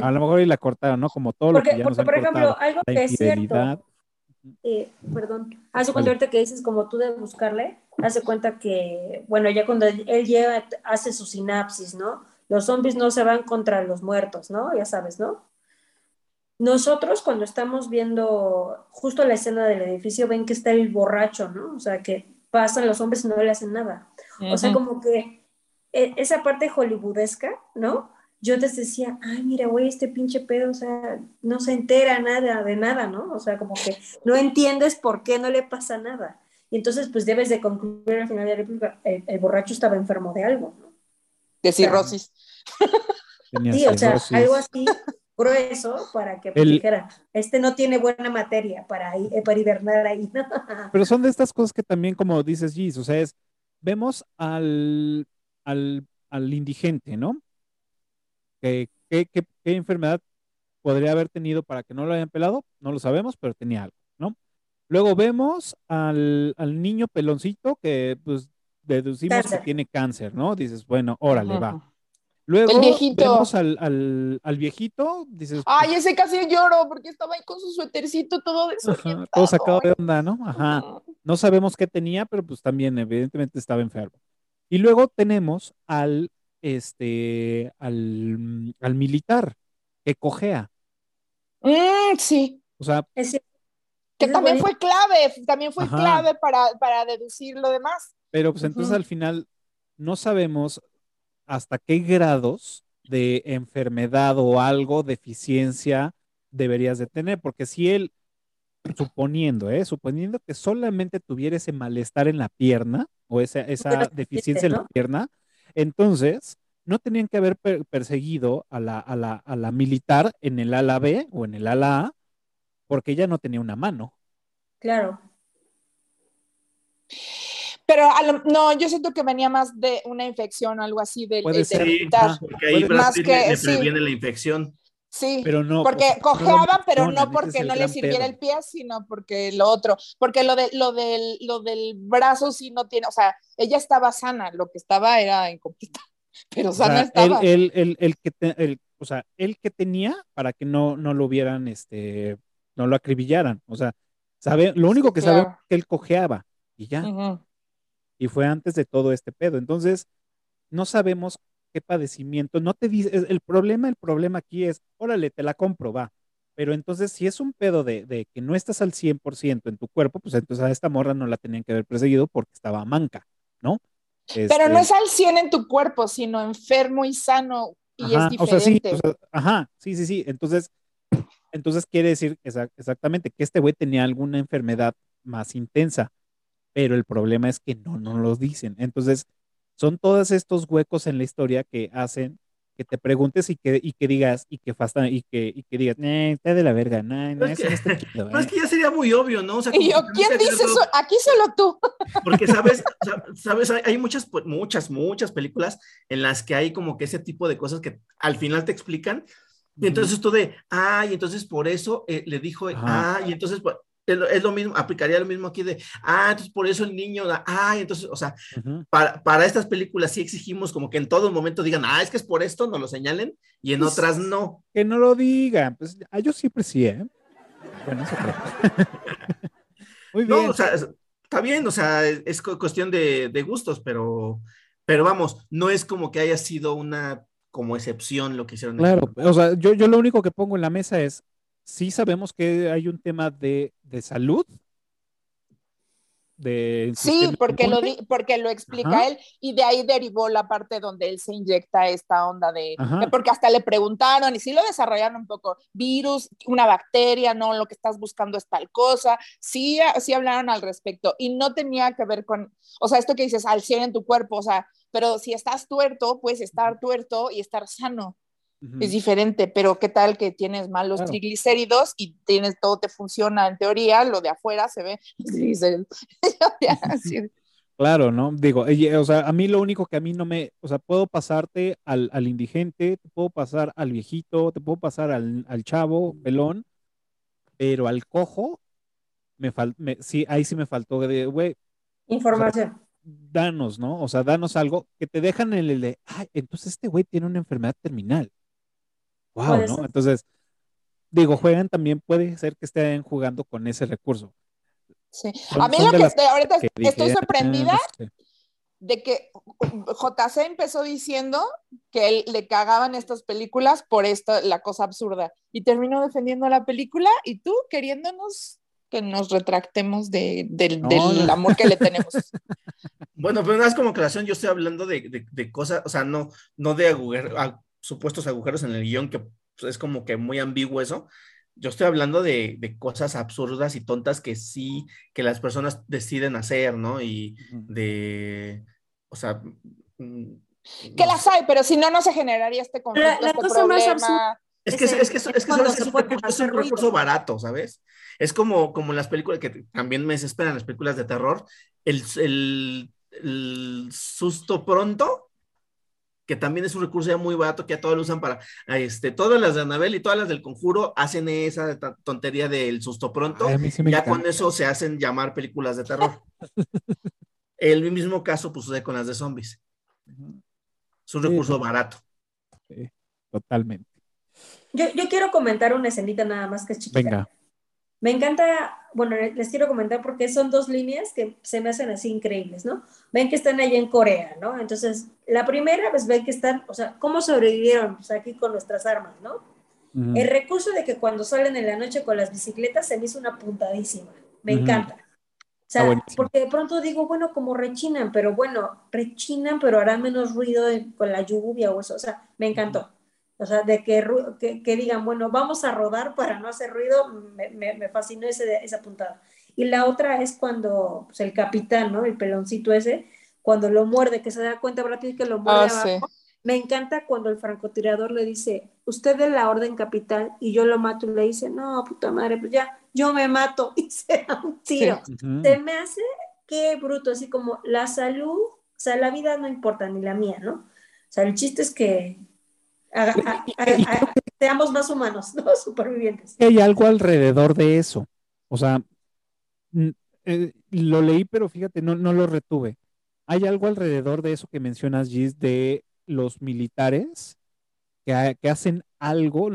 A lo mejor y la cortaron, ¿no? Como todo porque, lo que ya porque, por ejemplo, algo que es cierto, eh, perdón, hace cuenta ahorita que dices como tú de buscarle, hace cuenta que, bueno, ya cuando él lleva, hace su sinapsis, ¿no? Los zombies no se van contra los muertos, ¿no? Ya sabes, ¿no? Nosotros cuando estamos viendo justo la escena del edificio ven que está el borracho, ¿no? O sea, que pasan los hombres y no le hacen nada. O sea, como que e, esa parte hollywoodesca, ¿no? Yo te decía, ay, mira, güey, este pinche pedo, o sea, no se entera nada de nada, ¿no? O sea, como que no entiendes por qué no le pasa nada. Y entonces, pues debes de concluir al final de la réplica, el, borracho estaba enfermo de algo, ¿no? De cirrosis. sí, o sea, algo así grueso para que pues, dijera, este no tiene buena materia para, eh, para hibernar ahí. Pero son de estas cosas que también, como dices, Gis, o sea, es, vemos al, al, al indigente, ¿no? ¿Qué, qué, qué, enfermedad podría haber tenido para que no lo hayan pelado? No lo sabemos, pero tenía algo, ¿no? Luego vemos al, al niño peloncito que pues deducimos que tiene cáncer, ¿no? Dices, bueno, órale, va. Luego el viejito. vemos al, al, al, viejito, dices... Ay, ese casi lloro porque estaba ahí con su suétercito todo desorientado. todo sacado de onda, ¿no? Ajá. No sabemos qué tenía, pero pues también evidentemente estaba enfermo. Y luego tenemos al, este, al, al militar que cojea. Mm, sí. O sea... que también fue clave, también fue clave para, para deducir lo demás. Pero pues entonces al final no sabemos hasta qué grados de enfermedad o algo, deficiencia deberías de tener, porque si él, suponiendo, ¿eh? suponiendo que solamente tuviera ese malestar en la pierna o esa, esa deficiencia en la pierna, entonces no tenían que haber perseguido a la, a, la, a la militar en el ala B o en el ala A, porque ella no tenía una mano. Claro. Pero no, yo siento que venía más de una infección o algo así del Puede ser, porque ahí más que, le, previene la infección. Sí, pero no, porque cojeaba, pero no porque no le sirviera el pie, sino porque lo otro, porque lo de lo del lo del brazo sí no tiene, o sea, ella estaba sana, lo que estaba era incompleta, pero sana estaba. El, el, el, que el, o sea, el que tenía para que no no lo hubieran este no lo acribillaran, o sea, sabe, lo único que sabe es que él cojeaba y ya y fue antes de todo este pedo. Entonces, no sabemos qué padecimiento, no te dice, el problema, el problema aquí es, órale, te la compro, va. Pero entonces, si es un pedo de, que no estás al 100% en tu cuerpo, pues entonces a esta morra no la tenían que haber perseguido porque estaba manca, ¿no? Pero no es este al 100 en tu cuerpo, sino enfermo y sano y es diferente. ajá, sí, sí, sí. Entonces, entonces quiere decir exactamente que este güey tenía alguna enfermedad más intensa pero el problema es que no, no lo dicen. Entonces, son todos estos huecos en la historia que hacen que te preguntes y que, y que digas, y que fastan, y que, y que digas, eh, está de la verga, no, no, es, que, no es que ya sería muy obvio, ¿no? O sea, y yo, ¿quién dice eso? Aquí solo tú. Porque, ¿sabes? ¿sabes? Hay muchas, muchas, muchas películas en las que hay como que ese tipo de cosas que al final te explican, y entonces esto de, ah, y entonces por eso eh, le dijo, ah, y entonces, es lo mismo, aplicaría lo mismo aquí de, ah, entonces por eso el niño, ah, entonces, o sea, para, para, estas películas sí exigimos como que en todo momento digan, ah, es que es por esto, no lo señalen, y en pues, otras no. Que no lo digan, pues ah, yo siempre sí, ¿eh? Bueno, eso creo. Muy bien. No, o sea, está bien, o sea, es cuestión de, de gustos, pero, pero vamos, no es como que haya sido una como excepción lo que hicieron. Claro, o sea, yo, yo lo único que pongo en la mesa es, sí sabemos que hay un tema de, de salud. De sí, porque lo, porque lo explica él y de ahí derivó la parte donde él se inyecta esta onda de, porque hasta le preguntaron y sí lo desarrollaron un poco, virus, una bacteria, no, lo que estás buscando es tal cosa, sí, sí hablaron al respecto y no tenía que ver con, o sea, esto que dices, al 100 en tu cuerpo, o sea, pero si estás tuerto, puedes estar tuerto y estar sano es diferente, pero qué tal que tienes malos triglicéridos y tienes todo te funciona en teoría, lo de afuera se ve Claro, ¿no? Digo, o sea, a mí lo único que a mí no me, o sea, puedo pasarte al, indigente, te puedo pasar al viejito, te puedo pasar al, chavo, pelón, pero al cojo, me falta, sí, ahí sí me faltó de, güey. Información. danos, ¿no? O sea, danos algo que te dejan en el de, ay, entonces este güey tiene una enfermedad terminal. Wow, ¿no? Entonces, digo, juegan también, puede ser que estén jugando con ese recurso. Sí. a mí lo que estoy, ahorita estoy sorprendida de que JC empezó diciendo que él le cagaban estas películas por esto, la cosa absurda, y terminó defendiendo la película y tú queriéndonos que nos retractemos de, del amor que le tenemos. Bueno, pero no es como creación, yo estoy hablando de, de, cosas, o sea, no, no de agujeros, supuestos agujeros en el guion, que pues, es como que muy ambiguo eso. Yo estoy hablando de, cosas absurdas y tontas que sí, que las personas deciden hacer, ¿no? Y de, o sea... Mm, que las hay, pero si no, no se generaría este conflicto, la, este cosa problema. Más absurda es que, es, es, que, es, que es, un, recurso, barato, ¿sabes? Es como, como las películas que también me desesperan, las películas de terror, el, el, el susto pronto que también es un recurso ya muy barato que ya todos lo usan para, este, todas las de Anabel y todas las del conjuro hacen esa tontería del susto pronto, ya con eso se hacen llamar películas de terror. El mismo caso pues sucede con las de zombies. Es un recurso barato. Sí, totalmente. Yo, yo, quiero comentar una escenita nada más que es chiquita. Venga. Me encanta, bueno, les quiero comentar porque son dos líneas que se me hacen así increíbles, ¿no? Ven que están allá en Corea, ¿no? Entonces, la primera, pues ven que están, o sea, ¿cómo sobrevivieron? Pues aquí con nuestras armas, ¿no? El recurso de que cuando salen en la noche con las bicicletas se me hizo una puntadísima. Me encanta. O sea, porque de pronto digo, bueno, como rechinan, pero bueno, rechinan, pero hará menos ruido con la lluvia o eso. O sea, me encantó. O sea, de que, que, digan, bueno, vamos a rodar para no hacer ruido, me, me, fascinó ese, esa puntada. Y la otra es cuando pues, el capitán, ¿no? El peloncito ese, cuando lo muerde, que se da cuenta rápido que lo muerde ah, abajo. Me encanta cuando el francotirador le dice, usted de la orden capital, y yo lo mato, y le dice, no, puta madre, pues ya, yo me mato, y se da un tiro. Se me hace, qué bruto, así como la salud, o sea, la vida no importa, ni la mía, ¿no? O sea, el chiste es que seamos más humanos, ¿no? Supervivientes. Hay algo alrededor de eso. O sea, eh, lo leí, pero fíjate, no, no lo retuve. Hay algo alrededor de eso que mencionas, Gis, de los militares que, que hacen algo,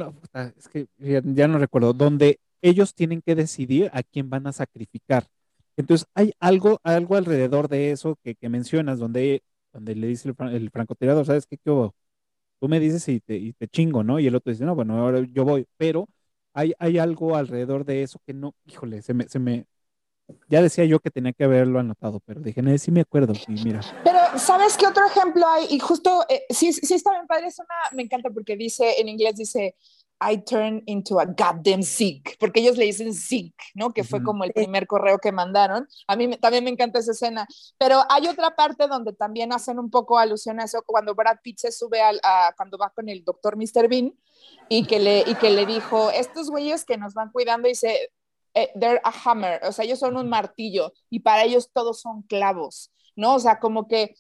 es que ya, no recuerdo, donde ellos tienen que decidir a quién van a sacrificar. Entonces, hay algo, algo alrededor de eso que, mencionas, donde, donde le dice el, el francotirador, ¿sabes qué? ¿Qué hubo? Tú me dices y te, y te chingo, ¿no? Y el otro dice, no, bueno, ahora yo voy, pero hay, hay algo alrededor de eso que no, híjole, se me, se me, ya decía yo que tenía que haberlo anotado, pero dije, no, sí me acuerdo, y mira. Pero, ¿sabes qué otro ejemplo hay? Y justo, eh, sí, sí está bien padre, es una, me encanta porque dice, en inglés dice, I turn into a goddamn sick, porque ellos le dicen sick, ¿no? Que fue como el primer correo que mandaron. A mí también me encanta esa escena, pero hay otra parte donde también hacen un poco alusión a eso, cuando Brad Pitt se sube al, a, cuando va con el doctor Mr. Bean y que le, y que le dijo, estos güeyes que nos van cuidando, dice, eh, they're a hammer, o sea, ellos son un martillo y para ellos todos son clavos, ¿no? O sea, como que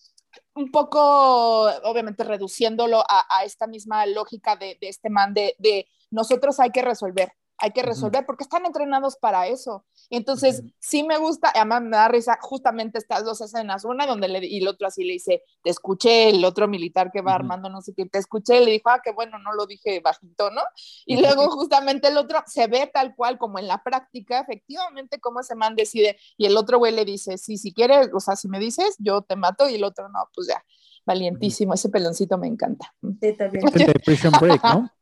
un poco, obviamente, reduciéndolo a, esta misma lógica de, este man de, nosotros hay que resolver, hay que resolver, porque están entrenados para eso. Entonces, sí me gusta, además me da risa justamente estas dos escenas, una donde le, y el otro así le dice, te escuché, el otro militar que va armando no sé qué, te escuché, le dijo, ah, qué bueno, no lo dije bajito, ¿no? Y luego justamente el otro se ve tal cual como en la práctica, efectivamente, cómo ese man decide, y el otro güey le dice, sí, si quieres, o sea, si me dices, yo te mato, y el otro no, pues ya, valientísimo, ese peloncito me encanta. Sí, también. de Prison Break, ¿no?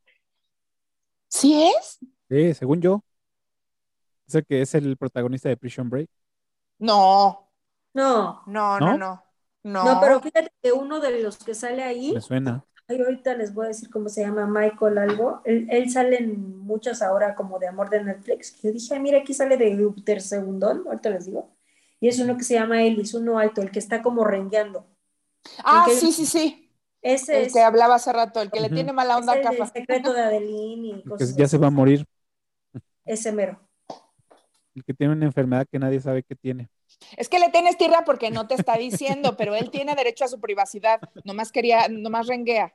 ¿Sí es? Sí, según yo. ¿Es el que es el protagonista de Prison Break? No. No. No, no, no. No, no pero fíjate que uno de los que sale ahí. Me suena. Ay, ahorita les voy a decir cómo se llama Michael algo. Él, él sale en muchos ahora como de amor de Netflix. Yo dije, mira, aquí sale de Segundón, ahorita les digo. Y es uno que se llama Ellis, uno alto, el que está como rengueando. Ah, sí, sí, sí. Ese el que hablaba hace rato, el que le tiene mala onda a Cafa. El secreto de Adeline y cosas ya se va a morir. Ese mero. El que tiene una enfermedad que nadie sabe que tiene. Es que le tienes tierra porque no te está diciendo, pero él tiene derecho a su privacidad. Nomás quería, nomás renguea.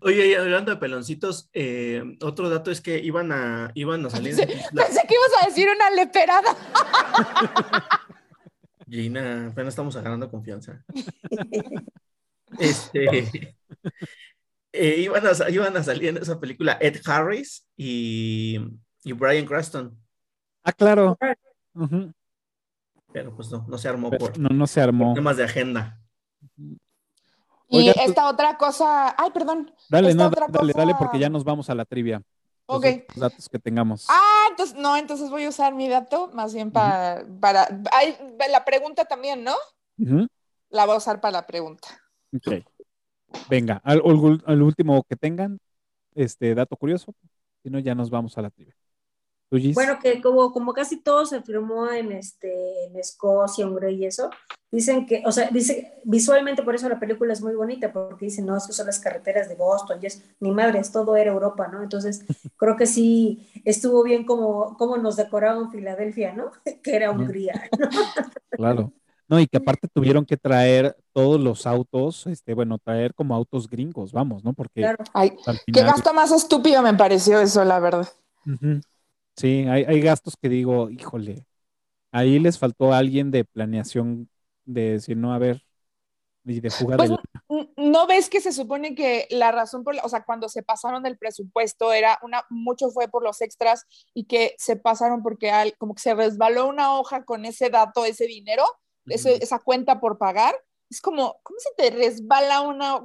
Oye, hablando de peloncitos, eh, otro dato es que iban a, iban a salir. Pensé, pensé que ibas a decir una leperada. Gina, apenas estamos agarrando confianza. Este, eh, iban, a, iban, a, salir en esa película Ed Harris y, y Brian Cranston. Ah, claro. Pero pues no, no se armó por, no, no se armó. temas de agenda. Y esta otra cosa, ay, perdón. Dale, no, dale, dale, porque ya nos vamos a la trivia. Ok. Los datos que tengamos. Ah, entonces, no, entonces voy a usar mi dato más bien para, para, la pregunta también, ¿no? La voy a usar para la pregunta. Ok. Venga, al, último que tengan, este dato curioso, si no, ya nos vamos a la trivia. Bueno, que como, como casi todo se firmó en, este, en Escocia, Hungría y eso, dicen que, o sea, dice, visualmente por eso la película es muy bonita, porque dicen, no, es que son las carreteras de Boston, y es, ni madres, todo era Europa, ¿no? Entonces, creo que sí estuvo bien como, como nos decoraron Filadelfia, ¿no? que era Hungría. Claro. No, y que aparte tuvieron que traer todos los autos, este, bueno, traer como autos gringos, vamos, ¿no? Porque claro. qué gasto más estúpido me pareció eso, la verdad. Sí, hay, gastos que digo, híjole, ahí les faltó alguien de planeación de decir, no, a ver, y de jugar. Pues, no ves que se supone que la razón por, o sea, cuando se pasaron del presupuesto era una, mucho fue por los extras y que se pasaron porque al, como que se resbaló una hoja con ese dato, ese dinero esa cuenta por pagar, es como, ¿cómo se te resbala una...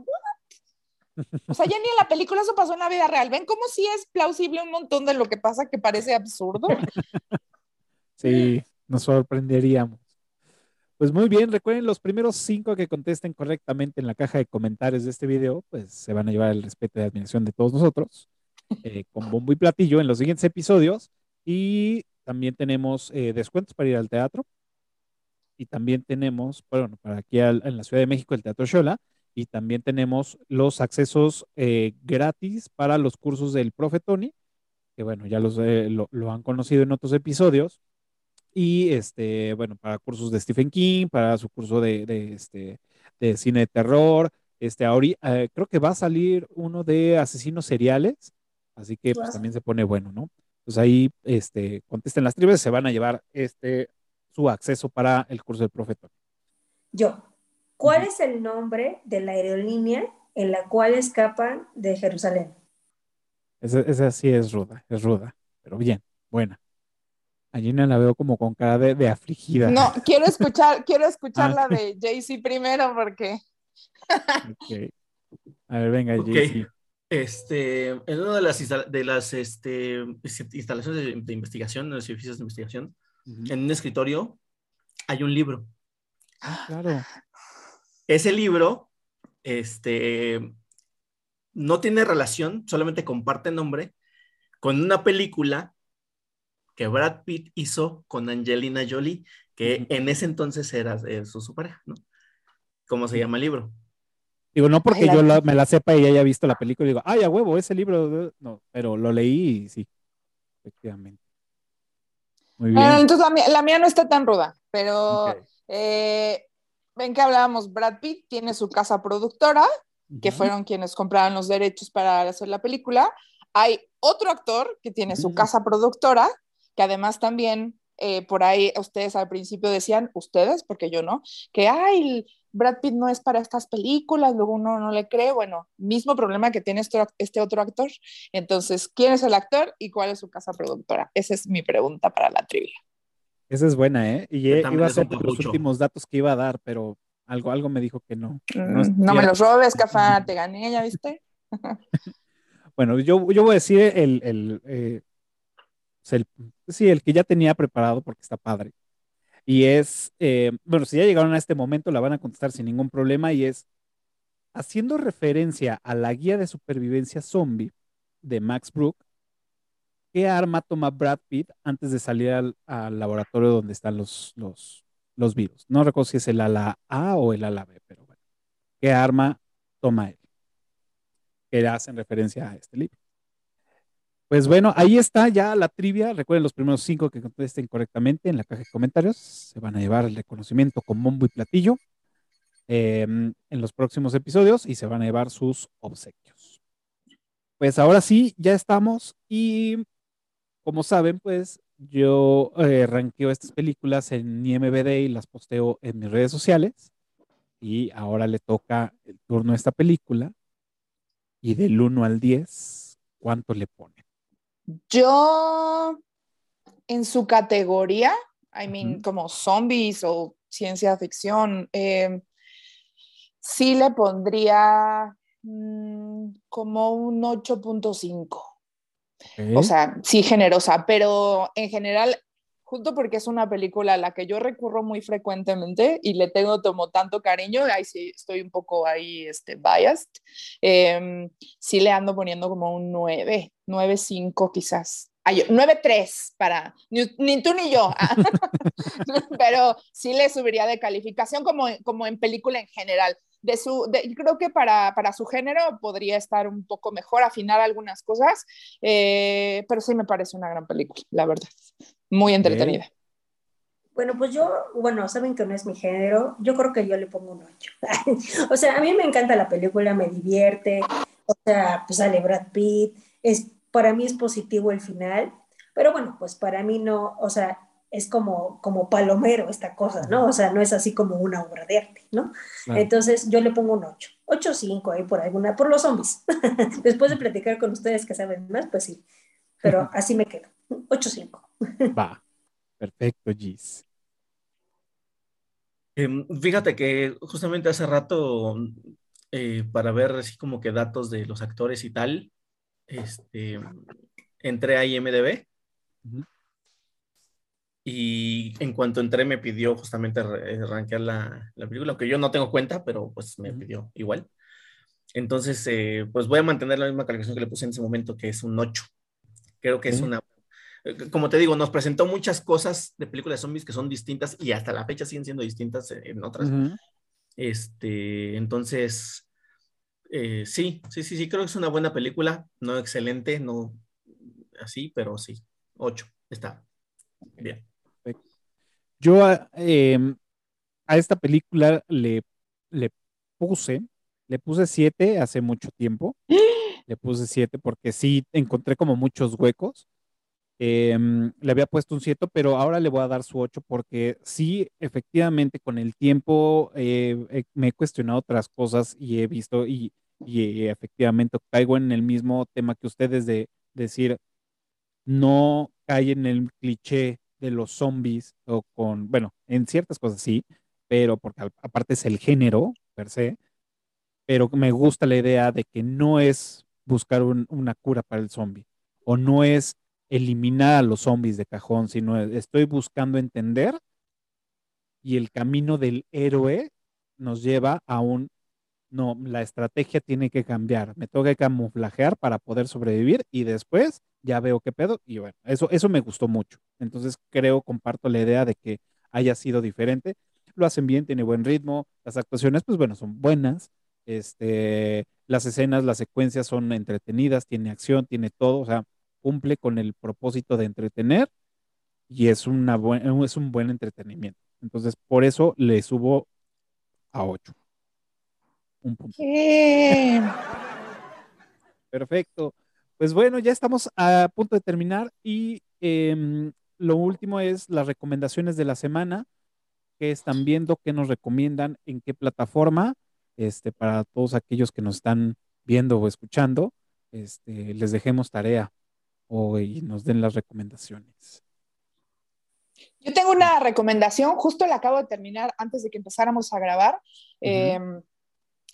O sea, ya ni en la película eso pasó en la vida real. ¿Ven cómo sí es plausible un montón de lo que pasa que parece absurdo? Sí, nos sorprenderíamos. Pues muy bien, recuerden los primeros cinco que contesten correctamente en la caja de comentarios de este video, pues se van a llevar el respeto y admiración de todos nosotros, eh, con bombo y platillo en los siguientes episodios. Y también tenemos eh, descuentos para ir al teatro y también tenemos, bueno, para aquí en la Ciudad de México el Teatro Shola, y también tenemos los accesos eh, gratis para los cursos del profe Tony, que bueno, ya los, eh, lo, han conocido en otros episodios, y este, bueno, para cursos de Stephen King, para su curso de, este, de cine de terror, este, ahorita, eh, creo que va a salir uno de asesinos seriales, así que pues también se pone bueno, ¿no? Pues ahí, este, contesten las tribus, se van a llevar este su acceso para el curso del profeta. Yo, ¿cuál es el nombre de la aerolínea en la cual escapan de Jerusalén? Esa, sí es ruda, es ruda, pero bien, buena. A Gina la veo como con cara de, afligida. No, quiero escuchar, quiero escuchar ah. la de Jaycee primero porque. A ver, venga, okay. Este, en una de las, de las este, instalaciones de, de investigación, de los edificios de investigación, en un escritorio hay un libro. Ah, claro. Ese libro, este, no tiene relación, solamente comparte nombre con una película que Brad Pitt hizo con Angelina Jolie, que en ese entonces era eh, su, pareja, ¿no? ¿Cómo se llama el libro? Digo, no porque yo me la sepa y haya visto la película, digo, ay, a huevo, ese libro, no, pero lo leí y sí, efectivamente. Ah, entonces la mía, no está tan ruda, pero eh, ven que hablábamos, Brad Pitt tiene su casa productora, que fueron quienes compraron los derechos para hacer la película. Hay otro actor que tiene su casa productora, que además también eh, por ahí ustedes al principio decían, ustedes, porque yo no, que ay, Brad Pitt no es para estas películas, luego uno no le cree, bueno, mismo problema que tiene este, este otro actor. Entonces, ¿quién es el actor y cuál es su casa productora? Esa es mi pregunta para la trivia. Esa es buena, ¿eh? Y iba a ser los últimos datos que iba a dar, pero algo, algo me dijo que no. No, mm, me los robes, Cafá, te gané, ¿ya viste? bueno, yo, yo voy a decir el, el, eh, el, sí, el que ya tenía preparado porque está padre. Y es, eh, bueno, si ya llegaron a este momento, la van a contestar sin ningún problema y es, haciendo referencia a la guía de supervivencia zombie de Max Brook, ¿qué arma toma Brad Pitt antes de salir al, laboratorio donde están los, los, los, virus? No recuerdo si es el ala A o el ala B, pero bueno, ¿qué arma toma él? Que hacen referencia a este libro. Pues bueno, ahí está ya la trivia. Recuerden los primeros cinco que contesten correctamente en la caja de comentarios. Se van a llevar el reconocimiento con bombo y platillo em, en los próximos episodios y se van a llevar sus obsequios. Pues ahora sí, ya estamos y como saben, pues yo eh, ranqueo estas películas en IMBD y las posteo en mis redes sociales. Y ahora le toca el turno a esta película. Y del 1 al 10, ¿cuánto le pone? Yo, en su categoría, I mean, como zombies o ciencia ficción, eh, sí le pondría mm, como un 8.5. O sea, sí generosa, pero en general justo porque es una película a la que yo recurro muy frecuentemente y le tengo como tanto cariño, ahí sí estoy un poco ahí este, biased, eh, sí le ando poniendo como un 9, 9.5 quizás. Ay, 9.3 para, ni, tú ni yo, pero sí le subiría de calificación como, como en película en general. De su, de, creo que para, para, su género podría estar un poco mejor, afinar algunas cosas, eh, pero sí me parece una gran película, la verdad. Muy entretenida. Bueno, pues yo, bueno, saben que no es mi género, yo creo que yo le pongo un 8. o sea, a mí me encanta la película, me divierte, o sea, pues sale Brad Pitt, es, para mí es positivo el final, pero bueno, pues para mí no, o sea, es como, como palomero esta cosa, ¿no? O sea, no es así como una obra de arte, ¿no? Entonces yo le pongo un 8, 8 5 ahí por alguna, por los zombies. Después de platicar con ustedes que saben más, pues sí, pero así me quedo, 8 5. Va, perfecto, Gis. Em, fíjate que justamente hace rato, eh, para ver así como que datos de los actores y tal, este, entré a IMDB. Y en cuanto entré me pidió justamente eh, rankear la, la, película, aunque yo no tengo cuenta, pero pues me pidió igual. Entonces, eh, pues voy a mantener la misma calificación que le puse en ese momento, que es un 8. Creo que es una como te digo, nos presentó muchas cosas de películas de zombies que son distintas y hasta la fecha siguen siendo distintas en otras. Este, entonces, eh, sí, sí, sí, sí, creo que es una buena película, no excelente, no así, pero sí, ocho, está bien. Yo em, a esta película le, le puse, le puse siete hace mucho tiempo. Le puse siete porque sí encontré como muchos huecos. Em, le había puesto un 7, pero ahora le voy a dar su 8 porque sí, efectivamente, con el tiempo eh, me he cuestionado otras cosas y he visto y, y efectivamente caigo en el mismo tema que ustedes de decir, no cae en el cliché de los zombies o con, bueno, en ciertas cosas sí, pero porque aparte es el género per se, pero me gusta la idea de que no es buscar una cura para el zombie o no es eliminar a los zombies de cajón, sino estoy buscando entender y el camino del héroe nos lleva a un, no, la estrategia tiene que cambiar, me tengo que camuflajear para poder sobrevivir y después ya veo qué pedo y bueno, eso, eso me gustó mucho. Entonces creo, comparto la idea de que haya sido diferente. Lo hacen bien, tiene buen ritmo, las actuaciones, pues bueno, son buenas. Este, las escenas, las secuencias son entretenidas, tiene acción, tiene todo, o sea, cumple con el propósito de entretener y es, una es un buen entretenimiento. Entonces, por eso le subo a 8. Un punto. Perfecto. Pues bueno, ya estamos a punto de terminar y em, lo último es las recomendaciones de la semana, que están viendo, qué nos recomiendan, en qué plataforma, este, para todos aquellos que nos están viendo o escuchando, este, les dejemos tarea o y nos den las recomendaciones. Yo tengo una recomendación, justo la acabo de terminar antes de que empezáramos a grabar.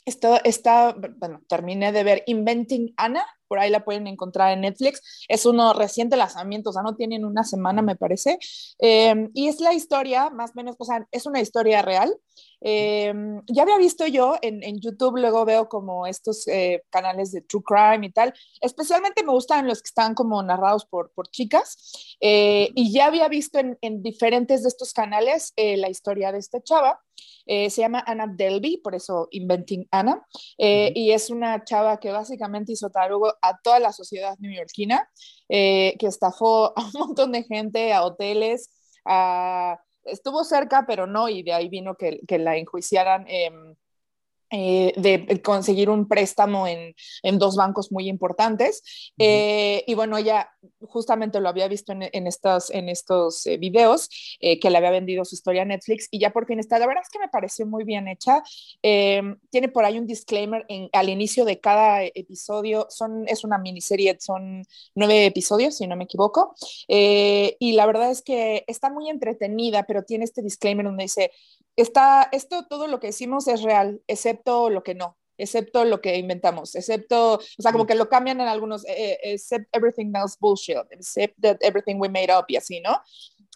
Esto está, bueno, terminé de ver Inventing Anna, por ahí la pueden encontrar en Netflix. Es uno reciente lanzamiento, o sea, no tienen una semana, me parece. Em, y es la historia, más o menos, o sea, es una historia real. Em, ya había visto yo en, en, YouTube, luego veo como estos eh, canales de True Crime y tal. Especialmente me gustan los que están como narrados por, por chicas. Eh, y ya había visto en, en, diferentes de estos canales eh, la historia de esta chava. Eh, se llama Anna Delby, por eso Inventing Anna, eh, y es una chava que básicamente hizo tarugo a toda la sociedad neoyorquina, eh, que estafó a un montón de gente, a hoteles, estuvo cerca, pero no, y de ahí vino que, que la enjuiciaran em, eh, de conseguir un préstamo en, en, dos bancos muy importantes. Eh, y bueno, ella justamente lo había visto en, en estos, en estos eh, videos, eh, que le había vendido su historia a Netflix y ya por fin está. La verdad es que me pareció muy bien hecha. Eh, tiene por ahí un disclaimer en, al inicio de cada episodio. Son, es una miniserie, son nueve episodios, si no me equivoco. y la verdad es que está muy entretenida, pero tiene este disclaimer donde dice, está, esto, todo lo que decimos es real, excepto lo que no, excepto lo que inventamos, excepto, o sea, como que lo cambian en algunos, eh, eh, except everything else bullshit, except that everything we made up y así, ¿no?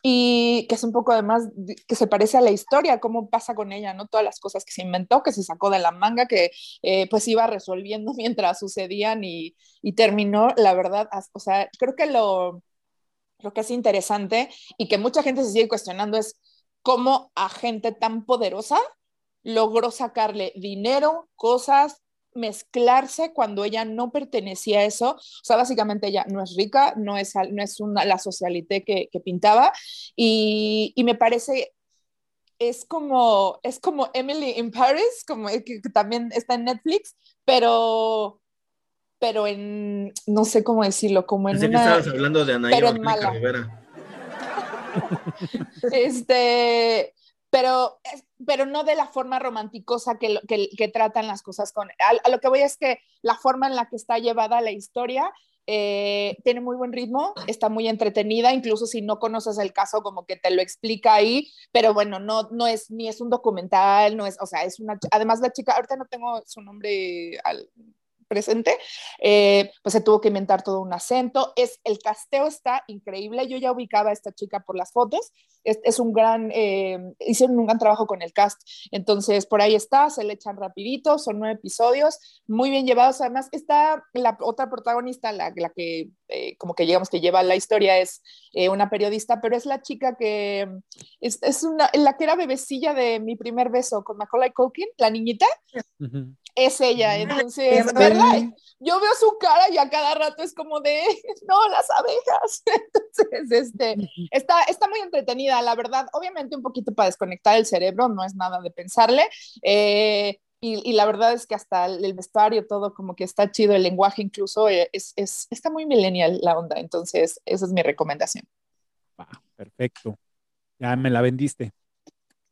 Y que es un poco además que se parece a la historia, cómo pasa con ella, ¿no? Todas las cosas que se inventó, que se sacó de la manga, que eh, pues iba resolviendo mientras sucedían y, y terminó, la verdad, o sea, creo que lo, lo que es interesante y que mucha gente se sigue cuestionando es, cómo a gente tan poderosa logró sacarle dinero, cosas, mezclarse cuando ella no pertenecía a eso. O sea, básicamente ella no es rica, no es, no es una, la socialité que, que pintaba y, y, me parece... Es como, es como Emily in Paris, como que, que también está en Netflix, pero pero en, no sé cómo decirlo, como en Pensé una... que estabas hablando de Ana pero en mala. Rivera. este, pero, pero no de la forma romanticosa que, que, tratan las cosas con... A, a, lo que voy es que la forma en la que está llevada la historia eh, tiene muy buen ritmo, está muy entretenida, incluso si no conoces el caso, como que te lo explica ahí, pero bueno, no, no es ni es un documental, no es, o sea, es una, además la chica, ahorita no tengo su nombre al, presente, eh, pues se tuvo que inventar todo un acento. Es, el casteo está increíble. Yo ya ubicaba a esta chica por las fotos. Es, un gran, eh, hicieron un gran trabajo con el cast. Entonces, por ahí está, se le echan rapidito, son nueve episodios, muy bien llevados. Además, está la otra protagonista, la, que eh, como que digamos que lleva la historia, es una periodista, pero es la chica que es, es, una, la que era bebecilla de mi primer beso con Macaulay Culkin, la niñita. Uh. Es ella, entonces, ¿verdad? Yo veo su cara y a cada rato es como de, no, las abejas. Entonces, este, está, está muy entretenida, la verdad. Obviamente un poquito para desconectar el cerebro, no es nada de pensarle. Eh, y, y, la verdad es que hasta el vestuario, todo como que está chido, el lenguaje incluso, eh, es, es, está muy millennial la onda. Entonces, esa es mi recomendación. Ah, perfecto. Ya me la vendiste.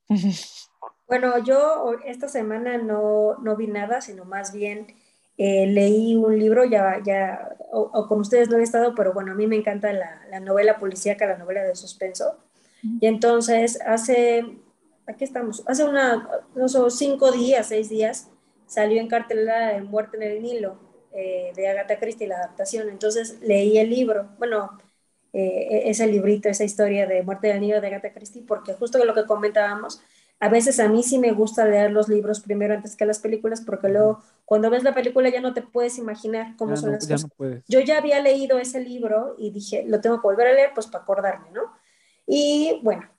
Bueno, yo esta semana no, no vi nada, sino más bien eh, leí un libro, ya, ya o, o, con ustedes no he estado, pero bueno, a mí me encanta la, la novela policíaca, la novela de suspenso. Y entonces hace, aquí estamos, hace una, no sé, cinco días, seis días, salió en cartelera de Muerte en el Nilo, eh, de Agatha Christie, la adaptación. Entonces leí el libro, bueno, eh, ese librito, esa historia de Muerte en el Nilo de Agatha Christie, porque justo lo que comentábamos, a veces a mí sí me gusta leer los libros primero antes que las películas, porque luego cuando ves la película ya no te puedes imaginar cómo ya son no, las cosas. No Yo ya había leído ese libro y dije, lo tengo que volver a leer, pues para acordarme, ¿no? Y bueno,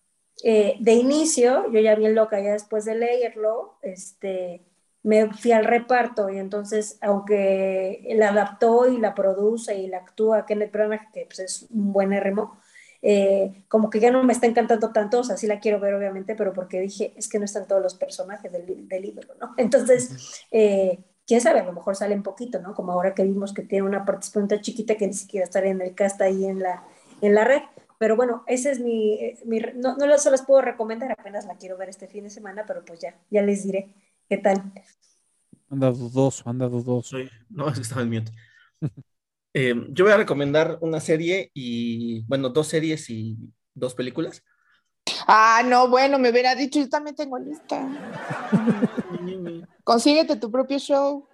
eh, de inicio, yo ya bien loca, ya después de leerlo, este, me fui al reparto y entonces, aunque la adaptó y la produce y la actúa Kenneth Branagh, que pues, es un buen remo, eh, como que ya no me está encantando tanto, o sea, sí la quiero ver obviamente, pero porque dije, es que no están todos los personajes del, del libro, ¿no? Entonces, eh, quién sabe, a lo mejor sale un poquito, ¿no? Como ahora que vimos que tiene una participante chiquita que ni siquiera está en el cast ahí en la, en la red. Pero bueno, ese es mi, eh, mi no, no se las puedo recomendar, apenas la quiero ver este fin de semana, pero pues ya, ya les diré qué tal. Anda dudoso, anda dudoso. No, es que estaba en mute. Eh, yo voy a recomendar una serie y, bueno, dos series y dos películas. Ah, no, bueno, me hubiera dicho, yo también tengo lista. Consíguete tu propio show.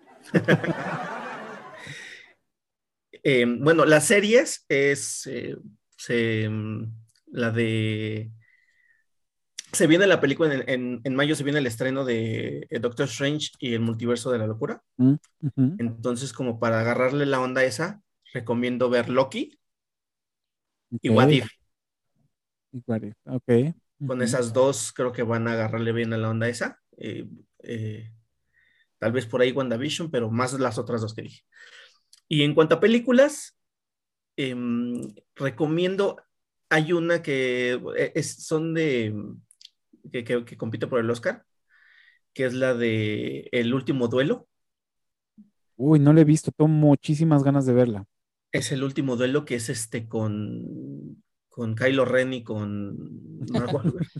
Eh, bueno, las series es eh, la de se viene la película en, mayo, se viene el estreno de eh, Doctor Strange y el multiverso de la locura. Mm, Entonces, como para agarrarle la onda esa, recomiendo ver Loki y What If. Ok. Con esas dos creo que van a agarrarle bien a la onda esa. Eh, eh, tal vez por ahí WandaVision, pero más las otras dos que dije. Y en cuanto a películas, em, recomiendo, hay una que es, son de que, compite por el Oscar, que es la de El último duelo. Uy, no la he visto, tengo muchísimas ganas de verla. Es el último duelo que es este con, con Kylo Ren y con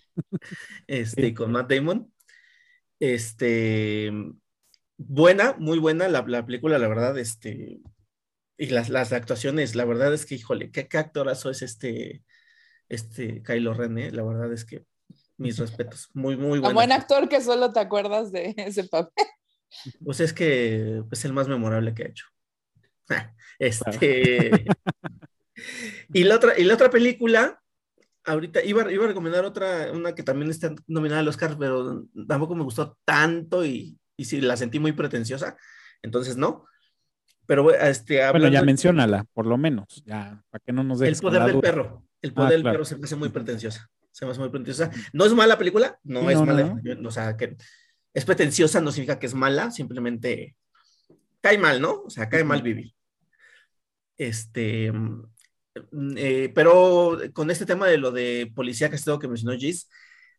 este, con Matt Damon. Este, buena, muy buena la, película, la verdad, este, y las, las, actuaciones, la verdad es que, híjole, qué, qué actorazo es este, este Kylo Ren, eh? la verdad es que mis respetos. Muy, muy bueno. Un buen actor que solo te acuerdas de ese papel. Pues es que es el más memorable que ha hecho. Este. y, la otra, y la otra película, ahorita iba, iba a recomendar otra, una que también está nominada al Oscar, pero tampoco me gustó tanto y, y sí, la sentí muy pretenciosa. Entonces, no. Pero este. Bueno, ya menciónala, por lo menos, ya, para que no nos dejes. El poder del perro. El poder ah, del perro se me hace muy pretenciosa se me hace muy pretenciosa. No es mala película, no, es mala, o sea, que es pretenciosa no significa que es mala, simplemente cae mal, ¿no? O sea, cae mal vivir. Este, mm, eh, pero con este tema de lo de policía que que mencionó Gis,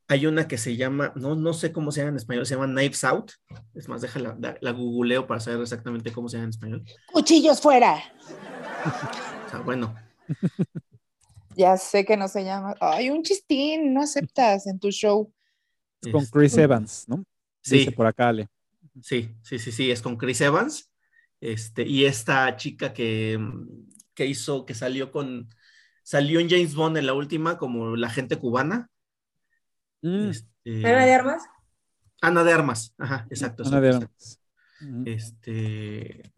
hay una que se llama, no, no sé cómo se llama en español, se llama Knives Out. Es más, déjala, la, la googleo para saber exactamente cómo se llama en español. Cuchillos fuera. O sea, bueno. Ya sé que no se llama. Ay, un chistín, no aceptas en tu show. Es con Chris Evans, ¿no? Sí. por acá, Ale. Sí, sí, sí, sí, es con Chris Evans. Este, y esta chica que, que hizo, que salió con, salió en James Bond en la última como la gente cubana. Mm. Este, ¿Ana de Armas? Ana de Armas, ajá, exacto. Ana de Armas. Este,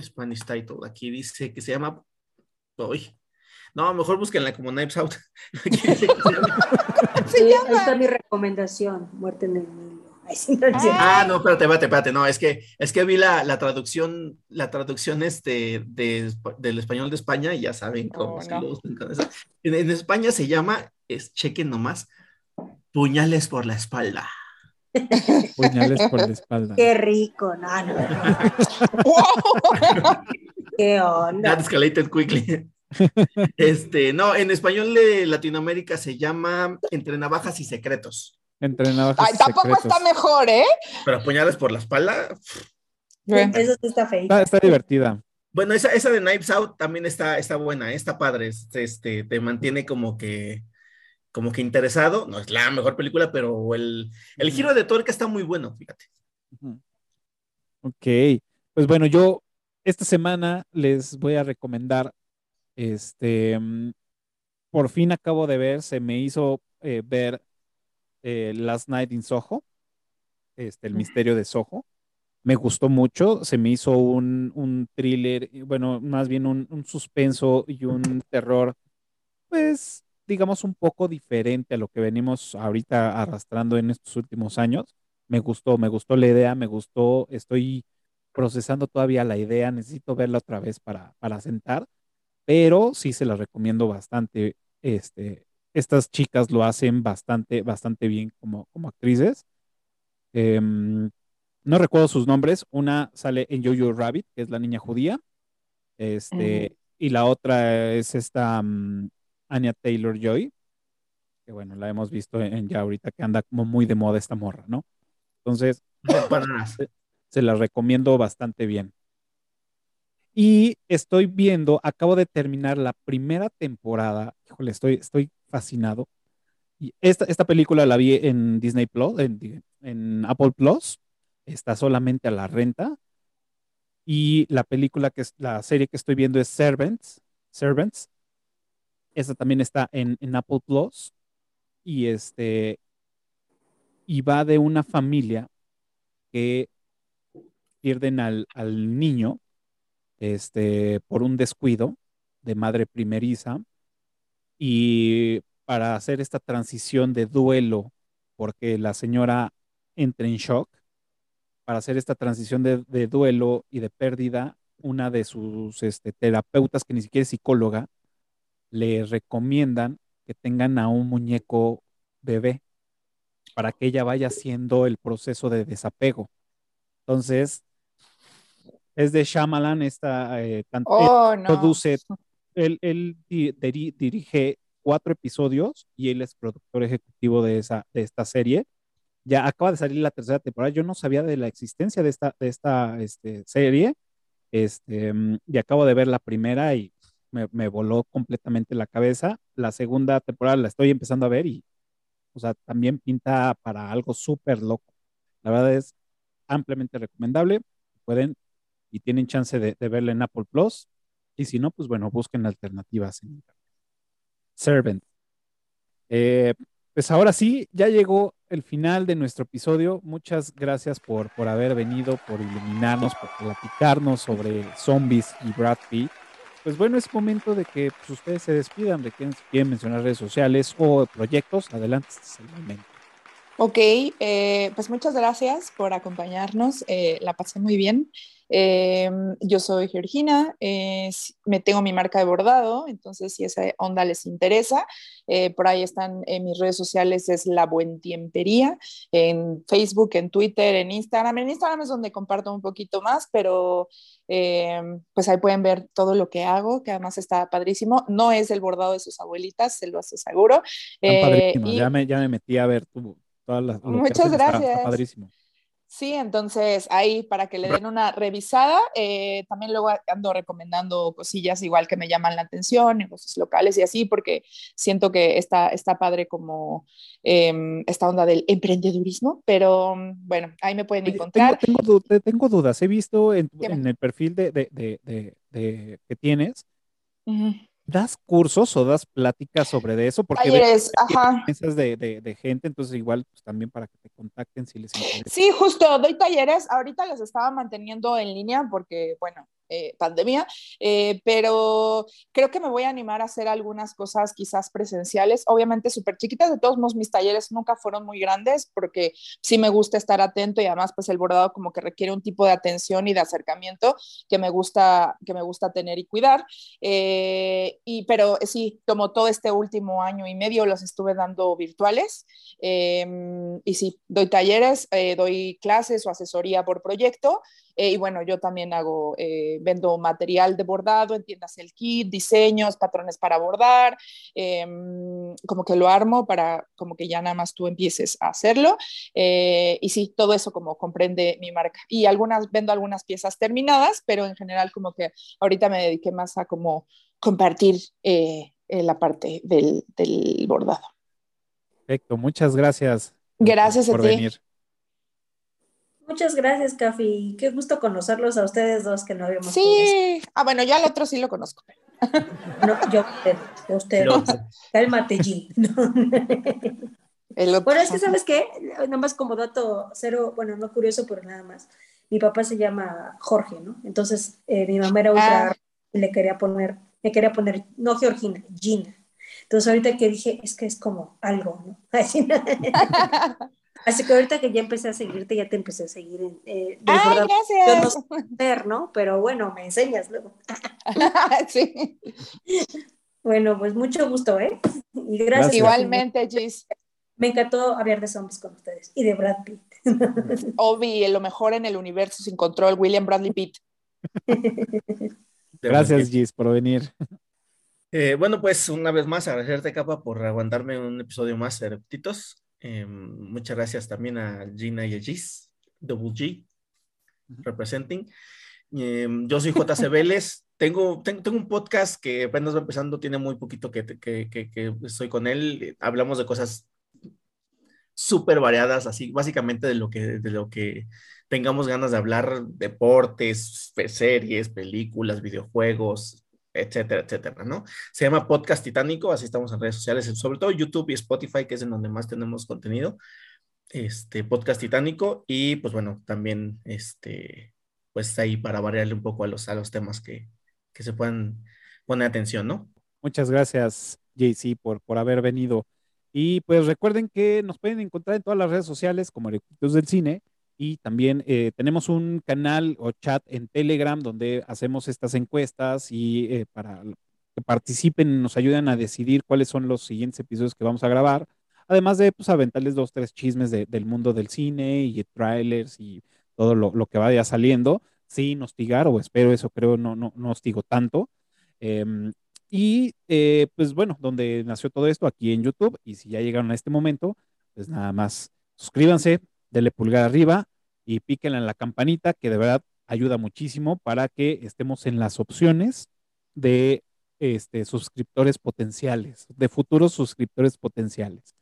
Spanish title, aquí dice que se llama, hoy, no, mejor búsquenla como Knives Out. sí, está mi recomendación, Muerte en el Nilo. Ah, no, espérate, espérate, espérate, no, es que, es que vi la, la traducción, la traducción este de, del español de España y ya saben cómo oh, en, en, España se llama, es, chequen nomás, puñales por la espalda. Puñales por la espalda. Qué rico, no, no. Qué onda. That escalated quickly. Este, no, en español de Latinoamérica se llama Entre Navajas y Secretos. Entre Navajas Ay, tampoco está mejor, ¿eh? Pero puñales por la espalda. Eso sí está feito. Está, divertida. Bueno, esa, esa de Knives Out también está, está buena, está padre. Este, este, te mantiene como que, como que interesado. No es la mejor película, pero el, el giro de tuerca está muy bueno, fíjate. Ok, pues bueno, yo esta semana les voy a recomendar este, mm, por fin acabo de ver, se me hizo eh, ver eh, Last Night in Soho, este, el misterio de Soho. Me gustó mucho, se me hizo un, un thriller, bueno, más bien un, un, suspenso y un terror, pues, digamos, un poco diferente a lo que venimos ahorita arrastrando en estos últimos años. Me gustó, me gustó la idea, me gustó, estoy procesando todavía la idea, necesito verla otra vez para, para sentar pero sí se las recomiendo bastante. Este, estas chicas lo hacen bastante, bastante bien como, como actrices. Em, no recuerdo sus nombres. Una sale en Jojo Rabbit, que es la niña judía. Este, y la otra es esta um, Anya Taylor Joy, que bueno, la hemos visto en, ya ahorita que anda como muy de moda esta morra, ¿no? Entonces, Se la recomiendo bastante bien. Y estoy viendo, acabo de terminar la primera temporada. Híjole, estoy, estoy fascinado. Y esta, esta película la vi en Disney Plus, en, Apple Plus. Está solamente a la renta. Y la película que es la serie que estoy viendo es Servants. Servants. Esa también está en, en Apple Plus. Y este. Y va de una familia que pierden al, al niño este, por un descuido de madre primeriza y para hacer esta transición de duelo, porque la señora entra en shock, para hacer esta transición de, duelo y de pérdida, una de sus este, terapeutas, que ni siquiera es psicóloga, le recomiendan que tengan a un muñeco bebé para que ella vaya haciendo el proceso de desapego. Entonces, es de Shyamalan, esta eh, oh, produce, él, dirige cuatro episodios y él es productor ejecutivo de, esa, de esta serie. Ya acaba de salir la tercera temporada. Yo no sabía de la existencia de esta, de esta este, serie. Este, mm, y acabo de ver la primera y me, voló completamente la cabeza. La segunda temporada la estoy empezando a ver y, o sea, también pinta para algo súper loco. La verdad es ampliamente recomendable. Pueden y tienen chance de, verla en Apple Plus. Y si no, pues bueno, busquen alternativas en Internet. Servant. Eh, pues ahora sí, ya llegó el final de nuestro episodio. Muchas gracias por, por haber venido, por iluminarnos, por platicarnos sobre zombies y Brad Pitt. Pues bueno, es momento de que pues, ustedes se despidan, de que quieren mencionar redes sociales o proyectos. Adelante, este es el momento. Ok, eh, pues muchas gracias por acompañarnos. Eh, la pasé muy bien. Em, yo soy Georgina, me tengo mi marca de bordado, entonces si esa onda les interesa, eh, por ahí están en mis redes sociales, es La Buen Tiempería, en Facebook, en Twitter, en Instagram. En Instagram es donde comparto un poquito más, pero em, pues ahí pueden ver todo lo que hago, que además está padrísimo. No es el bordado de sus abuelitas, se lo aseguro. Eh, ya, me, ya me metí a ver tu, todas las... Muchas gracias. padrísimo. Sí, entonces ahí para que le den una revisada, eh, también luego ando recomendando cosillas igual que me llaman la atención, negocios locales y así, porque siento que está, está padre como em, esta onda del emprendedurismo, pero mm, bueno, ahí me pueden encontrar. Tengo, tengo, dudas, he visto en, el perfil de, de, de, que tienes, ¿Das cursos o das pláticas sobre eso? Porque Talleres, ajá. De, de, de, gente, entonces igual pues, también para que te contacten si les interesa. Sí, justo, doy talleres. Ahorita los estaba manteniendo en línea porque, bueno, eh, pandemia, eh, pero creo que me voy a animar a hacer algunas cosas quizás presenciales, obviamente súper chiquitas, de todos modos mis talleres nunca fueron muy grandes porque sí me gusta estar atento y además pues el bordado como que requiere un tipo de atención y de acercamiento que me gusta, que me gusta tener y cuidar, eh, y, pero sí, como todo este último año y medio los estuve dando virtuales em, y sí, doy talleres, doy clases o asesoría por proyecto eh, y bueno, yo también hago, eh, vendo material de bordado, entiendas el kit, diseños, patrones para bordar, em, como que lo armo para como que ya nada más tú empieces a hacerlo. Eh, y sí, todo eso como comprende mi marca. Y algunas, vendo algunas piezas terminadas, pero en general como que ahorita me dediqué más a como compartir la parte del, del, bordado. Perfecto, muchas gracias. Gracias por a ti. Venir. Muchas gracias, Cafi. Qué gusto conocerlos a ustedes dos que no habíamos Sí, ah, bueno, yo al otro sí lo conozco. No, yo usted, usted. Cálmate, G. Bueno, es que, ¿sabes qué? Nada más como dato cero, bueno, no curioso, pero nada más. Mi papá se llama Jorge, ¿no? Entonces, eh, mi mamá era ultra ah. y le quería poner, me quería poner, no Georgina, Gina. Entonces, ahorita que dije, es que es como algo, ¿no? Así que ahorita que ya empecé a seguirte, ya te empecé a seguir en... Eh, ¡Ay, gracias! Yo no sé ¿no? Pero bueno, me enseñas luego. sí. Bueno, pues mucho gusto, ¿eh? Y gracias. Igualmente, Gis. Me encantó hablar de zombies con ustedes y de Brad Pitt. Obi, lo mejor en el universo sin control, William Bradley Pitt. Gracias, Gis, por venir. Eh, bueno, pues una vez más agradecerte, Capa, por aguantarme un episodio más de. Em, muchas gracias también a Gina y a Gis, Double G. representing. Em, yo soy JC Vélez. Tengo, tengo, tengo, un podcast que apenas va empezando, tiene muy poquito que, que, que, que estoy con él. Hablamos de cosas súper variadas, así básicamente de lo que, de lo que tengamos ganas de hablar, deportes, series, películas, videojuegos, etcétera, etcétera, ¿no? Se llama Podcast Titánico, así estamos en redes sociales, sobre todo YouTube y Spotify, que es en donde más tenemos contenido. Este Podcast Titánico y pues bueno, también este pues ahí para variarle un poco a los a los temas que, que se puedan poner atención, ¿no? Muchas gracias, JC, por, por haber venido. Y pues recuerden que nos pueden encontrar en todas las redes sociales como Eructitos del Cine y también eh, tenemos un canal o chat en Telegram donde hacemos estas encuestas y eh, para que participen nos ayuden a decidir cuáles son los siguientes episodios que vamos a grabar. Además de pues, aventarles dos, tres chismes del mundo del cine y trailers y todo lo, que vaya saliendo, sin hostigar, o espero eso, creo, no, no, no hostigo tanto. Em, y eh, pues bueno, donde nació todo esto, aquí en YouTube. Y si ya llegaron a este momento, pues nada más suscríbanse, denle pulgar arriba y píquenle en la campanita, que de verdad ayuda muchísimo para que estemos en las opciones de este, suscriptores potenciales, de futuros suscriptores potenciales.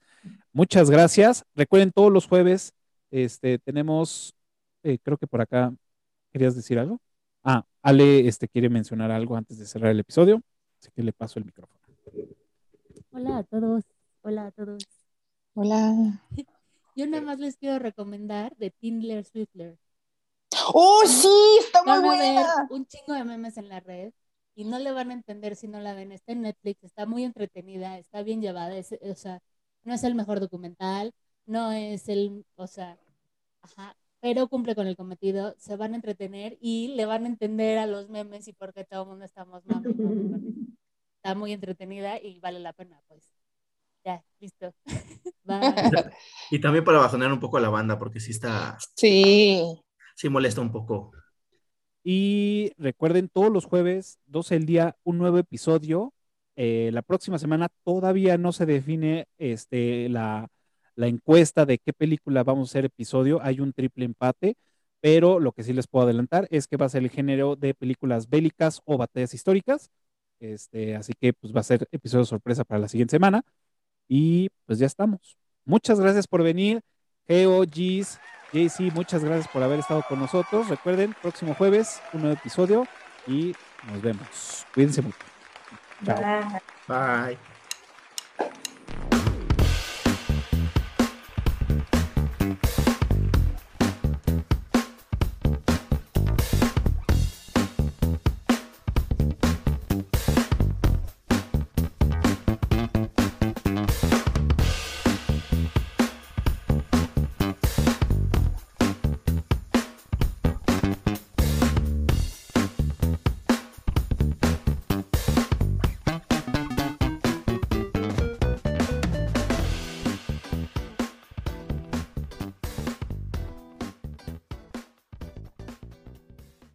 Muchas gracias. Recuerden, todos los jueves este, tenemos, eh, creo que por acá, ¿querías decir algo? Ah, Ale este, quiere mencionar algo antes de cerrar el episodio, así que le paso el micrófono. Hola a todos, hola a todos. Hola. Yo nada más les quiero recomendar de Tindler Swiftler. ¡Oh, sí! Está muy buena. un chingo de memes en la red y no le van a entender si no la ven. Está en Netflix, está muy entretenida, está bien llevada. o sea, no es el mejor documental, no es el, o sea, ajá, pero cumple con el cometido, se van a entretener y le van a entender a los memes y por qué todo el mundo estamos mami, Está muy entretenida y vale la pena, pues. Ya, listo. Y también para bajonear un poco a la banda, porque sí está. Sí. Sí molesta un poco. Y recuerden, todos los jueves, 12 del día, un nuevo episodio. Eh, la próxima semana todavía no se define este, la, la encuesta de qué película vamos a hacer episodio. Hay un triple empate, pero lo que sí les puedo adelantar es que va a ser el género de películas bélicas o batallas históricas. Este, así que pues va a ser episodio sorpresa para la siguiente semana. Y pues ya estamos. Muchas gracias por venir. Geo, Gis, JC, muchas gracias por haber estado con nosotros. Recuerden, próximo jueves, un nuevo episodio y nos vemos. Cuídense mucho. Chao. Bye.